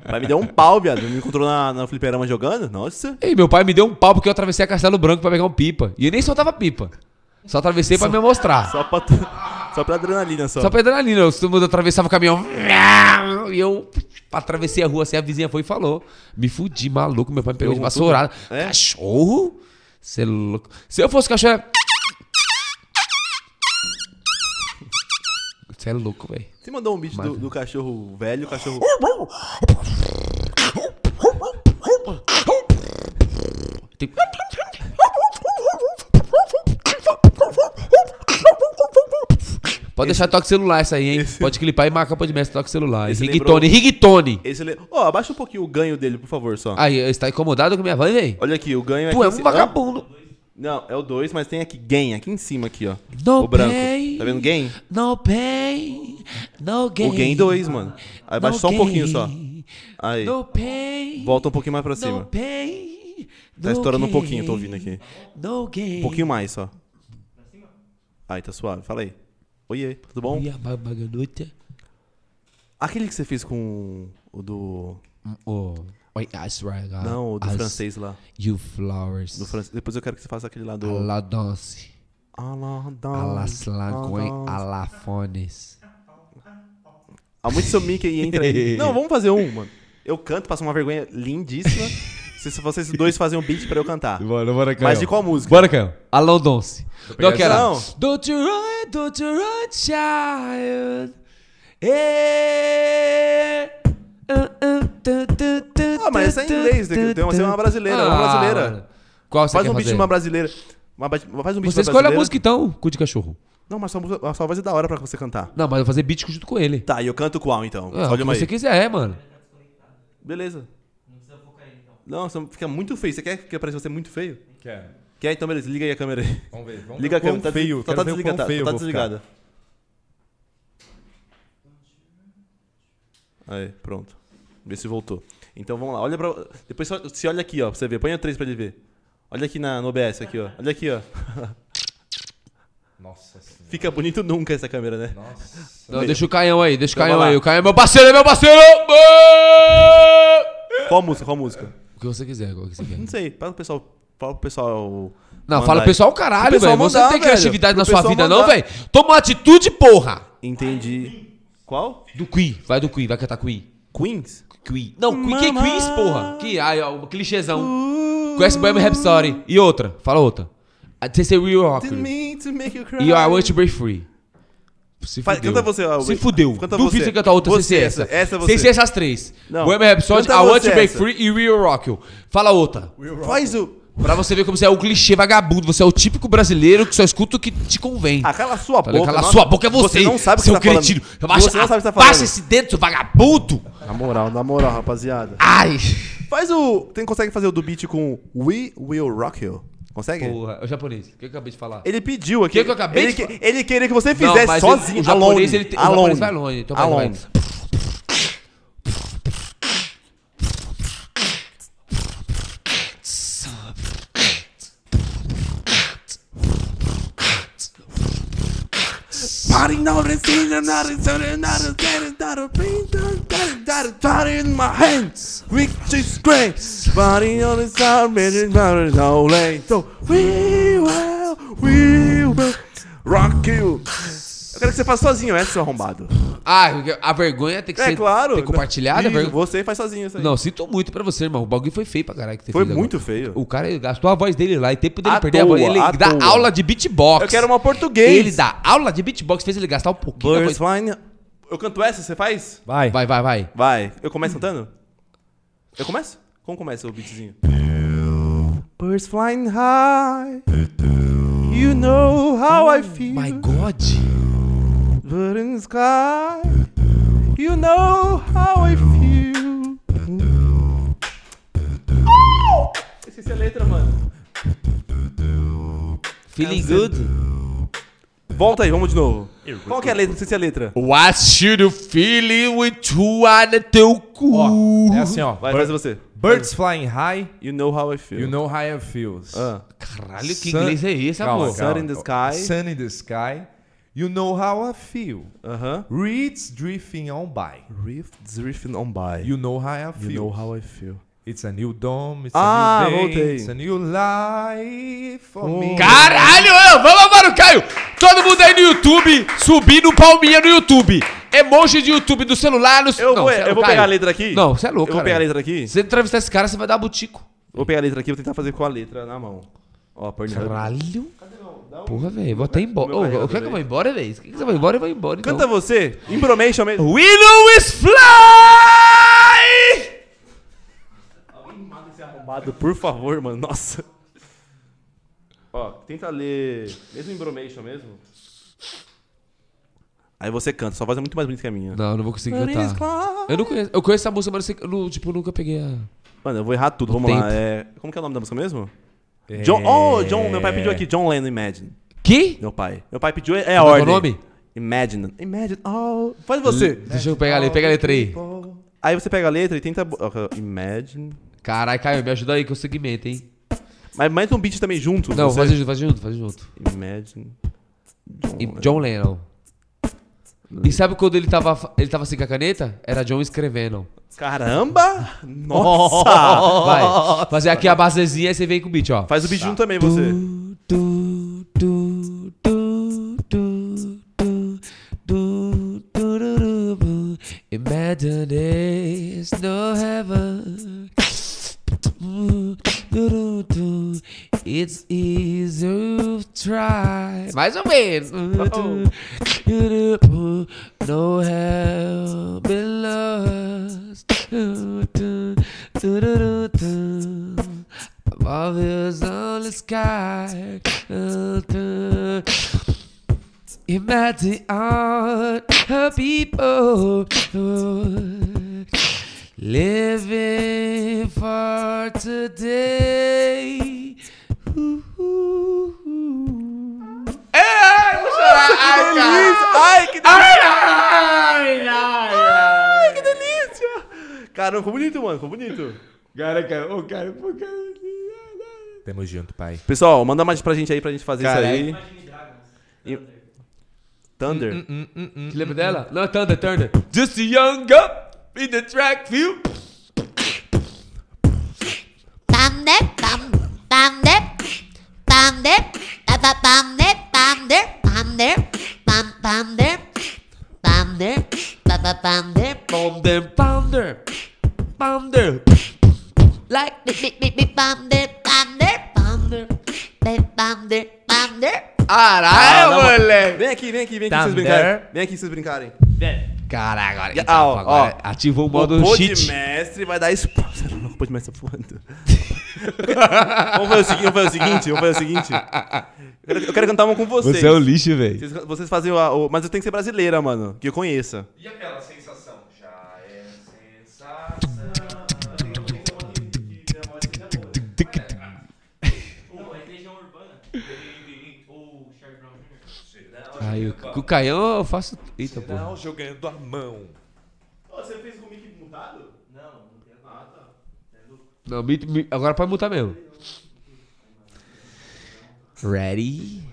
Vai me deu um pau, viado. Me encontrou na, na fliperama jogando. Nossa. Ei, meu pai me deu um pau porque eu atravessei a Castelo Branco pra pegar um pipa. E eu nem soltava pipa. Só atravessei pra me mostrar. Só pra, só pra adrenalina só. Só pra adrenalina. Eu, todo mundo atravessava o caminhão. E eu atravessei a rua assim, a vizinha foi e falou. Me fudi, maluco. Meu pai me pegou de Pegou vassourada. É? Cachorro? Você é louco. Se eu fosse cachorro. Você é louco, velho. Você mandou um beat do, do cachorro velho, cachorro. Tem- Pode deixar toque celular essa aí, hein? Pode clipar e marca pode mestre toque celular. Esse Ringtone, ringtone. Esse le... Ó, abaixa um pouquinho o ganho dele, por favor, só. Aí, está incomodado com minha voz, velho? Olha aqui, o ganho é Tu é um cima. vagabundo. Não, é o 2, mas tem aqui gain, aqui em cima, aqui, ó. No o branco. pain. Tá vendo gain? No pain, no gain. O gain 2, mano. Aí abaixa No só um pouquinho só. Aí. No pain. Volta um pouquinho mais pra No cima. pain. Tá no estourando um pouquinho, tô ouvindo aqui. No gain. Um pouquinho mais só. Aí, tá suave. Fala aí. Oiê, tudo bom? A babaganuta. Aquele que você fez com o do. Oh. Oi, as right, Não, o do as francês lá. You flowers. Do francês. Depois eu quero que você faça aquele lá do. A la danse. Ah lá, dá. A la slancoin. A la fones. Há muito seu e entra aí. Não, vamos fazer um, mano. Eu canto, passo uma vergonha lindíssima. se vocês dois fazem um beat pra eu cantar. Bora, bora, Mas de qual música? Bora, Caio. Alô, Donce. Não, que era. Não. Don't you run, don't you run, child. Eh. Ah, mas essa é em inglês, tem que ter uma- ser uma brasileira, uma brasileira. mano. Qual você Faz quer um beat de fazer? uma brasileira. Uma ba- faz um beat Você de uma escolhe a brasileira. música então, cu de cachorro. Não, mas sua, música- a sua voz é da hora pra você cantar. Não, mas eu vou fazer beat junto com ele. Tá, e eu canto qual então? Ah, o Escolhe que uma você quiser, mano. Beleza. Não, você fica muito feio. Você quer que pareça você muito feio? Quero. Quer? Então beleza, liga aí a câmera aí. Vamos ver. Vamos Liga a ver o câmera. Tá, feio. tá, tá o desligada. Tá, tá desligada. Aí, pronto. Vê se voltou. Então vamos lá. Olha pra. Depois só- se olha aqui, ó, pra você ver. Põe o 3 pra ele ver. Olha aqui na, no OBS, aqui, ó. Olha aqui, ó. Nossa senhora. Fica bonito nunca essa câmera, né? Nossa. Não, deixa o Caião aí, deixa o Então Caião vai lá. aí. O Caião é meu parceiro, é meu parceiro! Qual música? Qual música? O que você quiser, qual que você quer. Não sei. Fala pro pessoal. Fala pro pessoal. Não, fala aí. pessoal caralho, Pro velho. Você não tem criatividade Pro na sua vida, não, velho? Toma uma atitude, porra! Entendi. Qual? Do Queen, vai do Queen, vai cantar Queen. Queens? Queen. Não, Queen, que Mama. Queens, porra? Que, ai, ó, um clichêzão. Conhece Bohemian Rhapsody. E outra, fala outra. A Você ser real rock. Didn't mean to make you cry. E I want to break free. Se fudeu. canta você, ó, Se fudeu. canta Duvido você. cantar outra Você, sem ser essa. essa. Essa é você. Sem ser essas três. Não. Bohemian Rhapsody, I Want to Break. Free e Real Rock You. Fala outra. Faz o. Pra você ver como você é o clichê vagabundo. Você é o típico brasileiro que só escuta o que te convém. Ah, cala a sua Tá boca. Cala nossa. sua boca é você. Você não sabe o que seu você tá falando. cretino. Você não sabe o que tá falando. esse dedo, seu vagabundo. Na moral, na moral, rapaziada. Ai. Faz o. Tem, consegue fazer o do beat com We Will Rock You? Consegue? Porra, é o japonês. O que eu acabei de falar? Ele pediu aqui. Que que eu acabei ele, de que- ele queria que você Não, fizesse ele- sozinho. o japonês, alone. ele o alone. japonês vai longe, então vai, alone. vai. Party now, not in my hands, which is great. Party on the sound, and not a no lane. So we will, we will rock you. Eu quero que você faça sozinho essa, seu arrombado. Ah, a vergonha tem que É ser claro. tem compartilhada. Isso, vergonha- Você faz sozinho isso aí. Não, sinto muito pra você, irmão. O bagulho foi feio pra caralho que você Foi fez agora. muito feio. O cara gastou a voz dele lá e tempo dele À perder a voz. toa, Ele dá toa. aula de beatbox. Eu quero uma português. Ele dá aula de beatbox, fez ele gastar um pouquinho da Birds voz. Eu canto essa, você faz? Vai. Vai, vai, vai. Vai. Eu começo cantando? Eu começo? Como começa o beatzinho? Birds flying high. You know how I feel. My God. Bird in the sky. You know how I feel. Esqueci a letra, mano. Feeling good? Volta aí, vamos de novo. Qual que é a letra? Esqueci a letra. What should you feel with you no teu cu? Ó, é assim, ó. Vai, Bir- faz você. Birds flying high, You know how I feel. you know how it feels. Ah. Caralho, que Sun- inglês é esse, Calma, amor? calma. Sun in the sky. Sun in the sky. You know how I feel. Aham. Reeds drifting on by. Rift drifting on by. You know how I feel. You know how I feel. It's a new dawn, it's Ah, a new day, voltei. it's a new life for me. Caralho, vamos agora, Caio. Todo mundo aí no YouTube, subindo palminha no YouTube. Emoji de YouTube do celular. No... Eu Não, vou, cê- eu vou Caio. pegar a letra aqui. Não, você é louco, Eu vou cara. pegar a letra aqui. Se você entrevistar esse cara, você vai dar butico. Vou pegar a letra aqui e vou tentar fazer com a letra na mão. Ó, Pornhub. Caralho. Porra, velho, vou até embora. Ô, eu quero que eu vou embora, velho? Quer que você vai embora? Eu vou embora, então. Canta você. Imbromation mesmo. We know is fly! Por favor, mano. Nossa. Ó, tenta ler. Mesmo Imbromation mesmo. Aí você canta. Sua voz é muito mais bonita que a minha. Não, eu não vou conseguir cantar. Eu não conheço. Eu conheço essa música, mas eu, sei- eu não, tipo, eu nunca peguei a. Mano, eu vou errar tudo. Vamos tempo. lá. É... Como que é o nome da música mesmo? John. Oh, John. Meu pai pediu aqui. John Lennon Imagine. Que? Meu pai. Meu pai pediu. É a Qual é o ordem. nome? Imagine. Imagine. Oh. Faz você. Deixa eu pegar a letra, pega a letra aí. Aí você pega a letra e tenta. Imagine. Caralho, Caio, me ajuda aí com o segmento, hein? Mas mais um beat também junto. Não, você. faz junto, faz junto, faz junto. Imagine. E John Lennon. E sabe quando ele tava, ele tava assim com a caneta? Era John escrevendo. Caramba! Nossa! Vai, fazer aqui a basezinha e você vem com o beat, ó. Faz o beat junto também, você. Du, du, du, Mais ou menos. Du, Tamo junto, pai. Pessoal, manda mais pra gente aí pra gente fazer Caralho. isso aí. E- Thunder. Você lembra dela? Não, Thunder, Thunder. Just a young up in the track field. Bam de bam bam de bam de ba ba bam de bam de bam de like Caralho, moleque. Vem aqui, vem aqui, vem aqui vocês brincarem. Vem aqui vocês brincarem. Caralho, agora. Ah, ó, agora ó. ativou o modo o Pod cheat. mestre vai dar. Você não pode mestre tá voando. vamos fazer o seguinte, vamos fazer o seguinte, vamos fazer o seguinte. Eu quero, eu quero cantar uma com vocês. Você é o lixo, velho. Vocês, vocês fazem o, o- Mas eu tenho que ser brasileira, mano. Que eu conheça. E aquela sensação? Aí, o, o Caião eu faço. Eita, porra. Não jogando a mão. você fez com o mic mutado? Não, não tem Ah, tá. Não, mi- mi- agora pode mutar mesmo. Ready?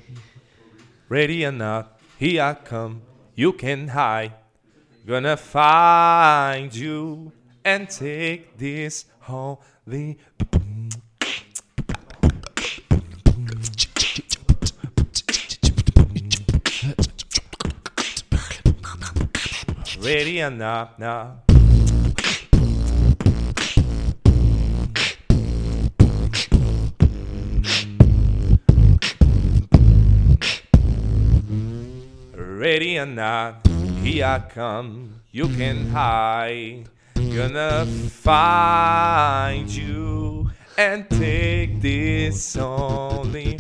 Ready or not, here I come. You can hide. Gonna find you and take this holy. Ready or not, now. Ready or not, here I come. You can hide. Gonna find you and take this only.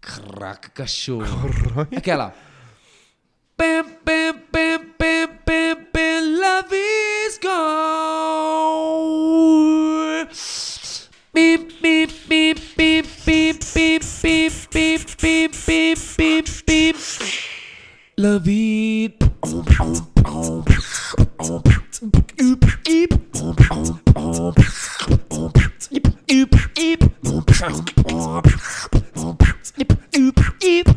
Caraca, cachorro. Aquela. Pam, pam, pam, pam, pam, pam, love is gone. Beep, beep, beep, beep, beep, beep, beep, beep, beep, beep, beep, beep. Love it. Love you.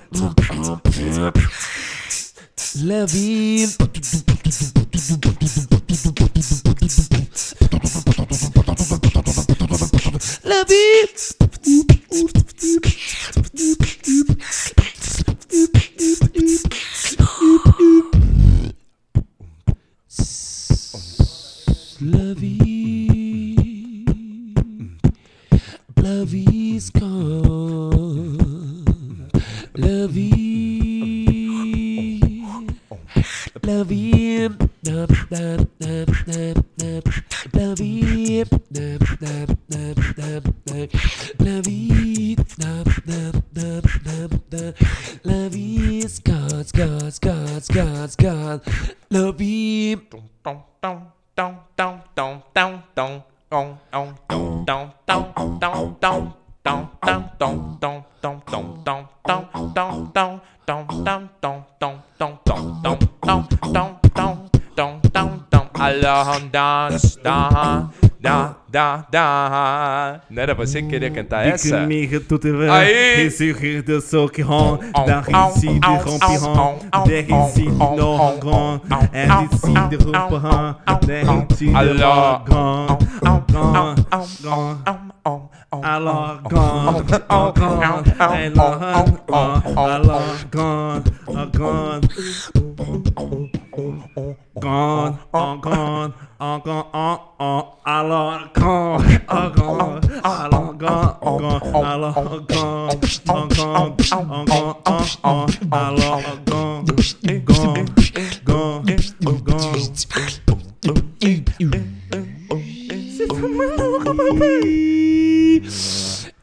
Levine. Levine is gone. La vie, la vie, la vie, la vie, la vie, la vie is God's, God's, God's, God's, God. La vie. Down, down, down, down, down, down, down, down, down, down. da, da, da, da, da. Não era você que queria cantar essa? Aí! Esse rir sou que rom, da rinci de rompe rom, de rinci de norgon, é rinci de rompe rom, de rinci de norgon, gon, gon, gon. Alô, gone, oh, gone, I love gone, I love gone. are gone. Gone, are gone, are gone, are gone, gone, are gone, are gone, gone, gone, are gone, gone, are gone, are gone, I'm gone, I'm gone, gone, gone, gone. C'est vraiment un grand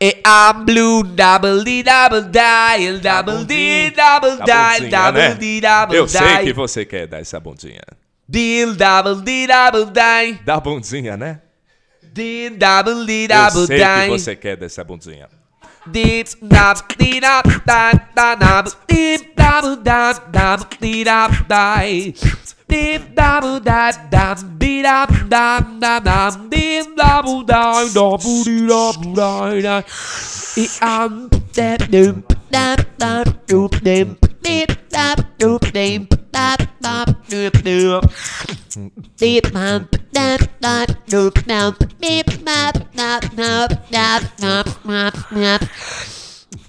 E I'm blue, double D, double dial, double D, double bundinha, double né? D, double Eu sei que você quer dar essa bundinha. Deal, double D, double dial, Dá bundinha, né? deal, double D, Eu double sei que você quer dessa bundinha. Dab, da, da, deep, double dee, dab, die. Dim da bu da dam di da dam da dam dim da bu da da bu di da bu da da. I am da dum da da dum dim dim da dum dim da da dum dum. Dim ham da da dum dum dim da da dum dum dum dum.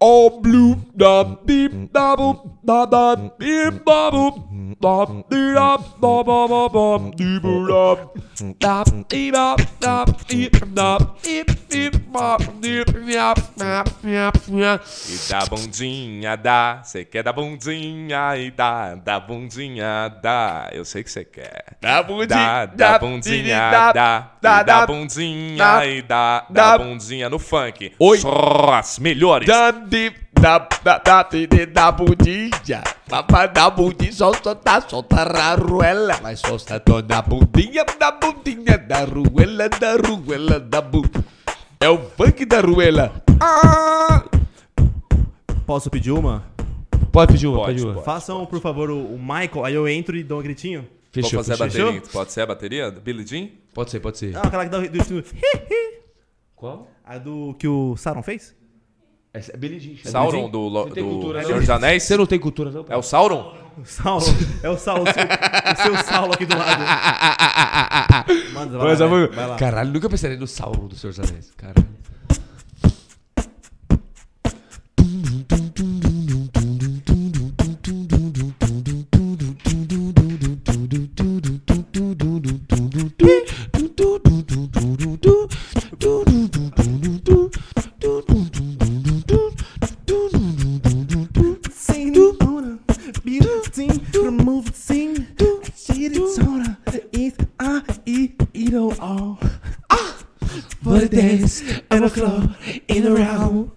All blue da beep da boop da da beep da boop da dee da ba ba ba ba dee boo da da dee da da dee da dee dee ba dee minha minha minha minha e da bundinha dá. Você quer da bundinha e dá da bundinha dá. Eu sei que você quer. Da bundinha da bundinha dá da da bundinha e dá da bundinha no funk. Oi. Melhores de da da da de, de da budinha. Papa da budinha, solta, tá, solta a ruela. Mas solta toda a budinha, da budinha, da ruela, da ruela, da bu. É o funk da ruela. Ah! Posso pedir uma? Pode pedir uma, pode, pode, uma. pode Façam, pode. por favor, o, o Michael, aí eu entro e dou um gritinho. Fechou, Vou fazer fechou. a bateria. Fechou? Pode ser a bateria? Billy Jean? Pode ser, pode ser. Ah, aquela que dá do, do... Qual? A do que o Saron fez? É, é Billie Jean. É Sauron do, do, cultura, Senhor né? dos Anéis? Você não tem cultura, não? É o Sauron? Sauron. É o Sauron. o, seu, Sauron aqui do lado. Manda, vai, lá, é né? vai, vai, lá. Caralho, nunca pensaria no Sauron do Senhor dos Anéis. Caralho. in the round.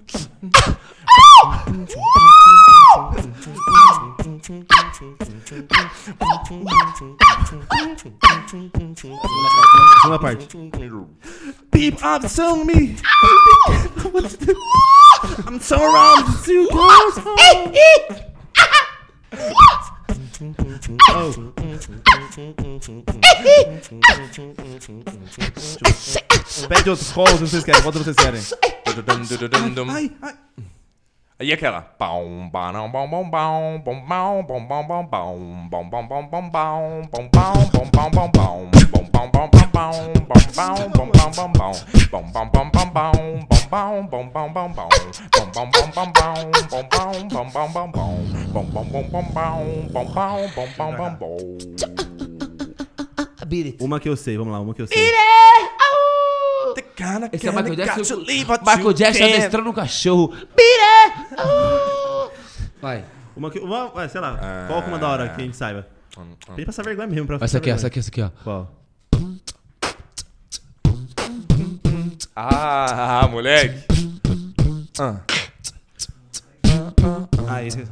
Segunda parte. People are me. I'm so wrong. Pede outros calls, vocês querem, volta vocês querem. Ai, ai, ai. E aquela. Pão. Uma que eu sei, vamos lá, uma que eu sei. Esse é Michael Jackson. Michael Jackson adestrando um cachorro. Beat Vai. Uma que. Uma, vai, sei lá. Qual que é uma da hora que a gente saiba? Tem passar vergonha mesmo pra Essa aqui, essa aqui, essa aqui, ó. Qual? Ah, moleque. Ah, esse.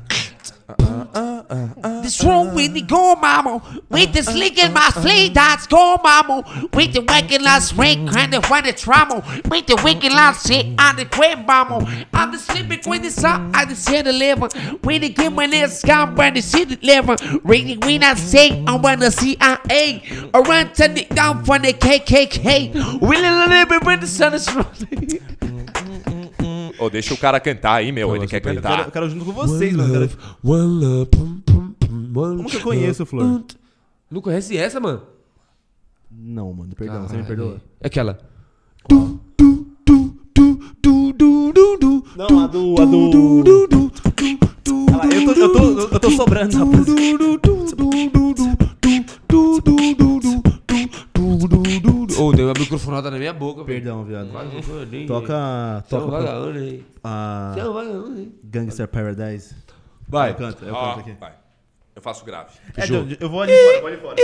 This room with the go mama, with the slick in my sleeve, that's go mama, with the waking last ring, kind of when it's trauma, with the waking last shit on the crib mama, I'm the sleeping with the sun, I the the liver, with the game when it's gone, when the the liver, reading when I say, I'm when the CIA, to the down from the KKK, will a little bit when the sun is running. Ô, deixa o cara cantar aí, meu. Ele quer Eu quero, eu cantar. quero junto com vocês, mano. Eu quero- One love. pum, pum, pum, one Como que eu conheço, Flor? Não conhece essa, mano? Não, mano, perdão, você me Caralho. perdoa. É aquela. Não, a do. A do. Ah lá, eu, tô, eu, tô, eu tô sobrando, rapaz. Ô, deu uma microfonada na minha boca, velho. Perdão, viado. Quase não foi nem- Toca. Você é um Toca vagabundo aí. a Você é um vagabundo aí. Gangster Paradise. Vai. Eu canto, eu Ó, canto aqui. vai. Eu faço grave. É, eu, eu vou ali fora, eu vou ali fora.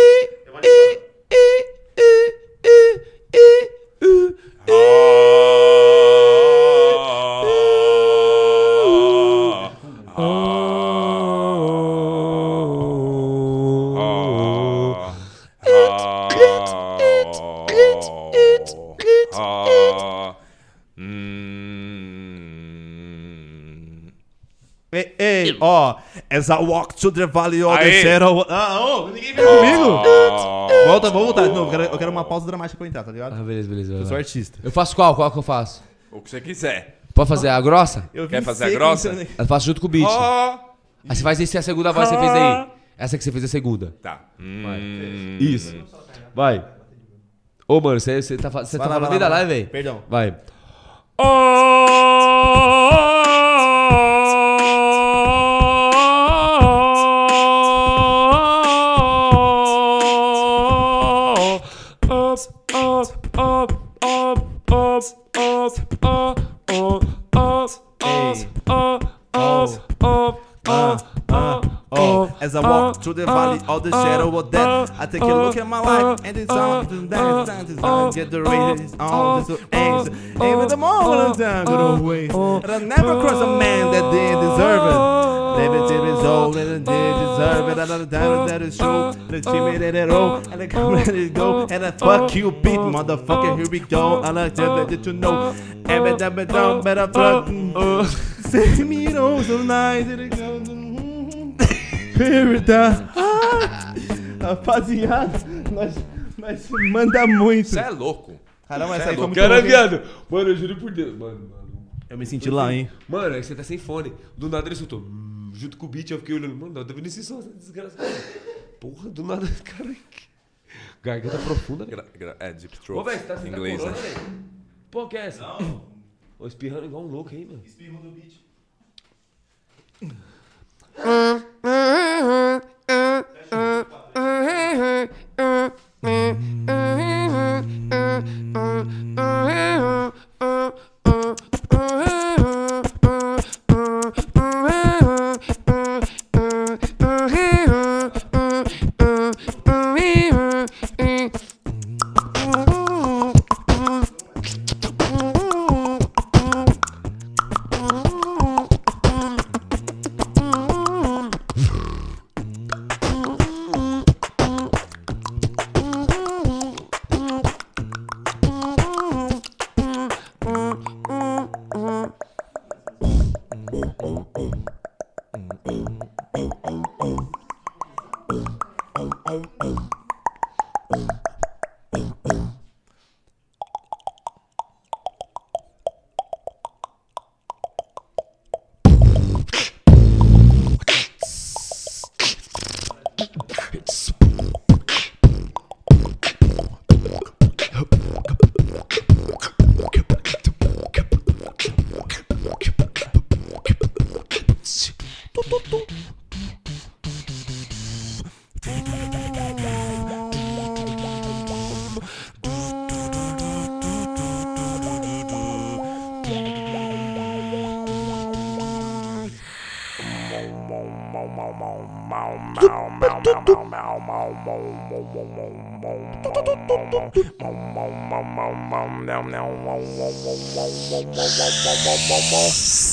Eu vou ali fora. Hum. Ei, ei, ó. As I walk to the valley of the Aê. shadow. Ah, ô, ninguém veio comigo. Volta, vamos voltar de novo. Eu quero, eu quero uma pausa dramática pra eu entrar, tá ligado? Ah, beleza, beleza. vai, Eu sou vai. artista. Eu faço qual? Qual que eu faço? O que você quiser. Pode fazer a grossa? Eu Quer vim fazer a seco, grossa? então? Eu faço junto com o beat. Ó. Aí você faz esse, a segunda voz que você fez aí. Essa que você fez a segunda. Tá. Hum. Isso. Vai. Ô, mano, você, tá, fa- você tá lá, falando bem lá, da live, lá. velho? Perdão. Vai. Oh, I walk through the valley of the shadow of death, I take a look at my life and it's all to dance, dance, dance, get the race on this angst. Even the moment I'm gonna waste, and I never cross a man that didn't deserve it. Never did his own, and I did deserve it. Another time that is true, the team that it all, and I let it go, and I fuck you, beat motherfucker. Here we go. I like to let you know, and but but don't better fuck. Say me no so nice, goes. Verdade. Rapaziada, nós, nós manda muito. Você é louco. Caramba, essa é louco. Cara, viado. Mano, eu juro por Deus. Mano, mano. Eu me senti lá, hein? Mano, aí você tá sem fone. Do nada ele soltou. hum, Junto com o beat, eu fiquei olhando. Mano, não, tá vendo esse som, essa desgraça. Porra, do nada, cara. Garganta profunda, velho. Gra- gra- É, deep Ô, throat. velho, você tá sem Inglês, corona, né? velho? Pô, que é essa? Não. Ô, espirrando igual um louco aí, mano. Mm-hmm.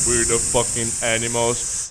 We're the fucking animals.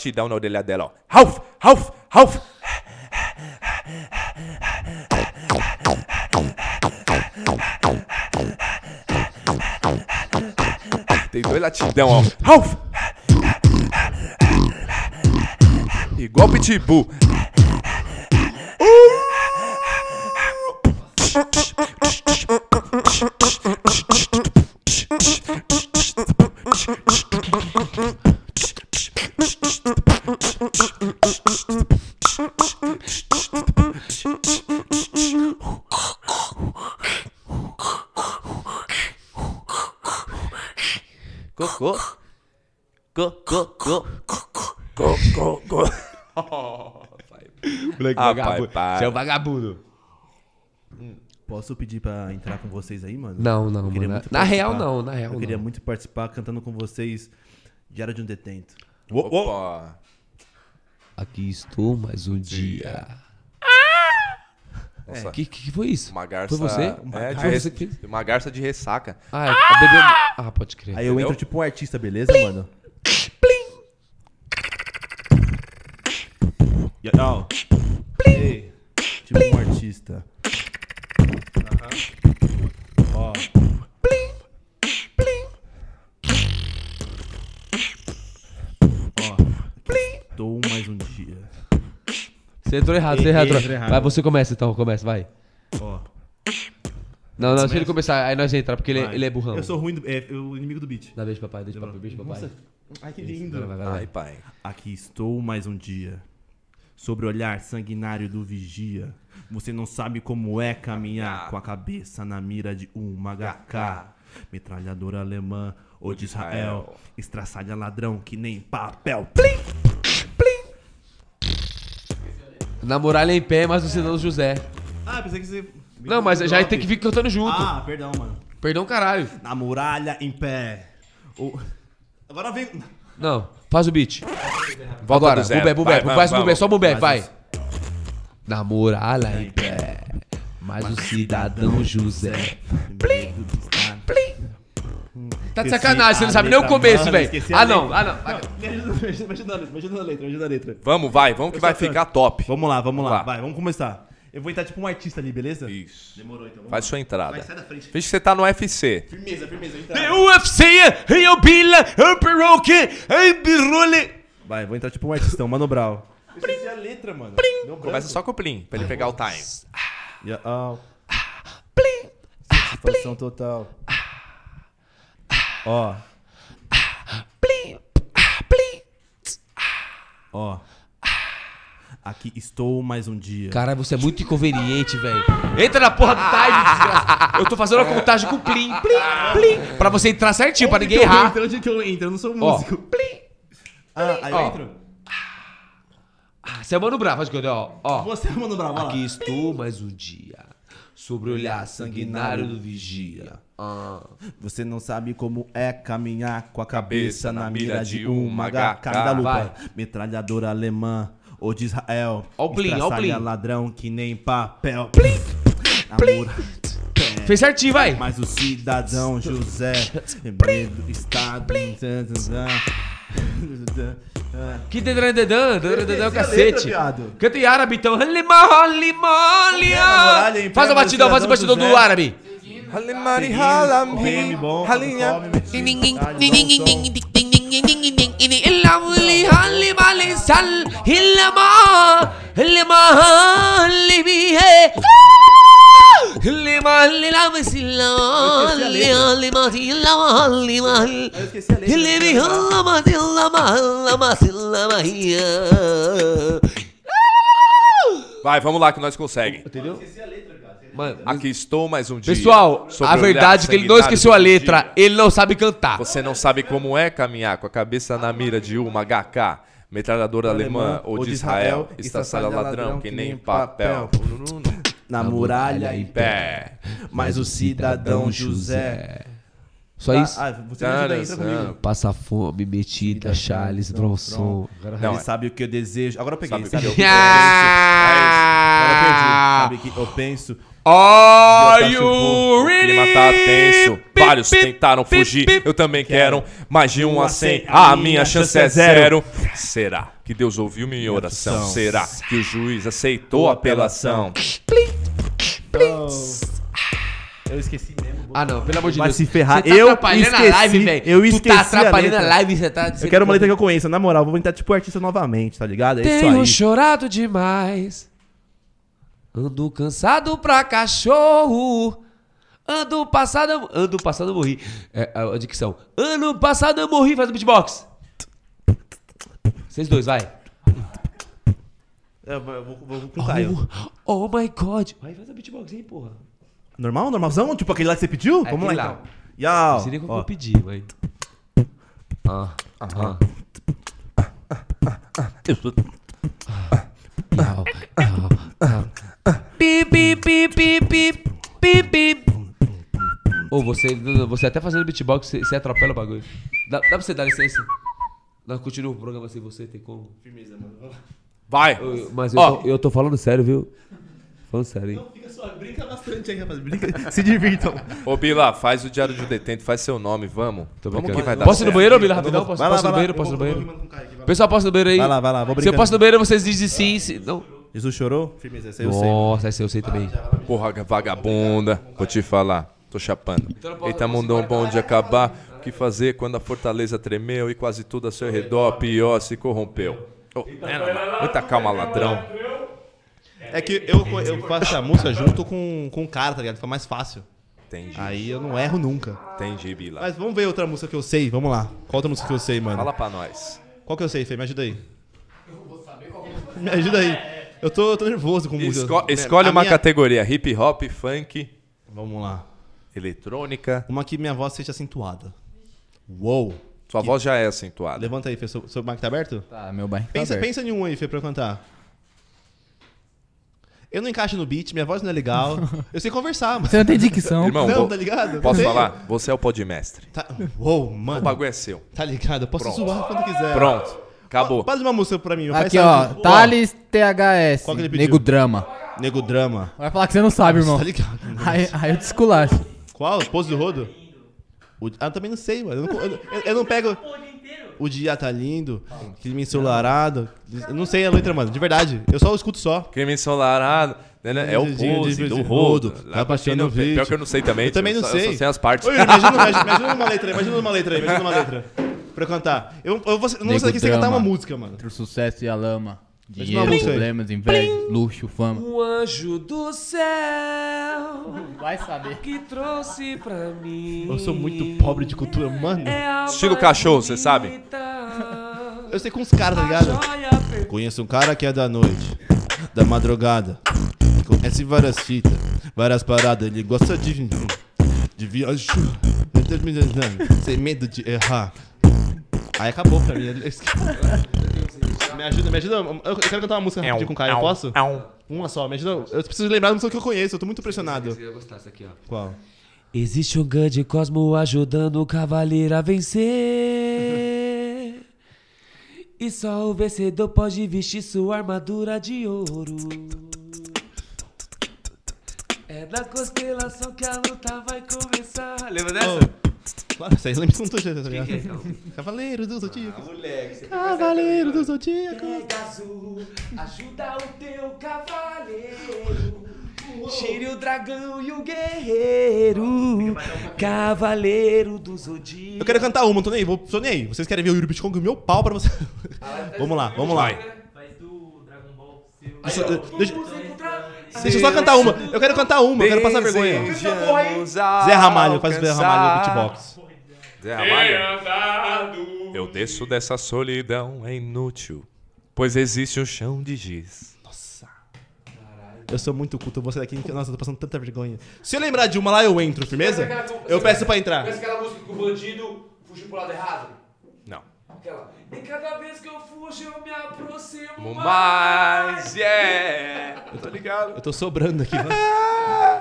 Latidão na orelha dela, ó. Ralph, Ralph, Ralph. Dei dois latidão, ó. Ralph. Igual pitbull. Ah, vagabundo. pai, pai. Você é um vagabundo. Posso pedir pra entrar com vocês aí, mano? Não, não, mano. Na real, não. Na real, Eu queria não. muito participar cantando com vocês Diário de um Detento. Opa. Aqui estou mais um dia. O que, que foi isso? uma garça. Foi você? É, de Foi res- você que fez? Uma garça de ressaca. Ah, é- bebeu. Ah, pode crer. Aí eu Entendeu? entro tipo um artista, beleza, mano? Plim! Ó. Ei, tipo um artista. Ó. Ó. Estou mais um dia. Você entrou errado, você entrou ei, errado. Vai, você começa então, começa, vai. Ó. Não, não, deixa ele começar, aí nós entramos, porque ele, Vai. ele é burrão. Eu sou ruim do. É, o inimigo do beat. Dá beijo, papai, deixa papai, beijo, papai. Nossa, Ai, que Vai, lindo. vai, vai, vai. Ai, pai. Aqui estou mais um dia. Sobre o olhar sanguinário do vigia. Você não sabe como é caminhar com a cabeça na mira de uma HK. Metralhadora alemã ou de Israel. Estraçalha ladrão que nem papel. Plim! Na muralha em pé, mas você não José. Ah, pensei que você. Não, mas já tem que vir cantando junto. Ah, perdão, mano. Perdão, caralho. Na muralha em pé. O- Agora vem. Não, faz o beat. Volta Agora, bubé, bubé, Vai, faz vamos, bubé, só bubé, vai. Na muralha em pé, mas o cidadão José. Plim! Tá de sacanagem, você não sabe nem o começo, velho. Ah, não, ah, não. Me ajuda, me ajuda, me ajuda na letra, me ajuda na letra, me ajuda na letra. Vamos, vai, vamos que Eu vai só canto. ficar top. Vamos lá, vamos lá. Vai, vamos começar. Eu vou entrar tipo um artista ali, beleza? Isso. Demorou então. Vamos Faz lá. sua entrada. Vai, sai da frente. Finge que você tá no UFC. Firmeza, firmeza. Entra. UFC, eu bila, eu peroque, eu. Vai, vou entrar tipo um artistão, Mano Brown. Eu esqueci a letra, mano. Meu Começa só com o plim, pra ele pegar o time. Yeah, oh. Satisfação total. Ó. Ó. Aqui estou mais um dia. Caralho, você é muito inconveniente, velho. Entra na porra do time, desgraça. Eu tô fazendo a contagem com plim, plim, plim. Pra você entrar certinho, pra ninguém errar. entro? Onde que eu entro? Eu não sou Ó. músico. Plim. Ah, aí eu Ó. entro? Você é mano bravo, faz que eu ó. Ó. Você é Mano vai lá. Aqui estou mais um dia. Sobre o olhar sanguinário do vigia. Ah. Você não sabe como é caminhar com a cabeça Cabeça na mira de uma HK da Vai. lupa. Metralhadora alemã ou de Israel. Ó o plim, ó o plim. ladrão que nem papel. Plim! Plim! Fez certinho, vai. Mas o cidadão José, medo, estado, Que dedã, dedã, dedã, dedã, é o cacete. Canta em árabe, então. Faz a mas batidão, faz a cidadão batidão do árabe. Halimari PM bom, halinha. some, metinho, Lima, lima, lima, lima, lima, lima, lima, lima, lima. Vai, vamos lá que nós conseguimos. Entendeu? Mano, Aqui estou mais um dia. pessoal, a verdade é que ele não esqueceu a letra, dia. ele não sabe cantar. Você não sabe como é caminhar com a cabeça na mira de uma HK, metralhadora alemã ou de Israel, estraçalha ladrão que nem papel. Na muralha em Pé. Mas o cidadão José. Só isso? Ah, você me ajuda aí, entra comigo. Passa fome, metida, Charles Bronson. Não, Ele sabe o que eu desejo. Agora eu peguei, Sabe sabe? o que eu eu Ah! Agora eu perdi. Sabe o que eu penso? Are you clima tá tenso, vários tentaram fugir, eu também quero, mais de um a cem, A minha chance é zero. Será que Deus ouviu minha oração? oração. Será que o juiz aceitou a apelação? Eu esqueci mesmo. Ah, não, pelo amor de Vai Deus. se ferrar. Você tá Eu atrapalhando esqueci- a live, velho. eu Tu esqueci tá a atrapalhando a, letra. live, você tá Eu quero uma letra que eu conheço. Na moral, vou tentar tipo artista novamente, tá ligado? É isso Tenho aí. chorado demais. Ando cansado pra cachorro. Ano passado. Ano passado eu morri. É, a dicção. Ano passado eu morri. Faz o beatbox. Vocês dois, vai. Eu vou, eu vou, vou com o Caio. Oh, oh my god. Vai, faz a beatbox aí, porra. Normal? Normalzão? Tipo aquele lá que você pediu? É Vamos lá lá. então. Yau. Não sei nem qual que Ó, eu pedi, vai. Ah, ah. Yau, yau, yau. Pi, pi, pi, pi, pi, pi, pi. Ô, você, você até fazendo beatbox, você, você atropela o bagulho. Dá, dá pra você dar licença? Nós continuamos o programa sem você, tem como? Vai! Eu- mas eu, Ó. tô, eu tô falando sério, viu? Falando sério, hein? Fica só, brinca bastante aí, rapaz. Brinca, se divirtam. Ô Bila, faz o diário de detento, faz seu nome, vamos. Tô vamos brincando. que vai dar Posso ir no certo. banheiro, Bila, rapidão? Posso, Vai lá, posso ir vai no lá. banheiro? Posso ir no banheiro? Pessoal, posso ir no banheiro aí? Vai lá, vai lá, vou Se eu brincando. posso ir no banheiro, vocês dizem sim. Se... Não. Jesus chorou? Firmeza, esse aí eu sei. Nossa, esse eu sei também. Porra, vagabunda, vou te falar, tô chapando. Então não Eita, não mundão bom de né? acabar. O que fazer quando a fortaleza tremeu e quase tudo a seu redor pior se corrompeu? Oh, é, não, muita calma, ladrão. É que eu, eu faço essa música junto com, com o cara, tá ligado? Fica mais fácil. Entendi, Aí eu não erro nunca. entendi, Bila. Mas vamos ver outra música que eu sei. Vamos lá. Qual outra música que eu sei, mano? Fala pra nós. Qual que eu sei, Fê? Me ajuda aí. Me ajuda aí. Eu tô, eu tô nervoso com música. Esco- escolhe A uma minha- categoria: hip hop, funk, Vamos lá. eletrônica. Uma que minha voz seja acentuada. Uou. Sua voz já é acentuada. Levanta aí, Fê. Seu, seu mic tá aberto? Tá, meu bairro tá Pensa, aberto. pensa em um aí, Fê, pra eu cantar. Eu não encaixo no beat, minha voz não é legal. Eu sei conversar, mas. Você não tem dicção. Irmão, Não, vou- tá ligado? posso falar? Você é o podmestre. Tá... Uou, O mano. bagulho é seu. Tá ligado? Eu posso Pronto. zoar quando quiser. Pronto. Acabou. Faz uma música pra mim. Aqui, ó. que- Thales THS. Qual que ele pediu? Nego Drama. Nego Drama. Vai falar que você não sabe, irmão. Tá ligado? né? Aí, aí eu te esculacho. Qual? Pose do rodo? O- Ah, eu também não sei, mano. Eu não, eu- eu- eu não pego. O dia tá lindo, clima ensolarado. Eu não sei a letra, mano, de verdade. Eu só escuto só. Crime ensolarado. né, né, É o pose do de rodo. Tá baixando o vídeo. Pior que eu não sei também. Eu também não só- Eu sei. só sei as partes. Yuri, imagina, imagina, uma letra aí, imagina uma letra aí, imagina uma letra. Pra cantar. Eu, eu vou, eu não vou Nego sair aqui sem cantar uma música, mano. Entre o sucesso e a lama. Dinheiro, problemas, inveja, luxo, fama. Um anjo do céu Vai saber. que trouxe pra mim. Eu sou muito pobre de cultura, mano. É Estilo cachorro, você sabe? Eu sei com os caras, tá ligado? Conheço um cara que é da noite, da madrugada. Conhece várias fitas, várias paradas. Ele gosta de, de viajar, sem medo de errar. Aí acabou pra mim. Me ajuda, me ajuda. Eu quero cantar uma música rapidinho com o Caio, eu posso? Uma só, me ajuda. Eu preciso lembrar da música que eu conheço, eu tô muito impressionado. Eu ia gostar dessa aqui, ó. Qual? Existe um grande cosmo ajudando o cavaleiro a vencer. E só o vencedor pode vestir sua armadura de ouro. É na constelação que a luta vai começar. Lembra dessa? Claro, vocês lembram não tô tá ligado? Cavaleiro do Zodíaco. Moleque, Cavaleiro do Zodíaco. Pegasus, ajuda o teu cavaleiro. Tire o dragão e o guerreiro. Cavaleiro do Zodíaco. Eu quero cantar uma, não tô nem aí, vou, tô nem aí. Vocês querem ver o Yuri Bitcoin com o meu pau pra você. vamos lá, vamos lá. Faz do Dragon Ball seu. Deixa, deixa- eu só cantar uma. Eu quero cantar uma, eu quero passar vergonha. Zé Ramalho, faz o Zé Ramalho no beatbox. Zé Ramalho. Eu desço dessa solidão, é inútil. Pois existe um chão de giz. Eu sou muito culto, você daqui. Nossa, eu tô passando tanta vergonha. Se eu lembrar de uma lá, eu entro, firmeza? Eu peço pra entrar. aquela música que o bandido fugiu pro lado errado? Não. Aquela. E cada vez que eu fujo, eu me aproximo Mas, yeah. Eu tô ligado. Eu tô sobrando aqui.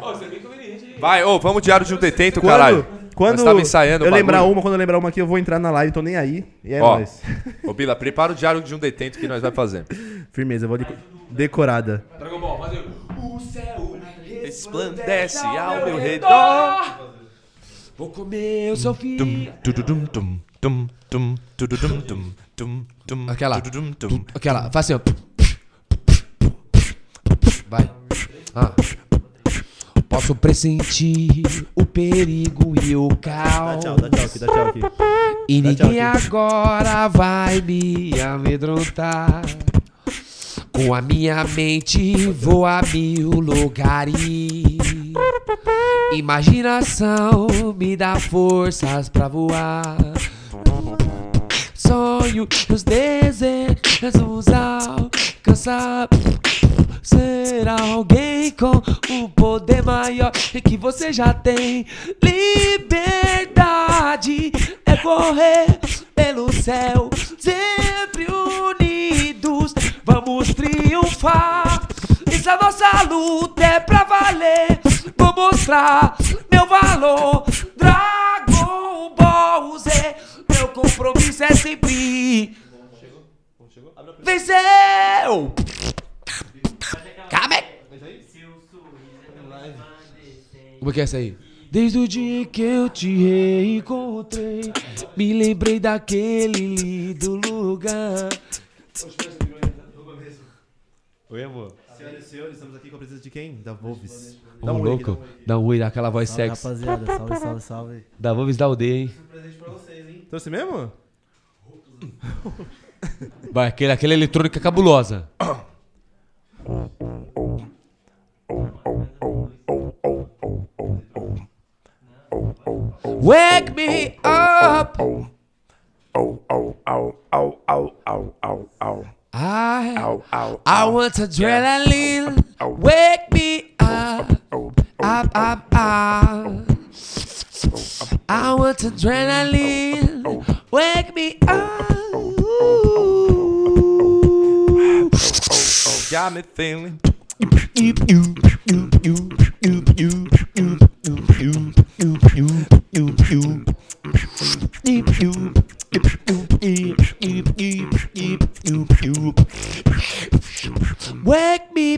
Ó, isso é bem conveniente. Vai, ô, vamos diário de um detento, Quando, caralho. Quando Nós tava ensaiando eu lembrar uma, quando eu lembrar uma aqui, eu vou entrar na live, tô nem aí. E é Ó, nóis. ô Bila, prepara o diário de um detento que nós vai fazer. Firmeza, eu vou de... decorada. Dragon Ball, fazer. O céu Resplandece ao meu redor. Vou comer o seu filho. Aquela. Aquela, faz assim, ó. Vai. Ah. Posso pressentir o perigo e o caos. Tchau, dá tchau aqui, dá tchau aqui. E Dá ninguém aqui. agora vai me amedrontar. Com a minha mente vou a mil lugares. Imaginação me dá forças pra voar. Sonho os desejos alcançar. Ser alguém com um poder maior que você já tem. Liberdade é correr pelo céu, sempre unidos. Vamos triunfar. Essa nossa luta é pra valer. Vou mostrar meu valor. Dragon compromisso é sempre venceu. Calma aí. Como é que é essa aí? Desde o dia que eu te reencontrei, me lembrei daquele lindo lugar. Oi, amor. Senhoras e senhores, estamos aqui com a presença de quem? Da Volves. Dá um louco, dá um oi daquela voz sexy. rapaziada. Salve, salve, salve. Da Volves da aldeia, hein? Trouxe mesmo? Vai, aquele, aquela eletrônica cabulosa. Wake me up. I, I want adrenaline. Wake me up. Up, up, up. I want adrenaline. Oh, oh, oh. Wake me up. Got me feeling. Wake me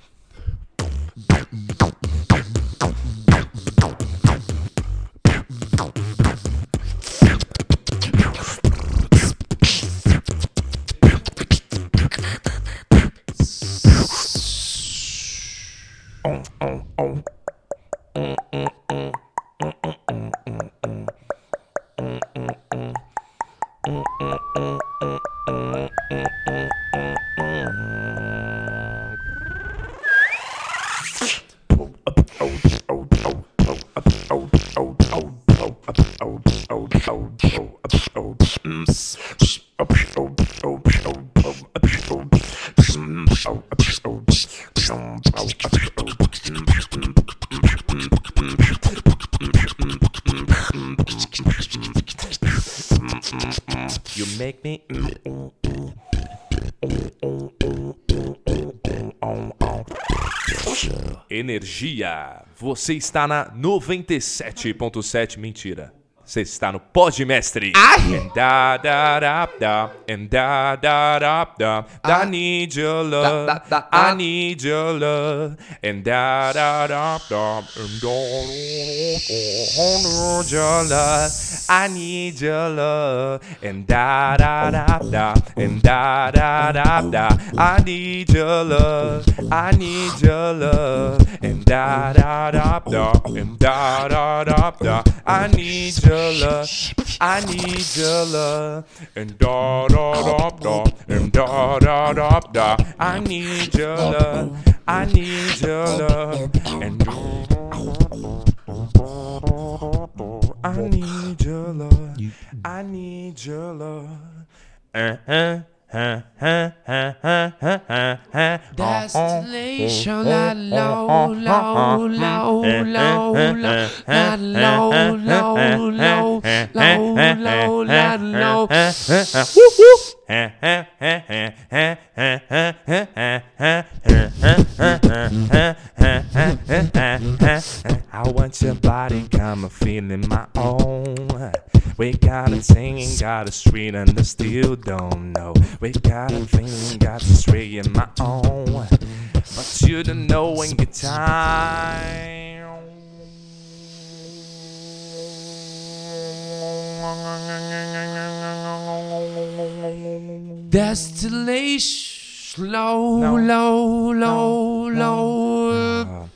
Energia. Você está na 97.7. Mentira. Você está no Pod Mestre. And da da da da. And da da da da. I need your love. Da, da, da, I need your love. And da da da da. And da da your love. I need your love. And da da da da. And da da da da. I need your love. I need your love. And da da da da. And da da da da. I need your love. I need your love. And da da da da. And da da da da. I need your love. I need your love. And I need your love. I need your love. Uh, uh, uh, uh, uh, uh, uh, uh, uh. Destination la low, low, low, low, low, la low, low, low, low, low, la low. I want your body, come a feeling my own. We got a singing, got a street, and I still don't know. We got a feeling, got a street in my own. But you don't know when your time. Destination low, low, low, low.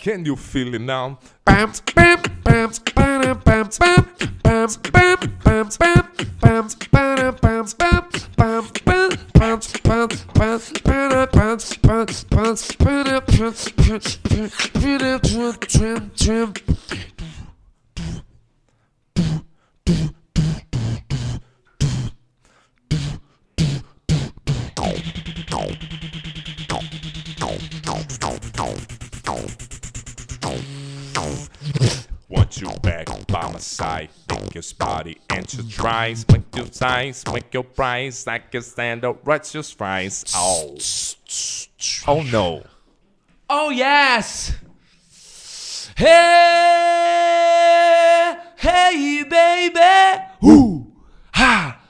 Can you feel it now? pants, pants, pants, Peter pants, pants, pants, Peter pants, pants, Peter pants, trim, trim. Go. Want you back by my side, make your body and your tries, make your size, make your price. I can stand up, right your fries. Oh, oh no. Oh yes! Hey, hey, baby! Who? Ha!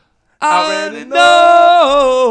I already know.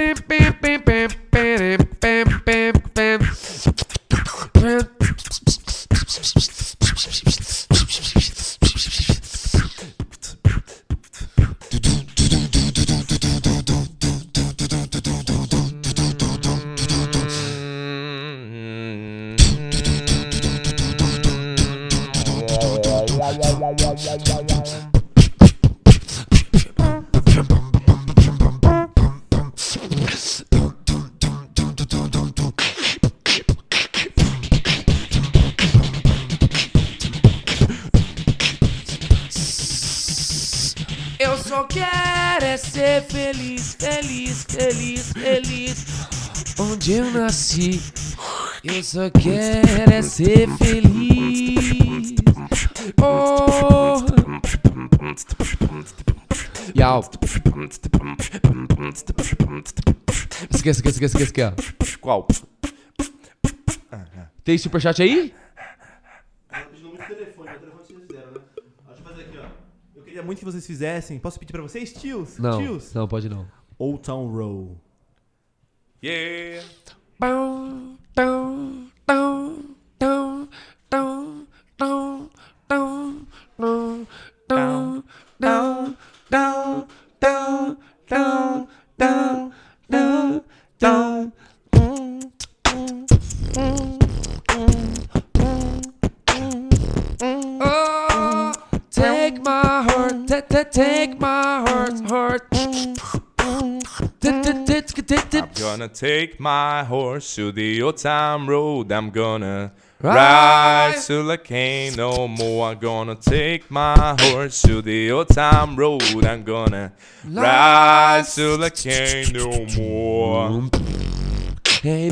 Só quero é ser feliz. Oh. Yau. Esquece, esquece, esquece, esquece. Qual? Tem superchat aí? Eu fazer aqui, ó. Eu queria muito que vocês fizessem. Posso pedir pra vocês, tios? Não, Tios? não, pode não. Old Town Row. Yeah. Bum, Oh, take my heart, take my heart, heart. I'm gonna take my horse to the old town road. I'm gonna Ride. till I can't no more. I'm gonna take my horse to the old town road. I'm gonna ride till I can't no more. Hey,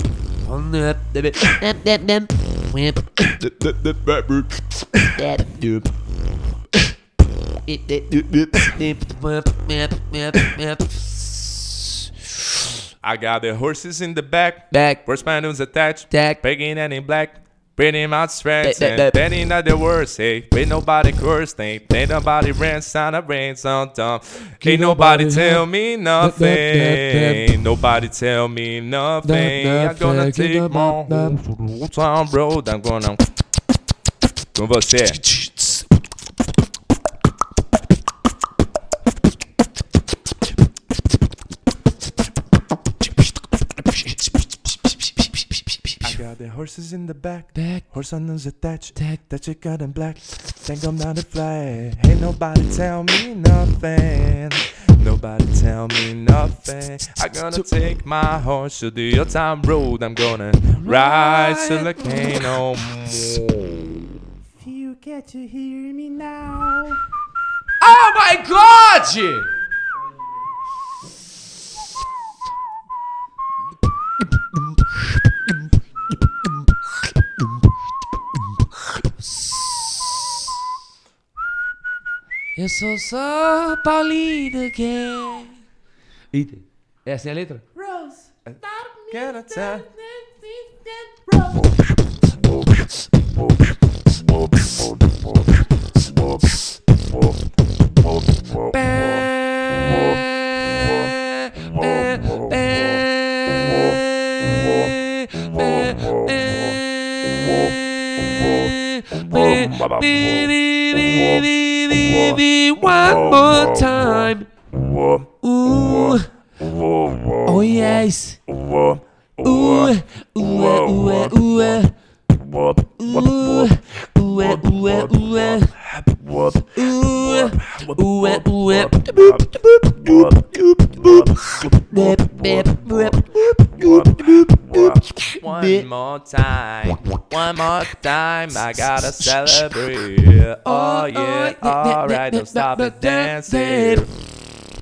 I got the horses in the back, Back. horse panels attached, Tack. pegging and in black. Pretty much strength and betting that the worst, hey. Ain't nobody cursed, ain't, ain't nobody rents on a rains on top. Ain't nobody tell me nothing. Ain't nobody tell me nothing. I'm gonna take my That- that- whole town road. I'm gonna. Com você. Got the horses in the back. Back. Horse on is attached. Tack. That chick got in black. Think I'm not a fly. Ain't nobody tell me nothing. Nobody tell me nothing. I'm gonna take my horse to the old town road. I'm gonna ride till I can't no more. You get to hear me now. Oh my god! Eu sou só Paulina again. Eita, essa é a letra? Gonna tell. One more time. Ooh. Oh yes. Ooh. Ooh. Ooh. Ooh. Ooh. Ooh, ooh, ooh. One more time, one more time, I gotta celebrate. Oh yeah, alright, don't stop the dancing.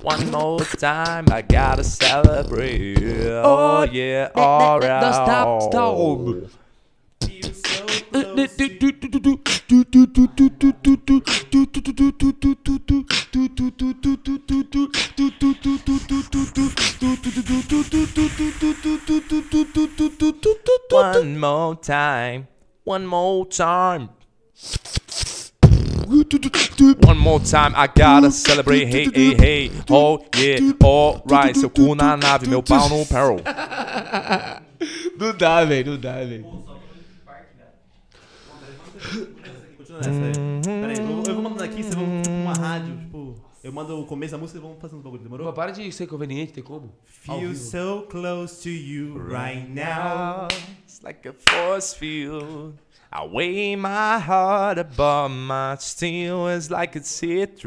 One more time, I gotta celebrate. Oh yeah, alright. Don't stop, stop. One more time, one more time. One more time, I gotta celebrate. Hey, hey, hey. Oh, yeah, alright. Seu cu na nave, meu pau no peril. Não dá, velho, não dá, velho. Continua nessa aí. Pera aí, eu, eu vou mandando aqui, vocês vão tipo uma rádio, tipo. Eu mando o começo da música e vamos fazendo os bagulho, demorou? Pô, para de ser conveniente, tem como? Feel so close to you right now. It's like a force field. I weigh my heart above my steel. It's like it's hit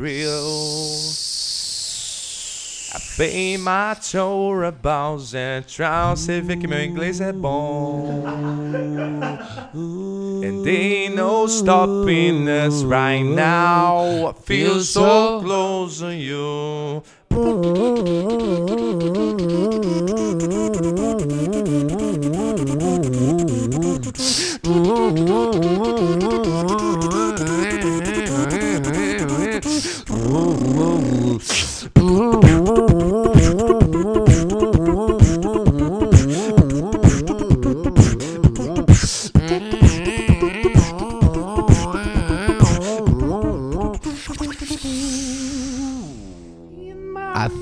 pay my tour about Central. Você vê que meu inglês é bom. And ain't no stopping us right now. I feel so close to you. I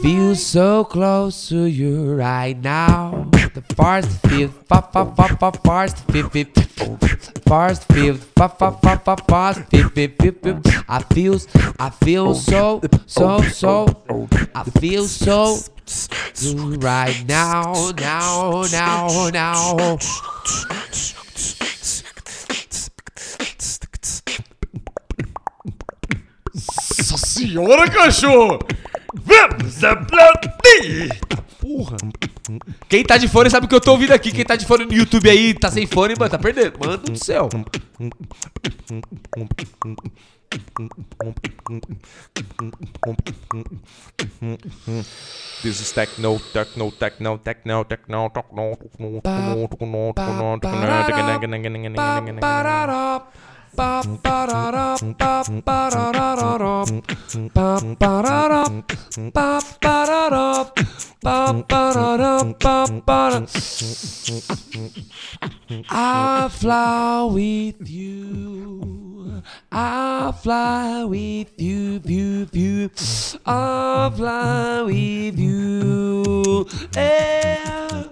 feel so close to you right now. The first fa fa fa first feel, first feel, fa fa fa fa first feel, feel, feel, feel. I feel, I feel so, so, so. I feel so right now, now, now, now. senhora, cachorro! Vamos aplaudir! Porra! Quem tá de fone sabe o que eu tô ouvindo aqui. Quem tá de fone no YouTube aí, tá sem fone, mano, tá perdendo. Mano do céu. This is techno, techno, techno, techno, techno, techno, techno, techno, techno, techno, techno, I fly with you. I fly with you, you, you. I fly with you. Yeah.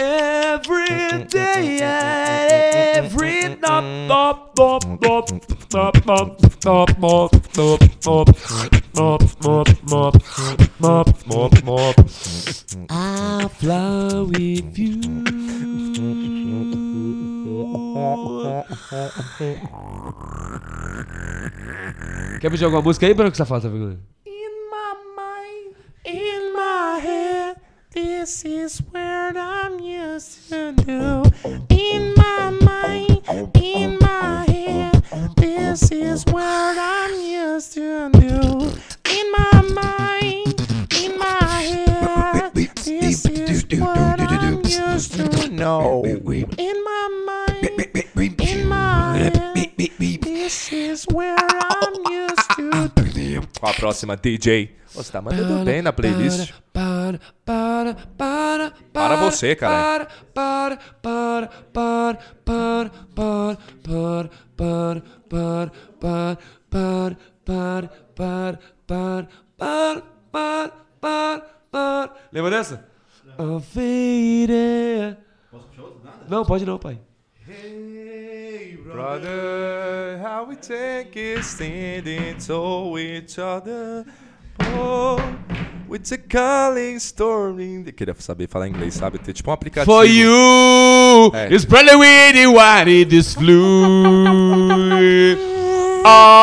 Every day and every bop. I fly with you. Quer pedir alguma música aí, Branco Safado? In my mind, in my head, this is where I'm used to do. In my mind, in my head, this is where I'm used to do. In my mind, in my head, this is what I'm used to know. In my mind, in my head, this is where I'm used Qual a próxima, DJ? Você tá mandando bem na playlist. Para, para, para, Para você, cara. Para, para, para, para, para, para, para, para, para, para, para, para, para, para, para, para, para. Lembra dessa? A feira. Não, pode não, pai. Brother, how we take it standing to each other. Oh, with a calling storming. Eu queria saber falar inglês, sabe? Ter tipo um aplicativo. For you, É. it's probably with the white it is flew.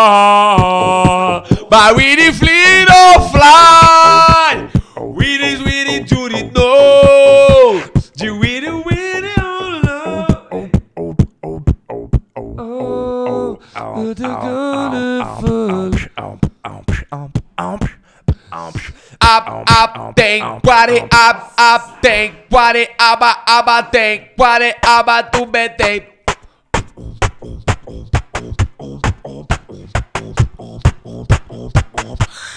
Ah, but with the fleet of fly, with it, with it, to the I what it I I think what it I it I Oh,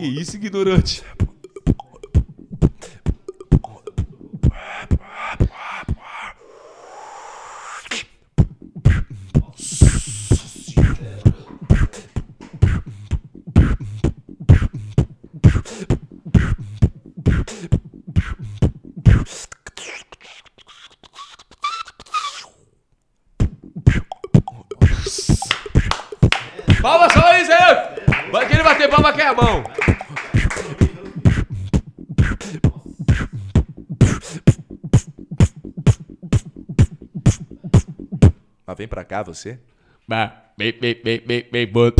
Que isso, ignorante? Palmas, palmas! Vai querer bater palma que é a mão. Mas vem pra cá, você. Bem, bem, bem, bem, bem, bom.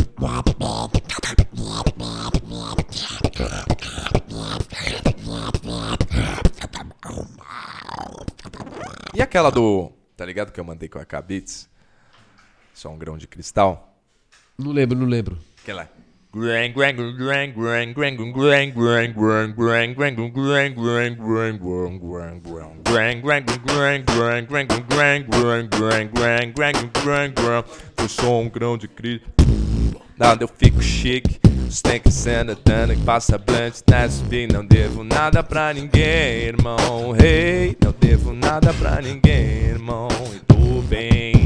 E aquela do. Tá ligado que eu mandei com a K-Beats? Só um grão de cristal. Não lembro, não lembro. Aquela. Eu sou um grão de crise. Nada, eu fico chique. Stank sendo dano que passa blanche na SP. Não devo nada pra ninguém, irmão. Rei, hey, não devo nada pra ninguém, irmão. E tô bem.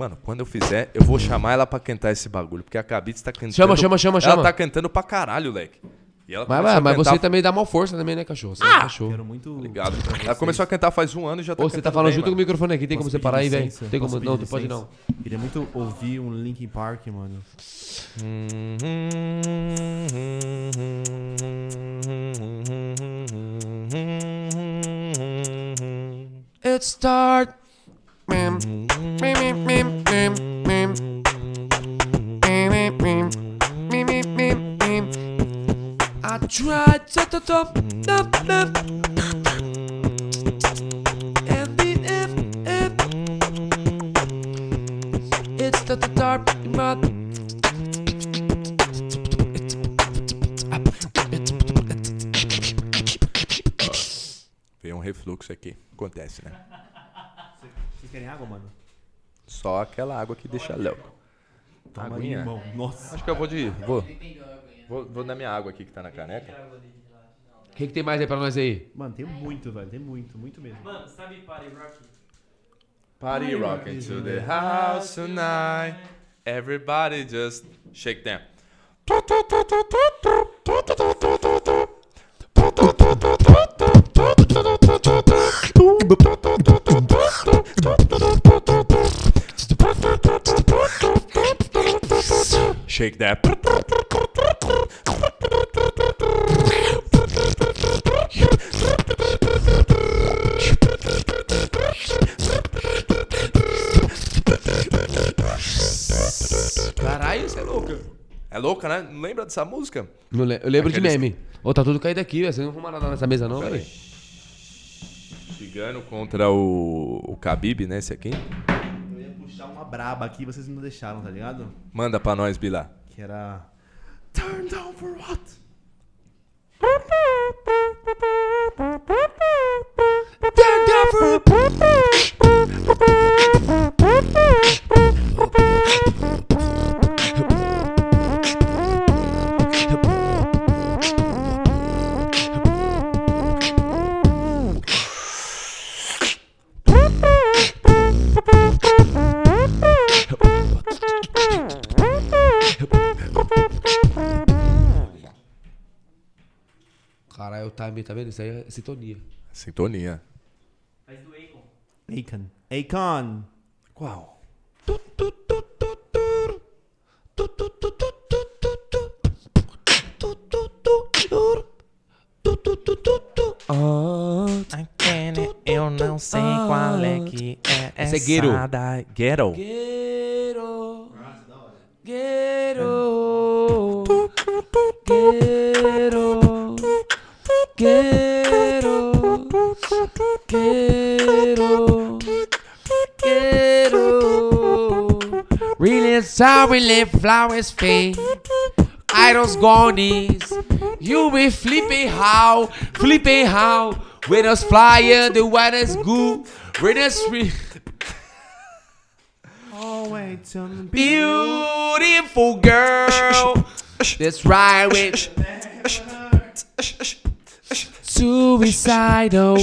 Mano, quando eu fizer, eu vou chamar ela pra cantar esse bagulho. Porque a Cabitz tá cantando. Chama, chama, chama, ela chama. tá cantando pra caralho, leque. E ela Mas, mas, mas cantar- você também dá mal força também, né, cachorro? Você é um cachorro. Quero muito. Ligado. Ela começou a cantar faz um ano e já tá Ô, você tá falando bem, junto com o mano. microfone aqui, tem como Posso você pedir parar aí, velho? Tem Posso como. Não, não pode não. Queria muito ouvir um Linkin Park, mano. It start. I tried to. And the. It's the. Veio um refluxo aqui. Acontece, né? Vocês querem água, mano? Só aquela água que deixa louco. Toma aí, Aguinha? irmão. Nossa. Acho que eu vou de. Vou. Vou, vou dar minha água aqui que tá na caneca. O que, que tem mais aí pra nós aí? Mano, tem muito, velho. Tem muito, muito mesmo. Mano, sabe Party Rock? Party rocking to the house tonight. Everybody just shake them. Shake that. Caralho, você é louco. É louca, né? Não lembra dessa música? Não le- Eu lembro de Aqueles- meme. Ô, tá tudo caído aqui, velho. Você não fuma nada nessa mesa, não, velho? Chegando contra o, o Khabib, né? Esse aqui. Puxar uma braba aqui, vocês não deixaram, tá ligado? Manda pra nós, Bila. Que era. Turn down for what? Caralho, o time, tá vendo? Isso aí é sintonia. Sintonia. Faz do Akon. Akon. Akon. Qual? Eu não sei qual é que é Esse é Guero. da Ghetto. Quero. Quero. Quero. Quero. Quero. Quero. Really sorry, let flowers fade. Idols gone is. You be flipping how, flipping how. When us flying, uh, the weather's good. When us re- Oh, wait, tell beautiful girl. That's right with Suicidal.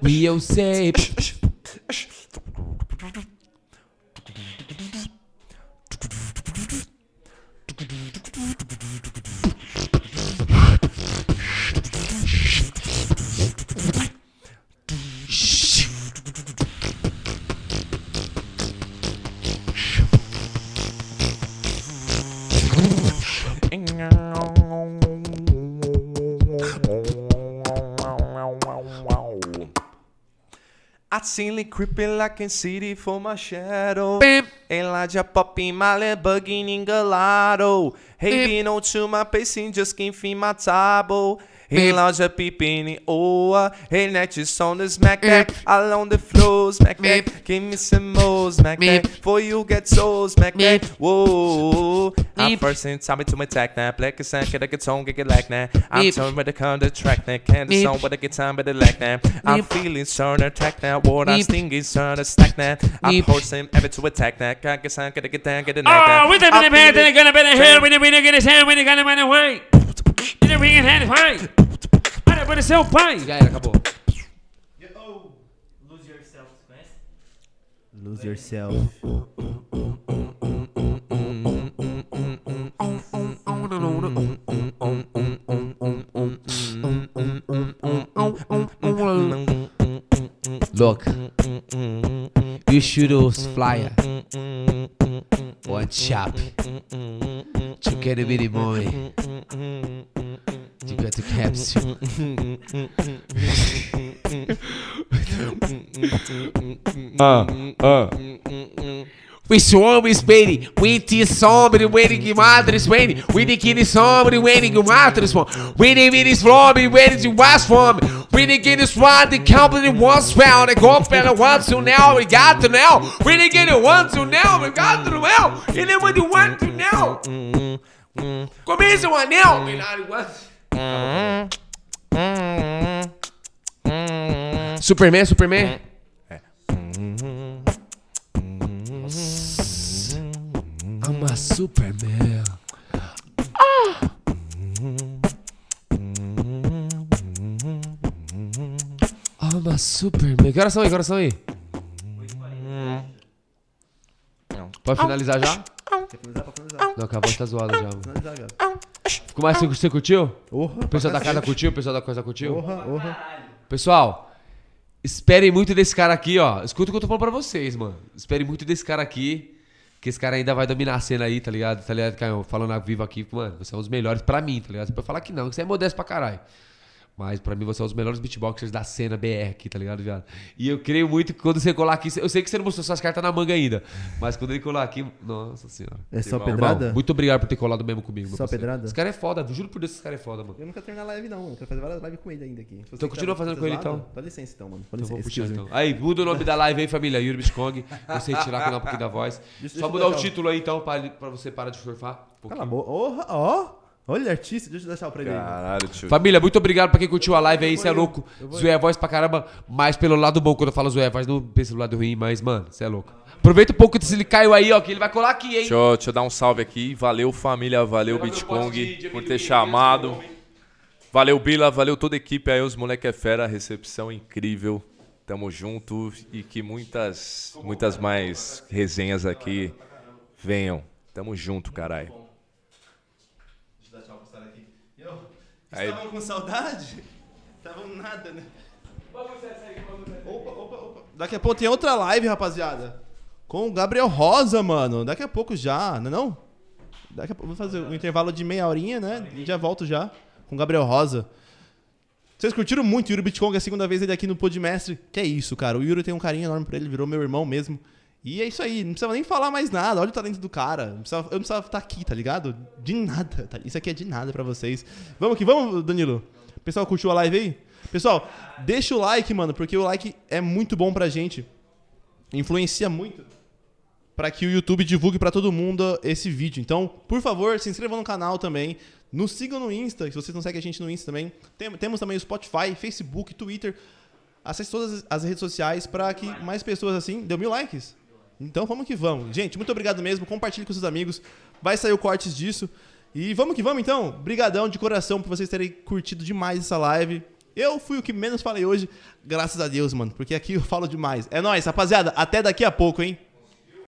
We all say. I seen it creeping like in city for my shadow. Elijah pop in my leg, bugging in gelato. Hey, Vino to my pacing, just quem fim matabo. Hey, loja pipini oa. Hey, net on the smack that. Along the floor, smack that. Give me some more, smack that. For you get so, smack that. Whoa. I'm first in time to attack that. Black is sank, get a guitar, get it like that. I'm turning with the counter track that. Can't the song with the guitar, but it like that. I'm feeling certain attack that. What I'm stinging, certain stack that. I'm forcing every to attack that. Can't get sank, get it, get down, get it like that. Oh, with the I'm minute pants, feeling- and gonna be the hair, when the winner get his hand, when the gonna run away. Pode ser o pai. Já era, acabou. Lose Yourself, conhece? Lose yourself. Look, you should those flyer. One shop. To get a mini money. You got the capsule. We somos bem, we te sombre, que madres bem, we de que sombre, que madres bom, we de minis fome, we de was fome, we de que swat the company was found, go fella wants to now, we got to now, we de que want to now, we got to now, what you want to now. Começa o anel, Superman, Superman. I'm a Superman. I'm a Superman. Que horas são aí? Que horas são aí? Pode finalizar já? Não, que a voz tá zoada já. mano. Ficou mais você, curtiu? O pessoal da casa curtiu? O pessoal da coisa curtiu? orra, orra. Pessoal, esperem muito desse cara aqui, ó. Escuta o que eu tô falando pra vocês, mano. Esperem muito desse cara aqui. Que esse cara ainda vai dominar a cena aí, tá ligado? Tá ligado, Caio? Falando ao vivo aqui, mano, você é um dos melhores pra mim, tá ligado? Você pode falar que não, que você é modesto pra caralho. Mas pra mim você é um dos melhores beatboxers da cena BR aqui, tá ligado, viado? E eu creio muito que quando você colar aqui, eu sei que você não mostrou suas cartas na manga ainda, mas quando ele colar aqui, nossa senhora. É só Irmão, pedrada? muito obrigado por ter colado mesmo comigo, Só pedrada? Esse cara é foda, juro por Deus que esse cara é foda, mano. Eu nunca terminei a live, não. Eu quero fazer várias lives com ele ainda aqui. Então continua tá- fazendo com ele, então. Dá licença então, mano. Dá vou licença, puxar então. Aí, muda o nome da live aí, família. Yuri Biscong. Você tirar aqui um pouquinho da voz. Deixa- Só deixa mudar o título aí, então, pra, pra você parar de surfar. Um Cala a boca. Orra, ó. Olha, artista. Deixa eu deixar o pra ele. Caralho, tio. Família, muito obrigado pra quem curtiu a live aí, você é louco. Zoé a voz pra caramba, mas pelo lado bom, quando eu falo zoé a voz, não pensa no lado ruim, mas, mano, você é louco. Aproveita um pouco se ele caiu aí, ó, que ele vai colar aqui, hein? Deixa eu, deixa eu dar um salve aqui. Valeu, família. Valeu, Bitcong, por ter chamado. Valeu, Bila. Valeu toda a equipe aí. Os moleque é fera. Recepção incrível. Tamo junto. E que muitas, muitas mais resenhas aqui venham. Tamo junto, caralho. Aí, Estavam com saudade? Estavam nada, né? Opa, opa, opa. Daqui a pouco tem outra live, rapaziada. Com o Gabriel Rosa, mano. Daqui a pouco já, não é não? Daqui a pouco, vou fazer um intervalo de meia horinha, né? E já volto já com o Gabriel Rosa. Vocês curtiram muito o Yuri Bitcoin, é a segunda vez ele aqui no Podmestre. Que é isso, cara. O Yuri tem um carinho enorme por ele, virou meu irmão mesmo. E é isso aí, não precisava nem falar mais nada. Olha o talento do cara. Não precisava- eu não precisava estar aqui, tá ligado? De nada. tá? Isso aqui é de nada pra vocês. Vamos que vamos, Danilo. Pessoal, curtiu a live aí? Pessoal, deixa o like, mano, porque o like é muito bom pra gente. Influencia muito para que o YouTube divulgue pra todo mundo esse vídeo. Então, por favor, se inscrevam no canal também. Nos sigam no Insta, se vocês não seguem a gente no Insta também. Tem- temos também o Spotify, Facebook, Twitter. Acesse todas as redes sociais para que mais pessoas assim. Deu mil likes? Então vamos que vamos. Gente, muito obrigado mesmo. Compartilhe com seus amigos. Vai sair o cortes disso. E vamos que vamos então. Brigadão de coração por vocês terem curtido demais essa live. Eu fui o que menos falei hoje, graças a Deus, mano. Porque aqui eu falo demais. É nóis, rapaziada. Até daqui a pouco, hein?